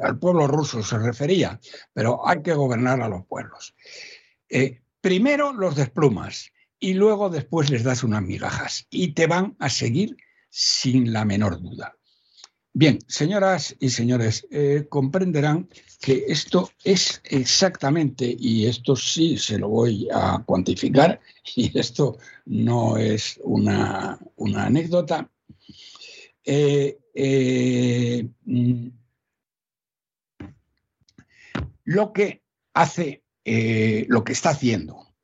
[SPEAKER 14] Al pueblo ruso se refería, pero hay que gobernar a los pueblos. Eh, primero los desplumas y luego después les das unas migajas y te van a seguir sin la menor duda. Bien, señoras y señores, eh, comprenderán que esto es exactamente, y esto sí se lo voy a cuantificar, y esto no es una, anécdota, eh, eh, mm, lo que hace, lo que está haciendo,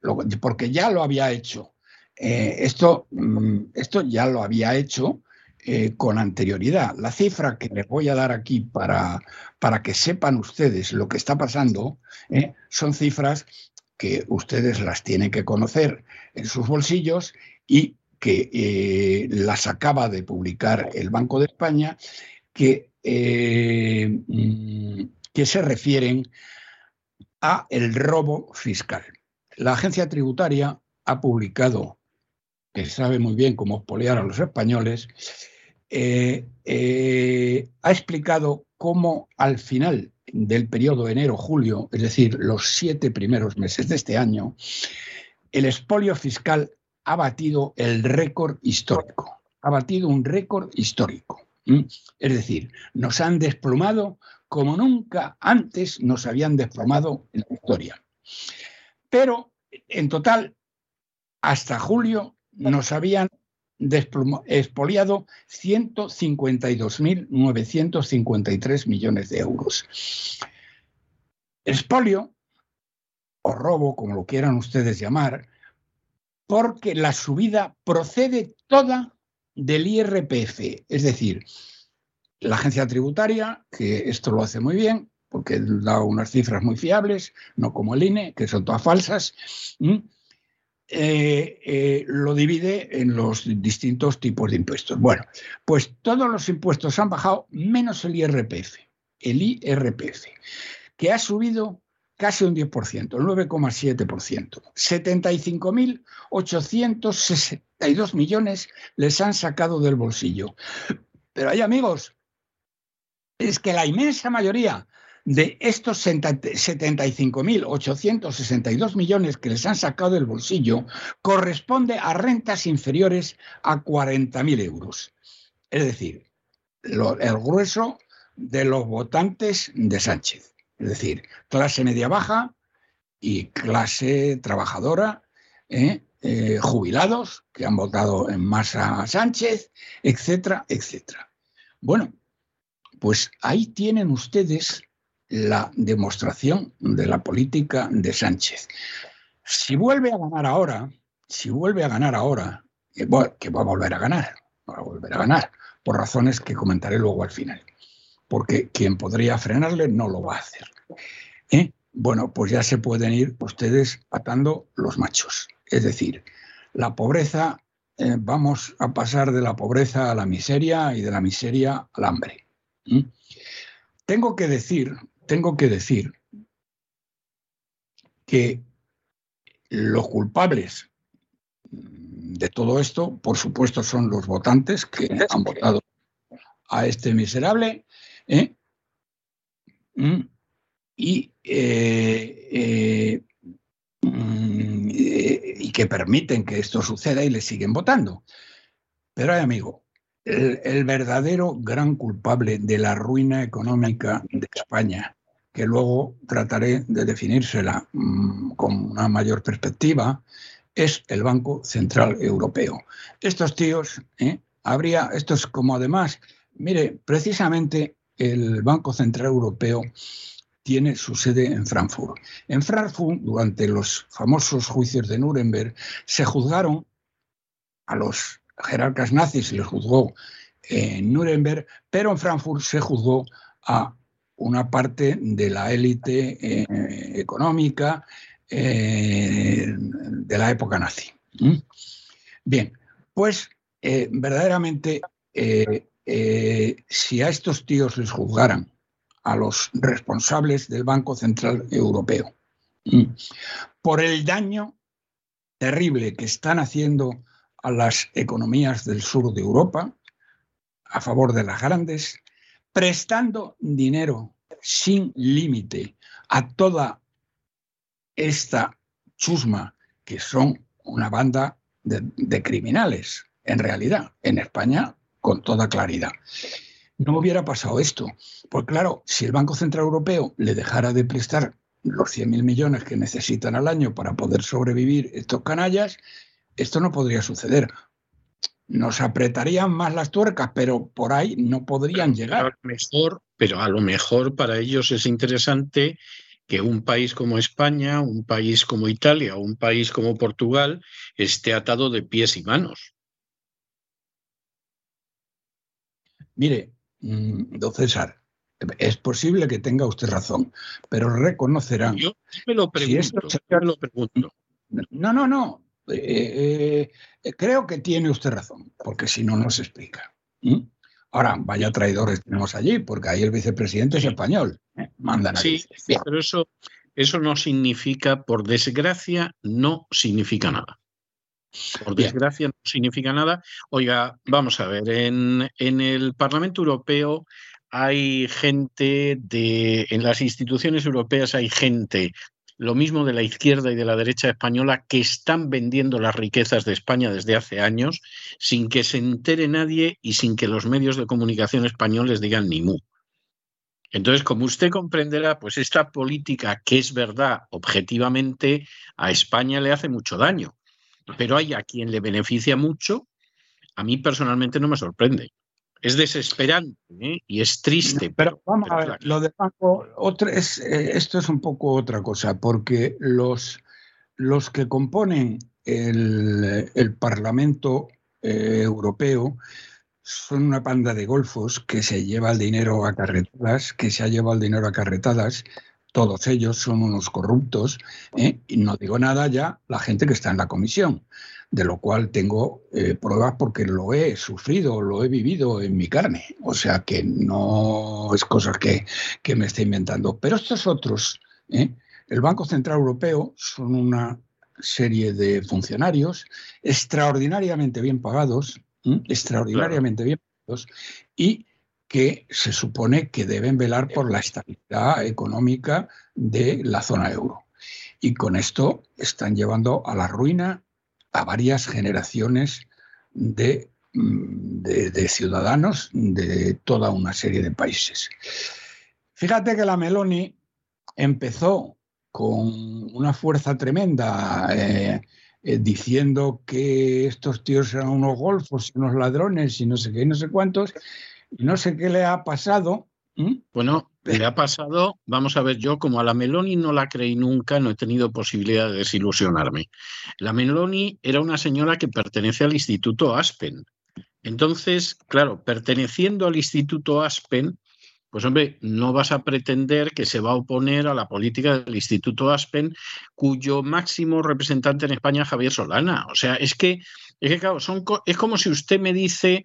[SPEAKER 14] porque ya lo había hecho, esto, mm, esto ya lo había hecho eh, con anterioridad. La cifra que les voy a dar aquí para, para que sepan ustedes lo que está pasando eh, son cifras que ustedes las tienen que conocer en sus bolsillos y que eh, las acaba de publicar el Banco de España, que, mm, que se refieren a el robo fiscal. La agencia tributaria ha publicado, que sabe muy bien cómo espolear a los españoles, eh, eh, ha explicado cómo al final del periodo enero-julio, es decir, los siete primeros meses de este año, el expolio fiscal ha batido el récord histórico, ha batido un récord histórico. Es decir, nos han desplomado como nunca antes nos habían desplomado en la historia. Pero en total, hasta julio nos habían expoliado 152.953 millones de euros. Expolio, o robo, como lo quieran ustedes llamar, porque la subida procede toda del IRPF, es decir, la agencia tributaria, que esto lo hace muy bien, porque da unas cifras muy fiables, no como el INE, que son todas falsas, eh, eh, lo divide en los distintos tipos de impuestos. Bueno, pues todos los impuestos han bajado menos el IRPF, el IRPF, que ha subido casi un 10%, el 9,7%. 75.862 millones les han sacado del bolsillo. Pero hay amigos, es que la inmensa mayoría de estos 75.862 millones que les han sacado del bolsillo, corresponde a rentas inferiores a 40.000 euros. Es decir, el grueso de los votantes de Sánchez. Es decir, clase media baja y clase trabajadora, ¿eh? Eh, jubilados que han votado en masa a Sánchez, etcétera, etcétera. Bueno, pues ahí tienen ustedes la demostración de la política de Sánchez. Si vuelve a ganar ahora, si vuelve a ganar ahora, eh, que va a volver a ganar, va a volver a ganar, por razones que comentaré luego al final, porque quien podría frenarle no lo va a hacer. ¿Eh? Bueno, pues ya se pueden ir ustedes atando los machos. Es decir, la pobreza, eh, vamos a pasar de la pobreza a la miseria y de la miseria al hambre. Tengo que decir, tengo que decir que los culpables de todo esto, por supuesto, son los votantes que han votado a este miserable ¿eh? mm, y, eh, eh, mm, y que permiten que esto suceda y le siguen votando. Pero, amigo, el, verdadero gran culpable de la ruina económica de España, que luego trataré de definírsela mm, con una mayor perspectiva, es el Banco Central Europeo. Estos tíos, ¿eh? habría, estos como además, mire, precisamente el Banco Central Europeo tiene su sede en Frankfurt. En Frankfurt, durante los famosos juicios de Nuremberg, se juzgaron a los jerarcas nazis se les juzgó en Nuremberg, pero en Frankfurt se juzgó a una parte de la élite eh, económica eh, de la época nazi. Bien, pues eh, verdaderamente si a estos tíos les juzgaran, a los responsables del Banco Central Europeo, por el daño terrible que están haciendo a las economías del sur de Europa, a favor de las grandes, prestando dinero sin límite a toda esta chusma, que son una banda de, criminales, en realidad, en España, con toda claridad. No hubiera pasado esto. Pues claro, si el Banco Central Europeo le dejara de prestar los 100.000 millones que necesitan al año para poder sobrevivir estos canallas, esto no podría suceder. Nos apretarían más las tuercas, pero por ahí no podrían llegar.
[SPEAKER 1] mejor, pero a lo mejor para ellos es interesante que un país como España, un país como Italia un país como Portugal esté atado de pies y manos.
[SPEAKER 14] Mire, mm, don César, es posible que tenga usted razón, pero reconocerán.
[SPEAKER 1] Yo me lo pregunto. me lo pregunto.
[SPEAKER 14] No, no, no. Eh, eh, creo que tiene usted razón, porque si no, no se explica. Ahora, vaya traidores tenemos allí, porque ahí el vicepresidente es español. ¿eh? Mandan
[SPEAKER 1] Sí, pero eso, eso no significa, por desgracia, no significa nada. Por desgracia no significa nada. Oiga, vamos a ver, en, en el Parlamento Europeo hay gente de, en las instituciones europeas hay gente lo mismo de la izquierda y de la derecha española, que están vendiendo las riquezas de España desde hace años sin que se entere nadie y sin que los medios de comunicación españoles digan ni mu. Entonces, como usted comprenderá, pues esta política, que es verdad, objetivamente, a España le hace mucho daño, pero hay a quien le beneficia mucho, a mí personalmente no me sorprende es desesperante ¿eh? y es triste.
[SPEAKER 14] pero, vamos a ver, lo de banco, es, eh, esto es un poco otra cosa, porque los, los que componen el, Parlamento eh, Europeo son una panda de golfos que se lleva el dinero a carretadas, que se ha llevado el dinero a carretadas. Todos ellos son unos corruptos, y no digo nada ya la gente que está en la comisión de lo cual tengo eh, pruebas porque lo he sufrido, lo he vivido en mi carne. O sea que no es cosa que, me esté inventando. Pero estos otros, ¿eh? el Banco Central Europeo, son una serie de funcionarios extraordinariamente bien pagados, extraordinariamente bien pagados, y que se supone que deben velar por la estabilidad económica de la zona euro. Y con esto están llevando a la ruina a varias generaciones mm, de, de, ciudadanos de toda una serie de países. Fíjate que la Meloni empezó con una fuerza tremenda eh, eh, diciendo que estos tíos eran unos golfos unos ladrones y no sé qué y no sé cuántos, y no sé qué le ha pasado.
[SPEAKER 1] Bueno, le ha pasado, vamos a ver, yo como a la Meloni no la creí nunca, no he tenido posibilidad de desilusionarme. La Meloni era una señora que pertenece al Instituto Aspen. Entonces, claro, perteneciendo al Instituto Aspen, pues hombre, no vas a pretender que se va a oponer a la política del Instituto Aspen, cuyo máximo representante en España es Javier Solana. O sea, es que es que, claro, es como si usted me dice,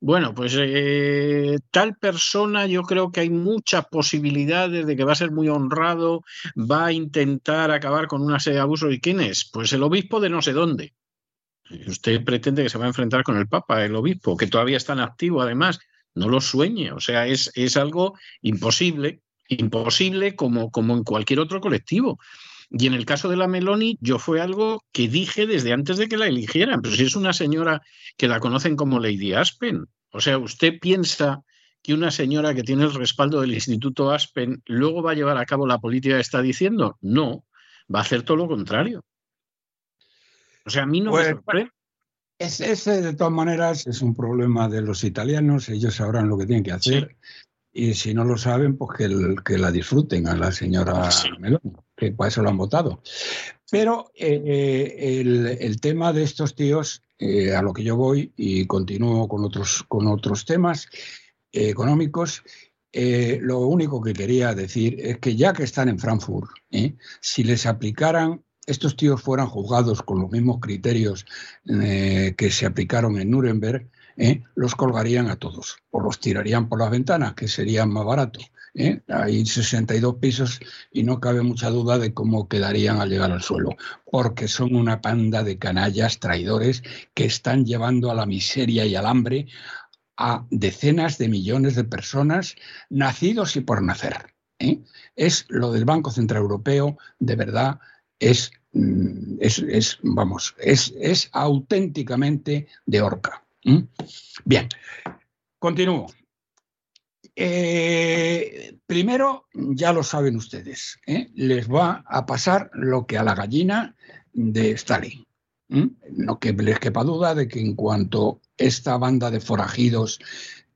[SPEAKER 1] bueno, pues eh, tal persona yo creo que hay muchas posibilidades de que va a ser muy honrado, va a intentar acabar con una serie de abusos. ¿Y quién es? Pues el obispo de no sé dónde. Usted pretende que se va a enfrentar con el Papa, el obispo, que todavía está en activo además. No lo sueñe, o sea, es, es algo imposible, imposible como, como en cualquier otro colectivo. Y en el caso de la Meloni, yo fue algo que dije desde antes de que la eligieran, pero si es una señora que la conocen como Lady Aspen, o sea, usted piensa que una señora que tiene el respaldo del Instituto Aspen luego va a llevar a cabo la política que está diciendo? No, va a hacer todo lo contrario. O sea, a mí no me pues, sorprende.
[SPEAKER 14] ese, de todas maneras, es un problema de los italianos, ellos sabrán lo que tienen que hacer. Y si no lo saben, pues que, que la disfruten a la señora Meloni que para eso lo han votado. Pero eh, eh, el, tema de estos tíos, eh, a lo que yo voy y continúo con otros, con otros temas económicos, lo único que quería decir es que ya que están en Frankfurt, si les aplicaran, estos tíos fueran juzgados con los mismos criterios que se aplicaron en Nuremberg, los colgarían a todos o los tirarían por las ventanas, que sería más barato. ¿Eh? Hay 62 pisos y no cabe mucha duda de cómo quedarían al llegar al suelo, porque son una panda de canallas traidores que están llevando a la miseria y al hambre a decenas de millones de personas nacidos y por nacer. ¿eh? Es lo del Banco Central Europeo, de verdad, es, mm, es, vamos, es, es, auténticamente de horca. Bien, continúo. Eh, primero, ya lo saben ustedes, ¿eh? les va a pasar lo que a la gallina de Stalin. No que les quepa duda de que en cuanto esta banda de forajidos,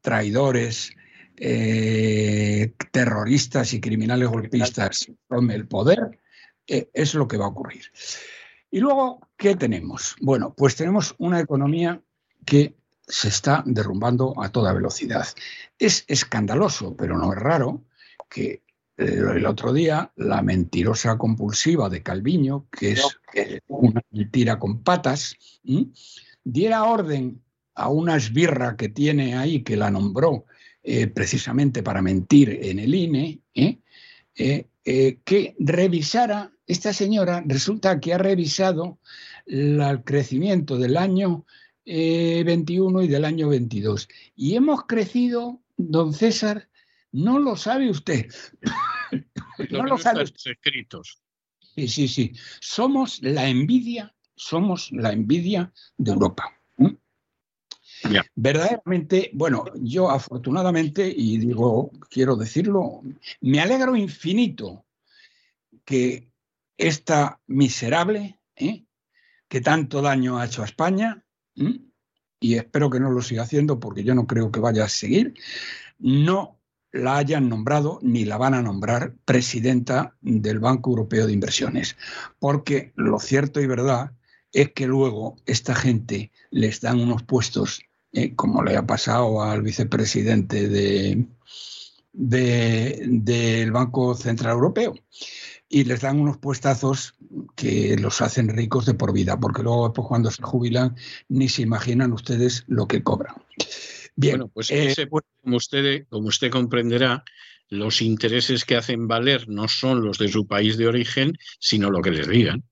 [SPEAKER 14] traidores, eh, terroristas y criminales golpistas tome el poder, es lo que va a ocurrir. Y luego, ¿qué tenemos? Bueno, pues tenemos una economía que se está derrumbando a toda velocidad. Es escandaloso, pero no es raro, que eh, el otro día la mentirosa compulsiva de Calviño, que es una mentira con patas, diera orden a una esbirra que tiene ahí, que la nombró eh, precisamente para mentir en el INE, ¿eh? Que revisara, esta señora resulta que ha revisado el crecimiento del año 21 y del año 22. Y hemos crecido, don César, no lo sabe usted.
[SPEAKER 1] no lo sabe. Escritos.
[SPEAKER 14] Sí, sí, sí. Somos la envidia, somos la envidia de Europa. Verdaderamente, bueno, yo afortunadamente, y digo, quiero decirlo, me alegro infinito que esta miserable, ¿eh? que tanto daño ha hecho a España, y espero que no lo siga haciendo porque yo no creo que vaya a seguir, no la hayan nombrado ni la van a nombrar presidenta del Banco Europeo de Inversiones. Porque lo cierto y verdad es que luego esta gente les dan unos puestos eh, como le ha pasado al vicepresidente de, del Banco Central Europeo. Y les dan unos puestazos que los hacen ricos de por vida, porque luego después cuando se jubilan ni se imaginan ustedes lo que cobran.
[SPEAKER 1] Bien, bueno, pues, eh, como, usted, como usted comprenderá, los intereses que hacen valer no son los de su país de origen, sino lo que les digan.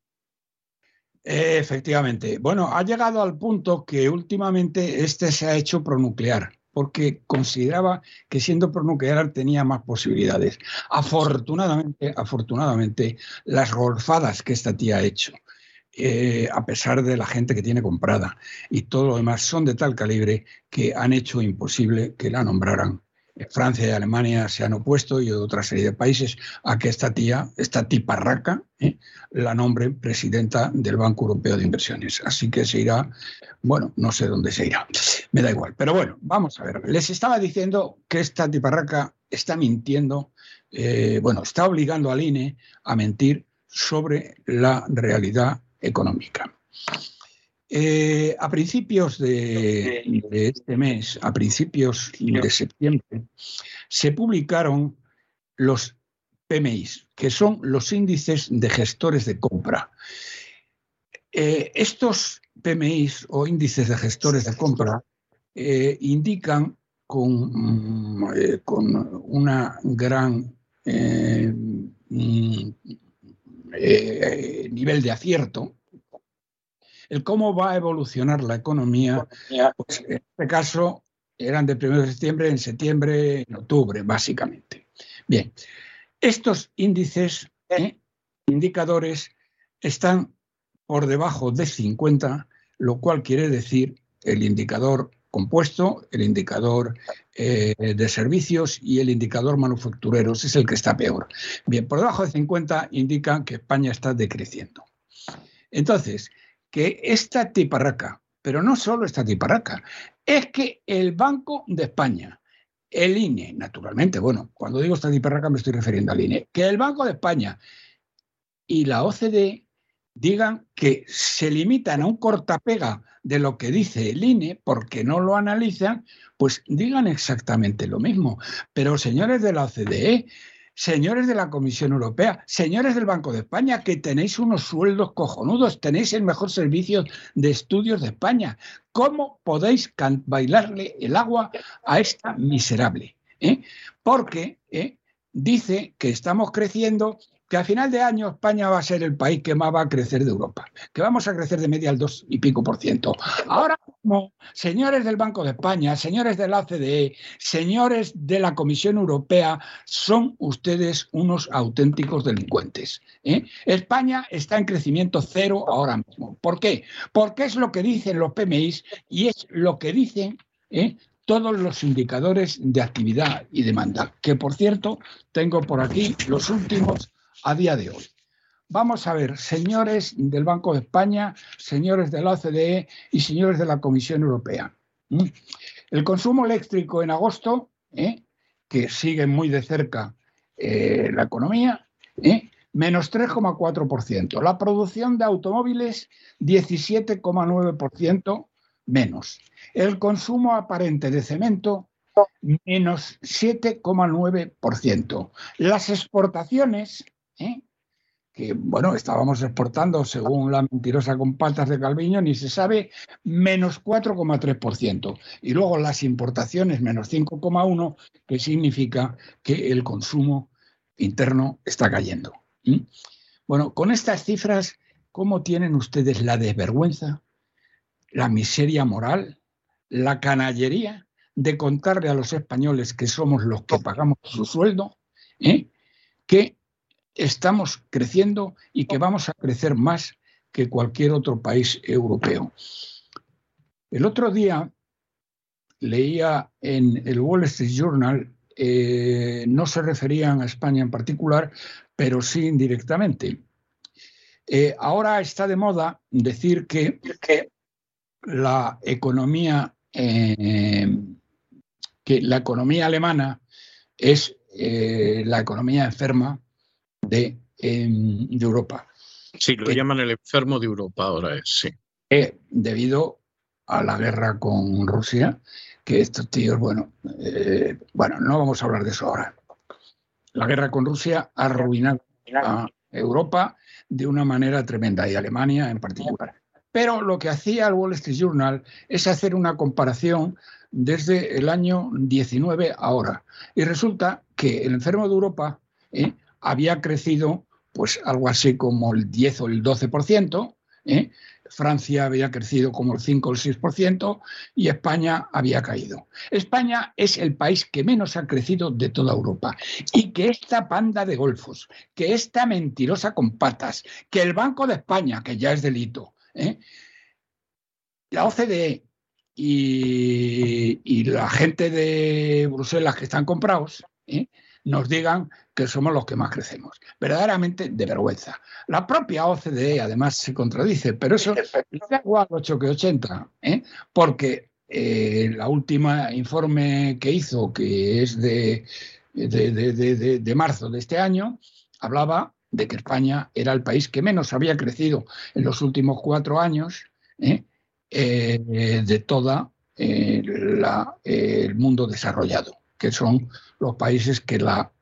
[SPEAKER 14] Efectivamente. Bueno, ha llegado al punto que últimamente este se ha hecho pronuclear, porque consideraba que siendo pronuclear tenía más posibilidades. Afortunadamente, afortunadamente, las golfadas que esta tía ha hecho, eh, a pesar de la gente que tiene comprada y todo lo demás, son de tal calibre que han hecho imposible que la nombraran Francia y Alemania se han opuesto y otra serie de países a que esta tía, esta tiparraca, ¿eh? la nombre presidenta del Banco Europeo de Inversiones. Así que se irá, bueno, no sé dónde se irá, me da igual. Pero bueno, vamos a ver. Les estaba diciendo que esta tiparraca está mintiendo, eh, bueno, está obligando al INE a mentir sobre la realidad económica. Eh, a principios de, este mes, a principios de septiembre, se publicaron los PMIs, que son los índices de gestores de compra. Eh, estos PMIs o índices de gestores de compra eh, indican con, mm, con, una gran mm, nivel de acierto el cómo va a evolucionar la economía, pues en este caso eran de 1 de septiembre, en septiembre, en octubre, básicamente. Bien, estos índices, eh, indicadores, están por debajo de 50, lo cual quiere decir el indicador compuesto, el indicador eh, de servicios y el indicador manufactureros es el que está peor. Bien, por debajo de 50 indica que España está decreciendo. Entonces, que esta tiparraca, pero no solo esta tiparraca, es que el Banco de España, el INE, naturalmente, bueno, cuando digo esta tiparraca me estoy refiriendo al INE, que el Banco de España y la OCDE digan que se limitan a un cortapega de lo que dice el INE porque no lo analizan, pues digan exactamente lo mismo. Pero señores de la OCDE, señores de la Comisión Europea, señores del Banco de España, que tenéis unos sueldos cojonudos, tenéis el mejor servicio de estudios de España. ¿Cómo podéis bailarle el agua a esta miserable? ¿Eh? Porque ¿eh? dice que estamos creciendo que a final de año España va a ser el país que más va a crecer de Europa, que vamos a crecer de media al 2 y pico por ciento. Ahora mismo, señores del Banco de España, señores de la OCDE, señores de la Comisión Europea, son ustedes unos auténticos delincuentes. ¿eh? España está en crecimiento cero ahora mismo. ¿Por qué? Porque es lo que dicen los PMIs y es lo que dicen ¿eh? todos los indicadores de actividad y demanda, que por cierto tengo por aquí los últimos a día de hoy. Vamos a ver, señores del Banco de España, señores de la OCDE y señores de la Comisión Europea. El consumo eléctrico en agosto, ¿eh? que sigue muy de cerca eh, la economía, ¿eh? menos 3,4%. La producción de automóviles, 17,9% menos. El consumo aparente de cemento, menos 7,9%. Las exportaciones, ¿eh? que bueno, estábamos exportando, según la mentirosa con de Calviño, ni se sabe, menos 4,3%. Y luego las importaciones, menos 5,1%, que significa que el consumo interno está cayendo. Bueno, con estas cifras, ¿cómo tienen ustedes la desvergüenza, la miseria moral, la canallería de contarle a los españoles que somos los que pagamos su sueldo, ¿eh? que estamos creciendo y que vamos a crecer más que cualquier otro país europeo. El otro día leía en el Wall Street Journal, eh, no se referían a España en particular, pero sí indirectamente. Eh, ahora está de moda decir que, la economía eh, que la economía alemana es la economía enferma Em, de, Europa.
[SPEAKER 1] Sí, lo llaman el enfermo de Europa ahora es, sí.
[SPEAKER 14] debido a la guerra con Rusia, que estos tíos, bueno, eh, bueno, no vamos a hablar de eso ahora. La guerra con Rusia ha arruinado a Europa de una manera tremenda y Alemania en particular. Pero lo que hacía el Wall Street Journal es hacer una comparación desde el año 19 ahora. Y resulta que el enfermo de Europa ¿eh? Había crecido pues algo así como el 10 o el 12%, ¿eh? Francia había crecido como el 5 o el 6% y España había caído. España es el país que menos ha crecido de toda Europa y que esta panda de golfos, que esta mentirosa con patas, que el Banco de España, que ya es delito, ¿eh? la OCDE y, y, la gente de Bruselas que están comprados, ¿eh? Nos digan que somos los que más crecemos. Verdaderamente de vergüenza. La propia OCDE además se contradice, pero eso da igual 8 que 80, ¿eh? porque eh, la última informe que hizo, que es de, de, marzo de este año, hablaba de que España era el país que menos había crecido en los últimos cuatro años ¿eh? de todo el mundo desarrollado, que son los países que la,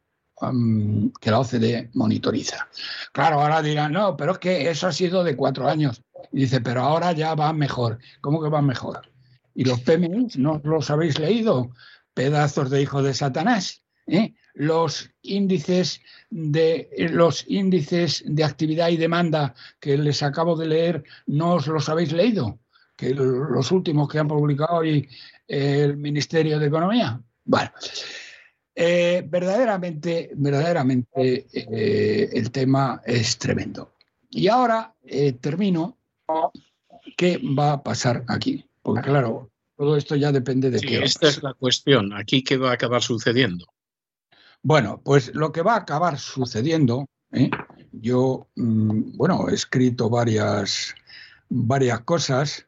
[SPEAKER 14] que la OCDE monitoriza. Claro, ahora dirán, no, pero es que eso ha sido de cuatro años. Y dice, pero ahora ya va mejor. ¿Cómo que va mejor? ¿Y los PMI no los habéis leído? Pedazos de hijo de Satanás. ¿eh? Los índices de los índices de actividad y demanda que les acabo de leer, ¿no os los habéis leído? Que los últimos que han publicado hoy el Ministerio de Economía. Bueno, eh, verdaderamente, verdaderamente eh, el tema es tremendo. Y ahora eh, termino. ¿Qué va a pasar aquí? Porque claro, todo esto ya depende de qué.
[SPEAKER 1] Esta es la cuestión. Aquí, ¿qué va a acabar sucediendo?
[SPEAKER 14] Bueno, pues lo que va a acabar sucediendo, yo, mm, bueno, he escrito varias, varias cosas.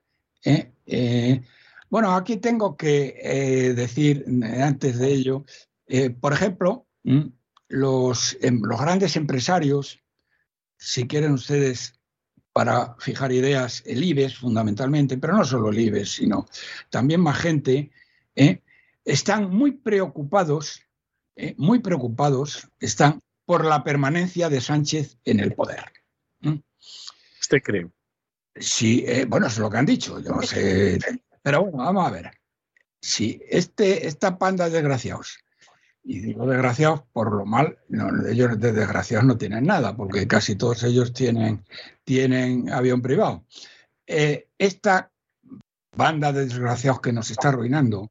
[SPEAKER 14] Bueno, aquí tengo que decir, antes de ello, eh, por ejemplo, mm, los, em, los grandes empresarios, si quieren ustedes para fijar ideas, el IBEX fundamentalmente, pero no solo el IBEX, sino también más gente, ¿eh? están muy preocupados eh, muy preocupados están por la permanencia de Sánchez en el poder.
[SPEAKER 1] ¿Usted cree?
[SPEAKER 14] Sí, eh, bueno, es lo que han dicho, yo no sé. Pero bueno, vamos a ver. Si este, esta panda de desgraciados, y digo desgraciados por lo mal, no, ellos de desgraciados no tienen nada, porque casi todos ellos tienen, tienen avión privado. Eh, esta banda de desgraciados que nos está arruinando,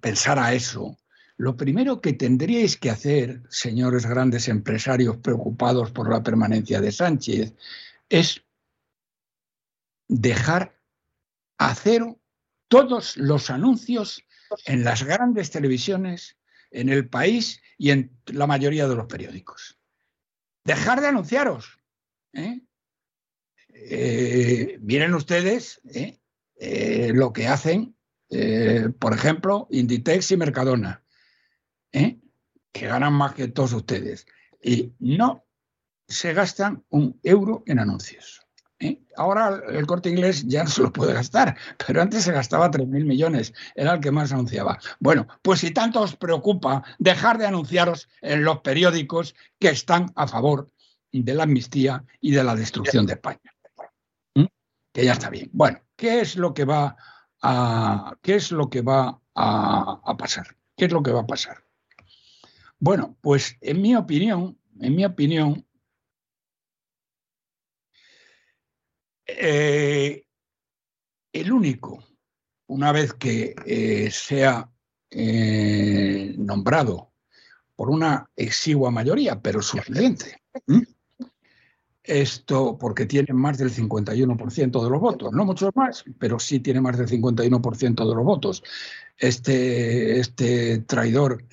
[SPEAKER 14] pensar a eso, lo primero que tendríais que hacer, señores grandes empresarios preocupados por la permanencia de Sánchez, es dejar a cero todos los anuncios en las grandes televisiones, en el país y en la mayoría de los periódicos. Dejar de anunciaros. ¿eh? Eh, miren ustedes ¿eh? lo que hacen, por ejemplo, Inditex y Mercadona, que ganan más que todos ustedes. Y no se gastan un euro en anuncios. Ahora el corte inglés ya no se lo puede gastar, pero antes se gastaba 3.000 millones, era el que más anunciaba. Bueno, pues si tanto os preocupa dejar de anunciaros en los periódicos que están a favor de la amnistía y de la destrucción de España. ¿Mm? Que ya está bien. Bueno, ¿qué es lo que va a, qué es lo que va a pasar? ¿Qué es lo que va a pasar? Bueno, pues en mi opinión, en mi opinión, Eh, el único, una vez que eh, sea eh, nombrado por una exigua mayoría, pero suficiente, esto porque tiene más del 51% de los votos, no muchos más, pero sí tiene más del 51% de los votos. Este, este traidor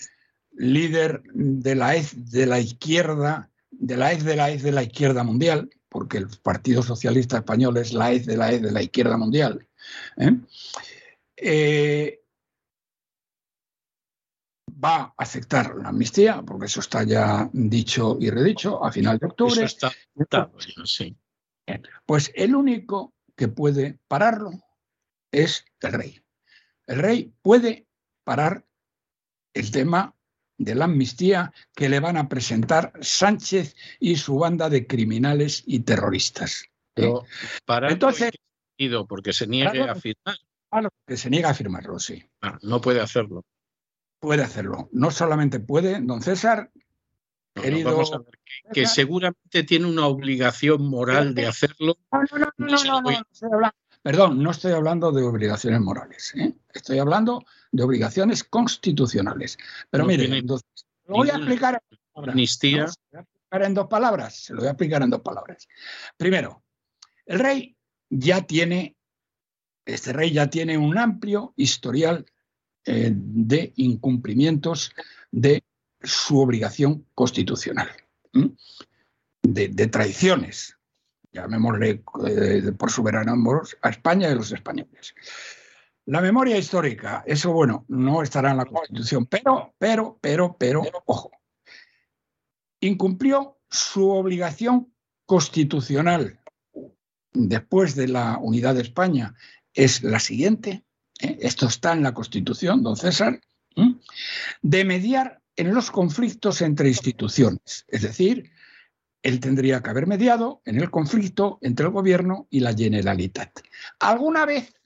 [SPEAKER 14] líder de la, de la izquierda, de la de la de la izquierda mundial, porque el Partido Socialista Español es la EZ de la EZ de la izquierda mundial. ¿eh? Eh, va a aceptar la amnistía, porque eso está ya dicho y redicho a final de octubre.
[SPEAKER 1] Eso está, sí.
[SPEAKER 14] Pues el único que puede pararlo es el rey. El rey puede parar el tema de la amnistía que le van a presentar Sánchez y su banda de criminales y terroristas.
[SPEAKER 1] Pero para Entonces, porque se niegue a firmar.
[SPEAKER 14] Claro, que se niega a firmarlo, sí.
[SPEAKER 1] Ah, no puede hacerlo.
[SPEAKER 14] Puede hacerlo. No solamente puede, don César, querido.
[SPEAKER 1] que, seguramente tiene una obligación moral de hacerlo.
[SPEAKER 14] No, no, no, no, no, Perdón, no estoy hablando de obligaciones morales. ¿eh? Estoy hablando de obligaciones constitucionales. Pero mire, entonces, lo voy a explicar en dos palabras. Se lo voy a explicar en dos palabras. Primero, el rey ya tiene, este rey ya tiene un amplio historial eh, de incumplimientos de su obligación constitucional, de, de, traiciones, llamémosle eh, por soberano a España y a los españoles. La memoria histórica, eso bueno, no estará en la Constitución, pero, pero, pero, pero, ojo, incumplió su obligación constitucional después de la unidad de España, es la siguiente, ¿eh? esto está en la Constitución, don César, de mediar en los conflictos entre instituciones, es decir, él tendría que haber mediado en el conflicto entre el gobierno y la Generalitat. ¿Alguna vez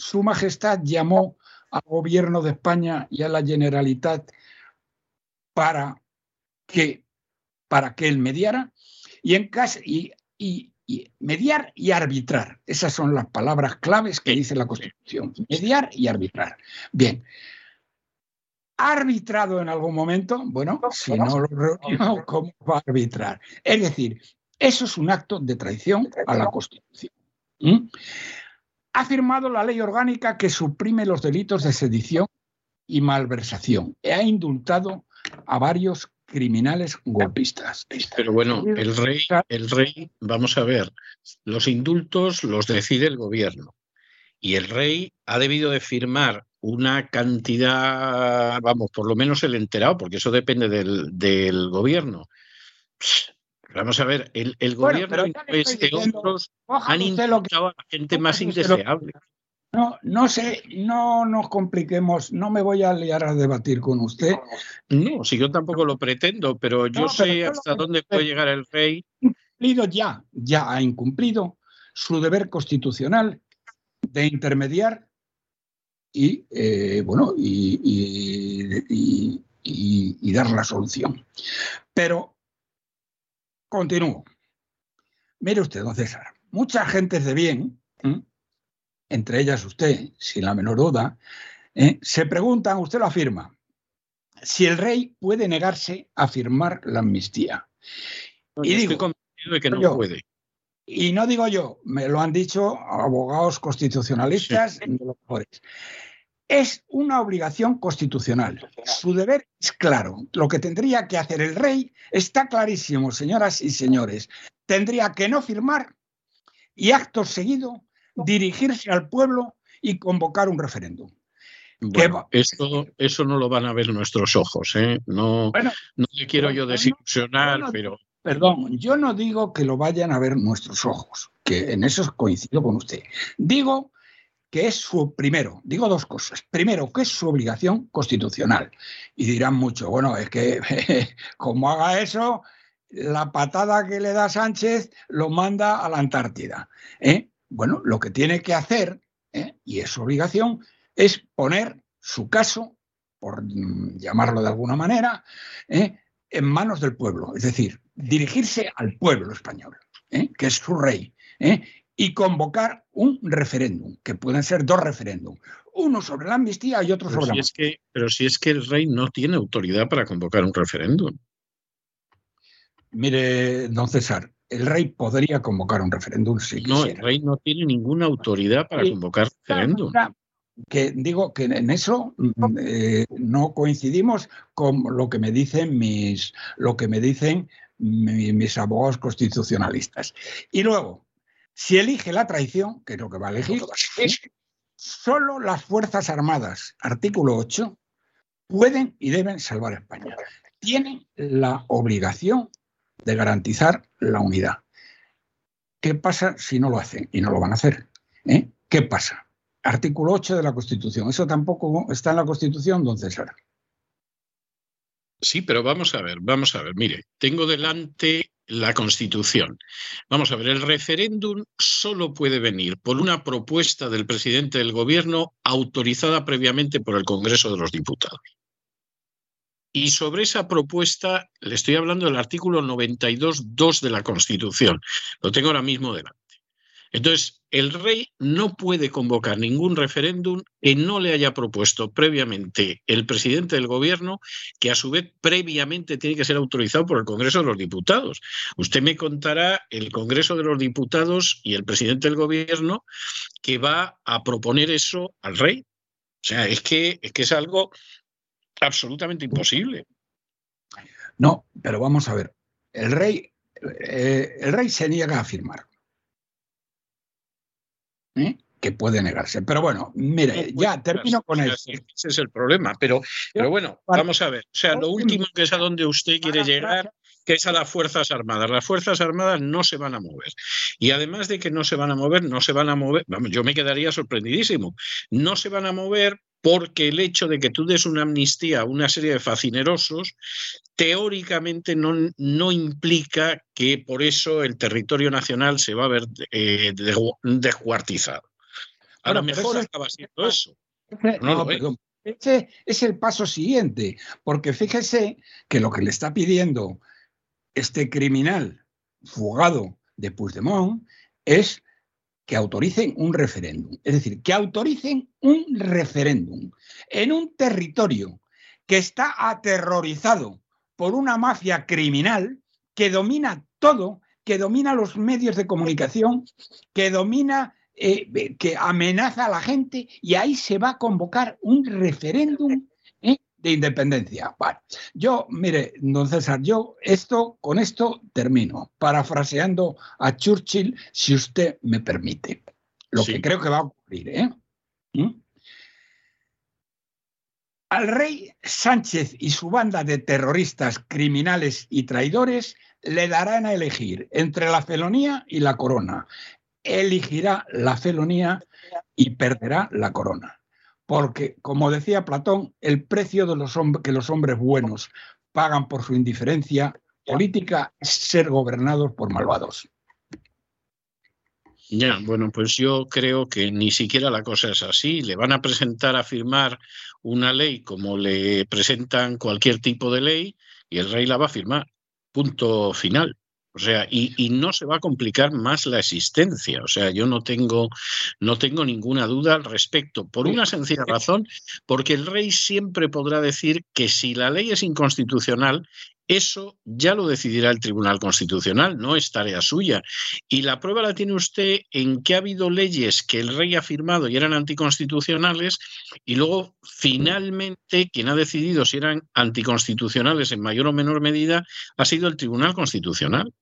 [SPEAKER 14] su Majestad llamó al gobierno de España y a la Generalitat para que, para que él mediara y, en y, y, mediar y arbitrar. Esas son las palabras claves que dice la Constitución. Mediar y arbitrar. Bien. ¿Ha arbitrado en algún momento? Bueno, si no lo ¿cómo va a arbitrar? Es decir, eso es un acto de traición a la Constitución. ¿Mm? Ha firmado la ley orgánica que suprime los delitos de sedición y malversación. Ha indultado a varios criminales golpistas.
[SPEAKER 1] Pero bueno, el rey, el rey, vamos a ver, los indultos los decide el gobierno. Y el rey ha debido de firmar una cantidad, vamos, por lo menos el enterado, porque eso depende del, del gobierno. Vamos a ver, el, gobierno de otros han a la gente más indeseable.
[SPEAKER 14] No, no sé, no nos compliquemos, no me voy a liar a debatir con usted.
[SPEAKER 1] No, si yo tampoco lo pretendo, pero yo
[SPEAKER 14] No,
[SPEAKER 1] sé
[SPEAKER 14] pero
[SPEAKER 1] hasta dónde puede llegar el rey.
[SPEAKER 14] Cumplido ya, ya ha incumplido su deber constitucional de intermediar y, eh, bueno, y, y- y- y- y dar la solución. Pero continúo. Mire usted, don César, muchas gentes de bien, ¿m? entre ellas usted, sin la menor duda, ¿eh? se preguntan, usted lo afirma, si el rey puede negarse a firmar la amnistía. Y
[SPEAKER 1] estoy
[SPEAKER 14] digo,
[SPEAKER 1] convencido de que no
[SPEAKER 14] yo,
[SPEAKER 1] puede.
[SPEAKER 14] y no digo yo, me lo han dicho abogados constitucionalistas de los mejores. Es una obligación constitucional. Su deber es claro. Lo que tendría que hacer el rey está clarísimo, señoras y señores. Tendría que no firmar y acto seguido dirigirse al pueblo y convocar un referéndum.
[SPEAKER 1] Bueno, esto, eso no lo van a ver nuestros ojos, ¿eh? No, no le quiero yo desilusionar, pero
[SPEAKER 14] Perdón, yo no digo que lo vayan a ver nuestros ojos, que en eso coincido con usted. Digo que es su, primero, digo dos cosas. Primero, que es su obligación constitucional. Y dirán mucho, bueno, es que como haga eso, la patada que le da Sánchez lo manda a la Antártida. ¿eh? Bueno, lo que tiene que hacer, ¿eh? y es su obligación, es poner su caso, por llamarlo de alguna manera, ¿eh? en manos del pueblo, es decir, dirigirse al pueblo español, ¿eh? que es su rey. Y convocar un referéndum, que pueden ser dos referéndums, uno sobre la amnistía y otro
[SPEAKER 1] pero
[SPEAKER 14] sobre
[SPEAKER 1] si
[SPEAKER 14] la
[SPEAKER 1] es que, pero si es que el rey no tiene autoridad para convocar un referéndum.
[SPEAKER 14] Mire, don César, el rey podría convocar un referéndum si
[SPEAKER 1] No, el rey no tiene ninguna autoridad para
[SPEAKER 14] Sí.
[SPEAKER 1] convocar referéndum.
[SPEAKER 14] Que digo que en eso mm, eh, no coincidimos con lo que me dicen mis, lo que me dicen mi- mis abogados constitucionalistas. Y luego, si elige la traición, que es lo que va a elegir, solo las Fuerzas Armadas, artículo 8, pueden y deben salvar a España. Tienen la obligación de garantizar la unidad. ¿Qué pasa si no lo hacen? Y no lo van a hacer. ¿eh? ¿Qué pasa? Artículo 8 de la Constitución. Eso tampoco está en la Constitución, don César.
[SPEAKER 1] Sí, pero vamos a ver, vamos a ver. Mire, tengo delante la Constitución. Vamos a ver, el referéndum solo puede venir por una propuesta del presidente del Gobierno autorizada previamente por el Congreso de los Diputados. Y sobre esa propuesta le estoy hablando del artículo 92.2 de la Constitución. Lo tengo ahora mismo delante. Entonces, el rey no puede convocar ningún referéndum que no le haya propuesto previamente el presidente del gobierno, que a su vez previamente tiene que ser autorizado por el Congreso de los Diputados. Usted me contará el Congreso de los Diputados y el presidente del gobierno que va a proponer eso al rey. O sea, es que es, algo absolutamente imposible.
[SPEAKER 14] No, pero vamos a ver. El rey, eh, el rey se niega a firmar. ¿Eh? Que puede negarse. Pero bueno, mire, ya termino con
[SPEAKER 1] O sea,
[SPEAKER 14] esto.
[SPEAKER 1] Ese es el problema. Pero, pero bueno, vamos a ver. O sea, lo último que es a donde usted quiere llegar, que es a las Fuerzas Armadas. Las Fuerzas Armadas no se van a mover. Y además de que no se van a mover, no se van a mover, vamos, yo me quedaría sorprendidísimo. No se van a mover porque el hecho de que tú des una amnistía a una serie de facinerosos, teóricamente no, no implica que por eso el territorio nacional se va a ver eh, descuartizado. A
[SPEAKER 14] Bueno,
[SPEAKER 1] mejor acaba siendo eso. No
[SPEAKER 14] no. Ese es el paso siguiente, porque fíjese que lo que le está pidiendo este criminal fugado de Puigdemont es que autoricen un referéndum. Es decir, que autoricen un referéndum en un territorio que está aterrorizado por una mafia criminal que domina todo, que domina los medios de comunicación, que domina, eh, que amenaza a la gente y ahí se va a convocar un referéndum. De independencia. Bueno, yo, mire, don César, yo esto, con esto termino, parafraseando a Churchill, si usted me permite. Lo
[SPEAKER 1] Sí.
[SPEAKER 14] que creo que va a ocurrir, ¿eh? ¿Mm? Al rey Sánchez y su banda de terroristas, criminales y traidores le darán a elegir entre la felonía y la corona, elegirá la felonía y perderá la corona. Porque, como decía Platón, el precio de los que los hombres buenos pagan por su indiferencia política es ser gobernados por malvados.
[SPEAKER 1] Ya, bueno, pues yo creo que ni siquiera la cosa es así. Le van a presentar a firmar una ley como le presentan cualquier tipo de ley y el rey la va a firmar. Punto final. O sea, y, no se va a complicar más la existencia. O sea, yo no tengo, no tengo ninguna duda al respecto, por una sencilla razón, porque el rey siempre podrá decir que si la ley es inconstitucional, eso ya lo decidirá el Tribunal Constitucional, no es tarea suya. Y la prueba la tiene usted en que ha habido leyes que el rey ha firmado y eran anticonstitucionales y luego finalmente quien ha decidido si eran anticonstitucionales en mayor o menor medida ha sido el Tribunal Constitucional.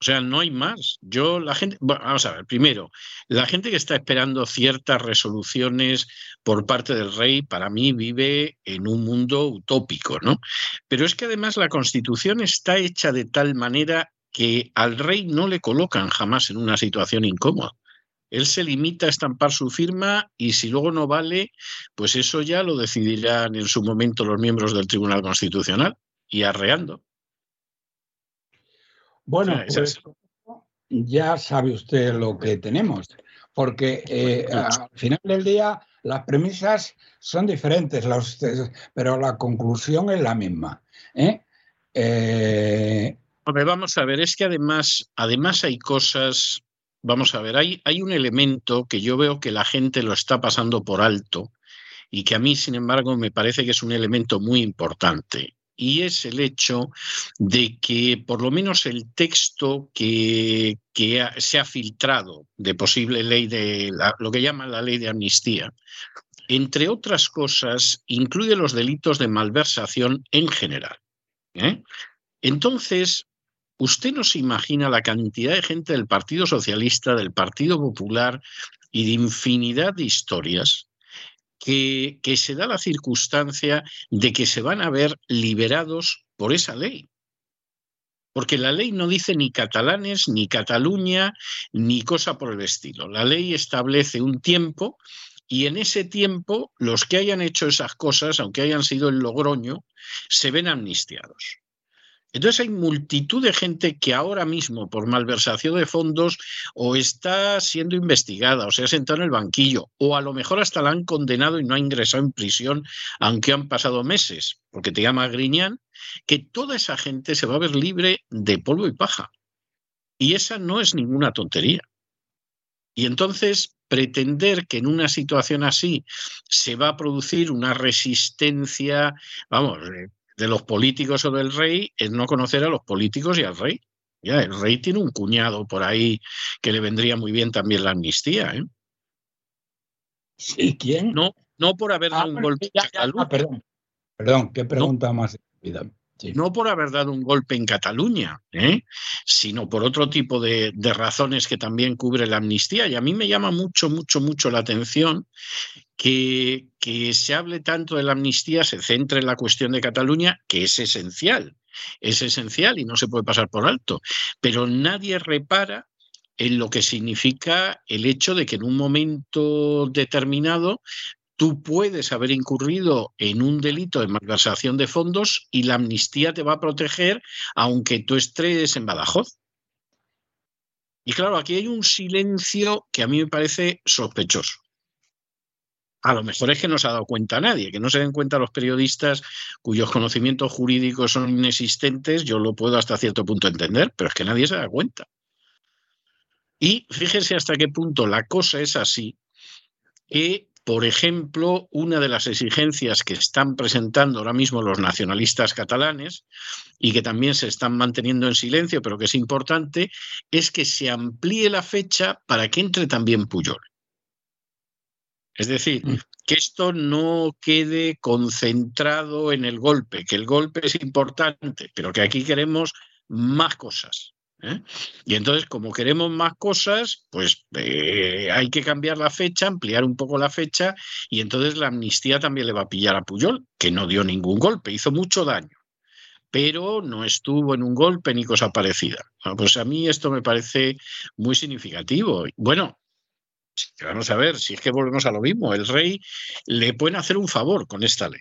[SPEAKER 1] O sea, no hay más. Yo, la gente, vamos a ver, primero, la gente que está esperando ciertas resoluciones por parte del rey, para mí vive en un mundo utópico, ¿no? Pero es que además la constitución está hecha de tal manera que al rey no le colocan jamás en una situación incómoda. Él se limita a estampar su firma y si luego no vale, pues eso ya lo decidirán en su momento los miembros del Tribunal Constitucional y arreando.
[SPEAKER 14] Bueno, pues, ya sabe usted lo que tenemos, porque eh, al final del día las premisas son diferentes, pero la conclusión es la misma. ¿eh?
[SPEAKER 1] Eh, vamos a ver, es que además, además hay cosas, vamos a ver, hay, hay un elemento que yo veo que la gente lo está pasando por alto y que a mí, sin embargo, me parece que es un elemento muy importante y es el hecho de que por lo menos el texto que, se ha filtrado de posible ley de lo que llaman la ley de amnistía, entre otras cosas, incluye los delitos de malversación en general. ¿eh? Entonces, usted no se imagina la cantidad de gente del Partido Socialista, del Partido Popular y de infinidad de historias que, se da la circunstancia de que se van a ver liberados por esa ley. Porque la ley no dice ni catalanes, ni Cataluña, ni cosa por el estilo. La ley establece un tiempo y en ese tiempo los que hayan hecho esas cosas, aunque hayan sido el Logroño, se ven amnistiados. Entonces hay multitud de gente que ahora mismo por malversación de fondos o está siendo investigada o se ha sentado en el banquillo o a lo mejor hasta la han condenado y no ha ingresado en prisión aunque han pasado meses, porque te llama Griñán, que toda esa gente se va a ver libre de polvo y paja. Y esa no es ninguna tontería. Y entonces pretender que en una situación así se va a producir una resistencia, vamos, eh, de los políticos o del rey es no conocer a los políticos y al rey. Ya, el rey tiene un cuñado por ahí que le vendría muy bien también la amnistía. ¿eh?
[SPEAKER 14] ¿Sí? ¿Quién?
[SPEAKER 1] No, no por haber dado un golpe en Cataluña.
[SPEAKER 14] Ah, perdón, perdón, qué pregunta más.
[SPEAKER 1] No por haber dado un golpe en Cataluña, ¿eh? sino por otro tipo de, de, razones que también cubre la amnistía. Y a mí me llama mucho, mucho, mucho la atención que, se hable tanto de la amnistía, se centre en la cuestión de Cataluña, que es esencial, es esencial y no se puede pasar por alto, pero nadie repara en lo que significa el hecho de que en un momento determinado tú puedes haber incurrido en un delito de malversación de fondos y la amnistía te va a proteger aunque tú estés en Badajoz. Y claro, aquí hay un silencio que a mí me parece sospechoso. A lo mejor es que no se ha dado cuenta nadie, que no se den cuenta los periodistas cuyos conocimientos jurídicos son inexistentes, yo lo puedo hasta cierto punto entender, pero es que nadie se da cuenta. Y fíjense hasta qué punto la cosa es así, que, por ejemplo, una de las exigencias que están presentando ahora mismo los nacionalistas catalanes y que también se están manteniendo en silencio, pero que es importante, es que se amplíe la fecha para que entre también Puyol. Es decir, mm. que esto no quede concentrado en el golpe, que el golpe es importante, pero que aquí queremos más cosas. ¿eh? Y entonces, como queremos más cosas, pues eh, hay que cambiar la fecha, ampliar un poco la fecha, y entonces la amnistía también le va a pillar a Puyol, que no dio ningún golpe, hizo mucho daño. pero no estuvo en un golpe ni cosa parecida. Bueno, pues a mí esto me parece muy significativo. Bueno, vamos a ver, si es que volvemos a lo mismo, el rey le puede hacer un favor con esta ley.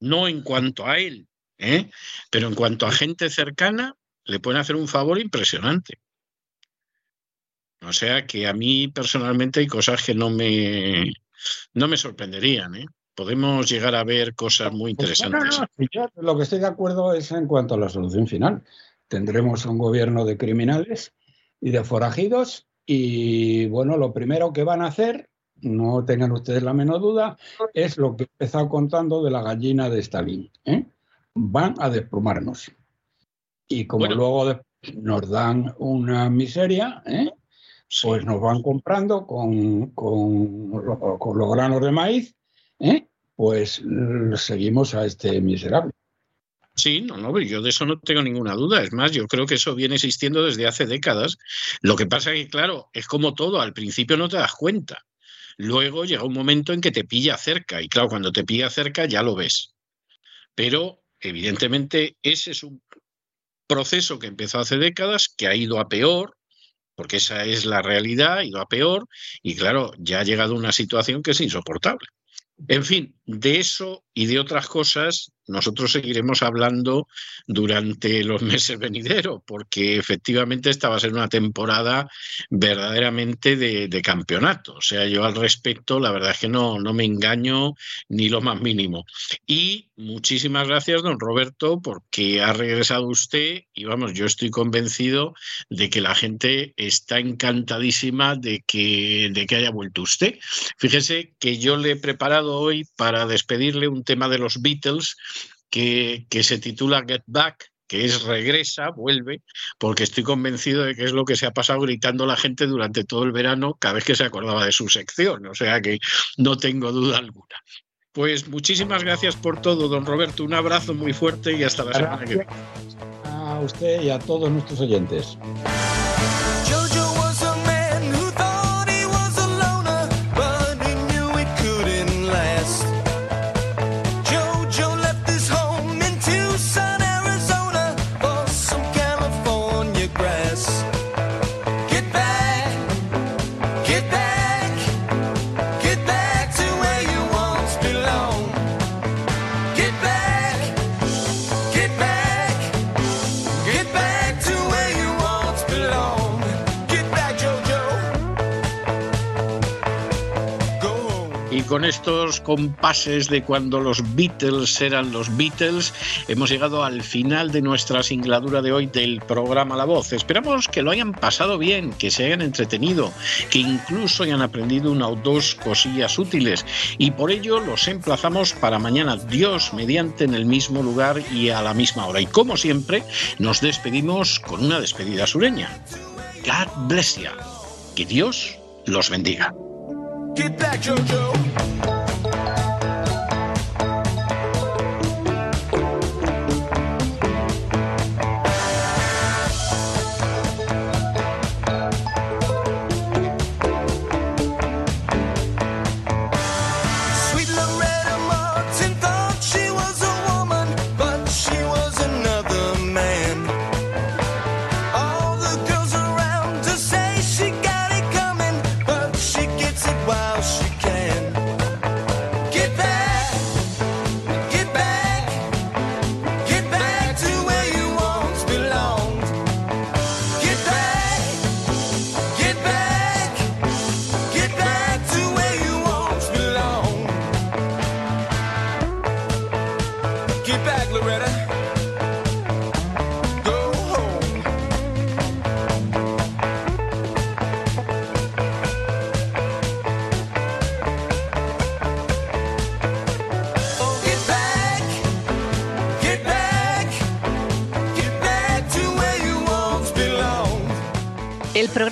[SPEAKER 1] No en cuanto a él, ¿eh? pero en cuanto a gente cercana, le pueden hacer un favor impresionante. O sea que a mí personalmente hay cosas que no me, no me sorprenderían. ¿eh? Podemos llegar a ver cosas muy
[SPEAKER 14] Pues no,
[SPEAKER 1] interesantes.
[SPEAKER 14] no, yo lo que estoy de acuerdo es en cuanto a la solución final. Tendremos un gobierno de criminales y de forajidos y bueno, lo primero que van a hacer, no tengan ustedes la menor duda, es lo que he empezado contando de la gallina de Stalin. ¿eh? Van a desplumarnos. Y como luego nos dan una miseria, ¿eh? pues nos van comprando con, con con los granos de maíz, ¿eh? pues seguimos a este miserable.
[SPEAKER 1] Sí, no, no, yo de eso no tengo ninguna duda. Es más, yo creo que eso viene existiendo desde hace décadas. Lo que pasa es que, claro, es como todo, al principio no te das cuenta. Luego llega un momento en que te pilla cerca y claro, cuando te pilla cerca ya lo ves. Pero evidentemente ese es un proceso que empezó hace décadas, que ha ido a peor, porque esa es la realidad, ha ido a peor y claro, ya ha llegado a una situación que es insoportable. En fin, de eso y de otras cosas nosotros seguiremos hablando durante los meses venideros, porque efectivamente esta va a ser una temporada verdaderamente de, campeonato. O sea, yo al respecto, la verdad es que no, no me engaño ni lo más mínimo. Y muchísimas gracias, don Roberto, porque ha regresado usted y vamos, yo estoy convencido de que la gente está encantadísima de que, de que haya vuelto usted. Fíjese que yo le he preparado hoy para despedirle un tema de los Beatles que, que se titula Get Back que es regresa, vuelve, porque estoy convencido de que es lo que se ha pasado gritando la gente durante todo el verano cada vez que se acordaba de su sección, o sea que no tengo duda alguna. Pues muchísimas gracias por todo, don Roberto, un abrazo muy fuerte y hasta la semana que viene.
[SPEAKER 14] A usted y a todos nuestros oyentes.
[SPEAKER 1] Con estos compases de cuando los Beatles eran los Beatles, hemos llegado al final de nuestra singladura de hoy del programa La Voz. Esperamos que lo hayan pasado bien, que se hayan entretenido, que incluso hayan aprendido una o dos cosillas útiles. Y por ello los emplazamos para mañana, Dios mediante, en el mismo lugar y a la misma hora. Y como siempre, nos despedimos con una despedida sureña. God bless you. Que Dios los bendiga.
[SPEAKER 16] Get back, Jojo.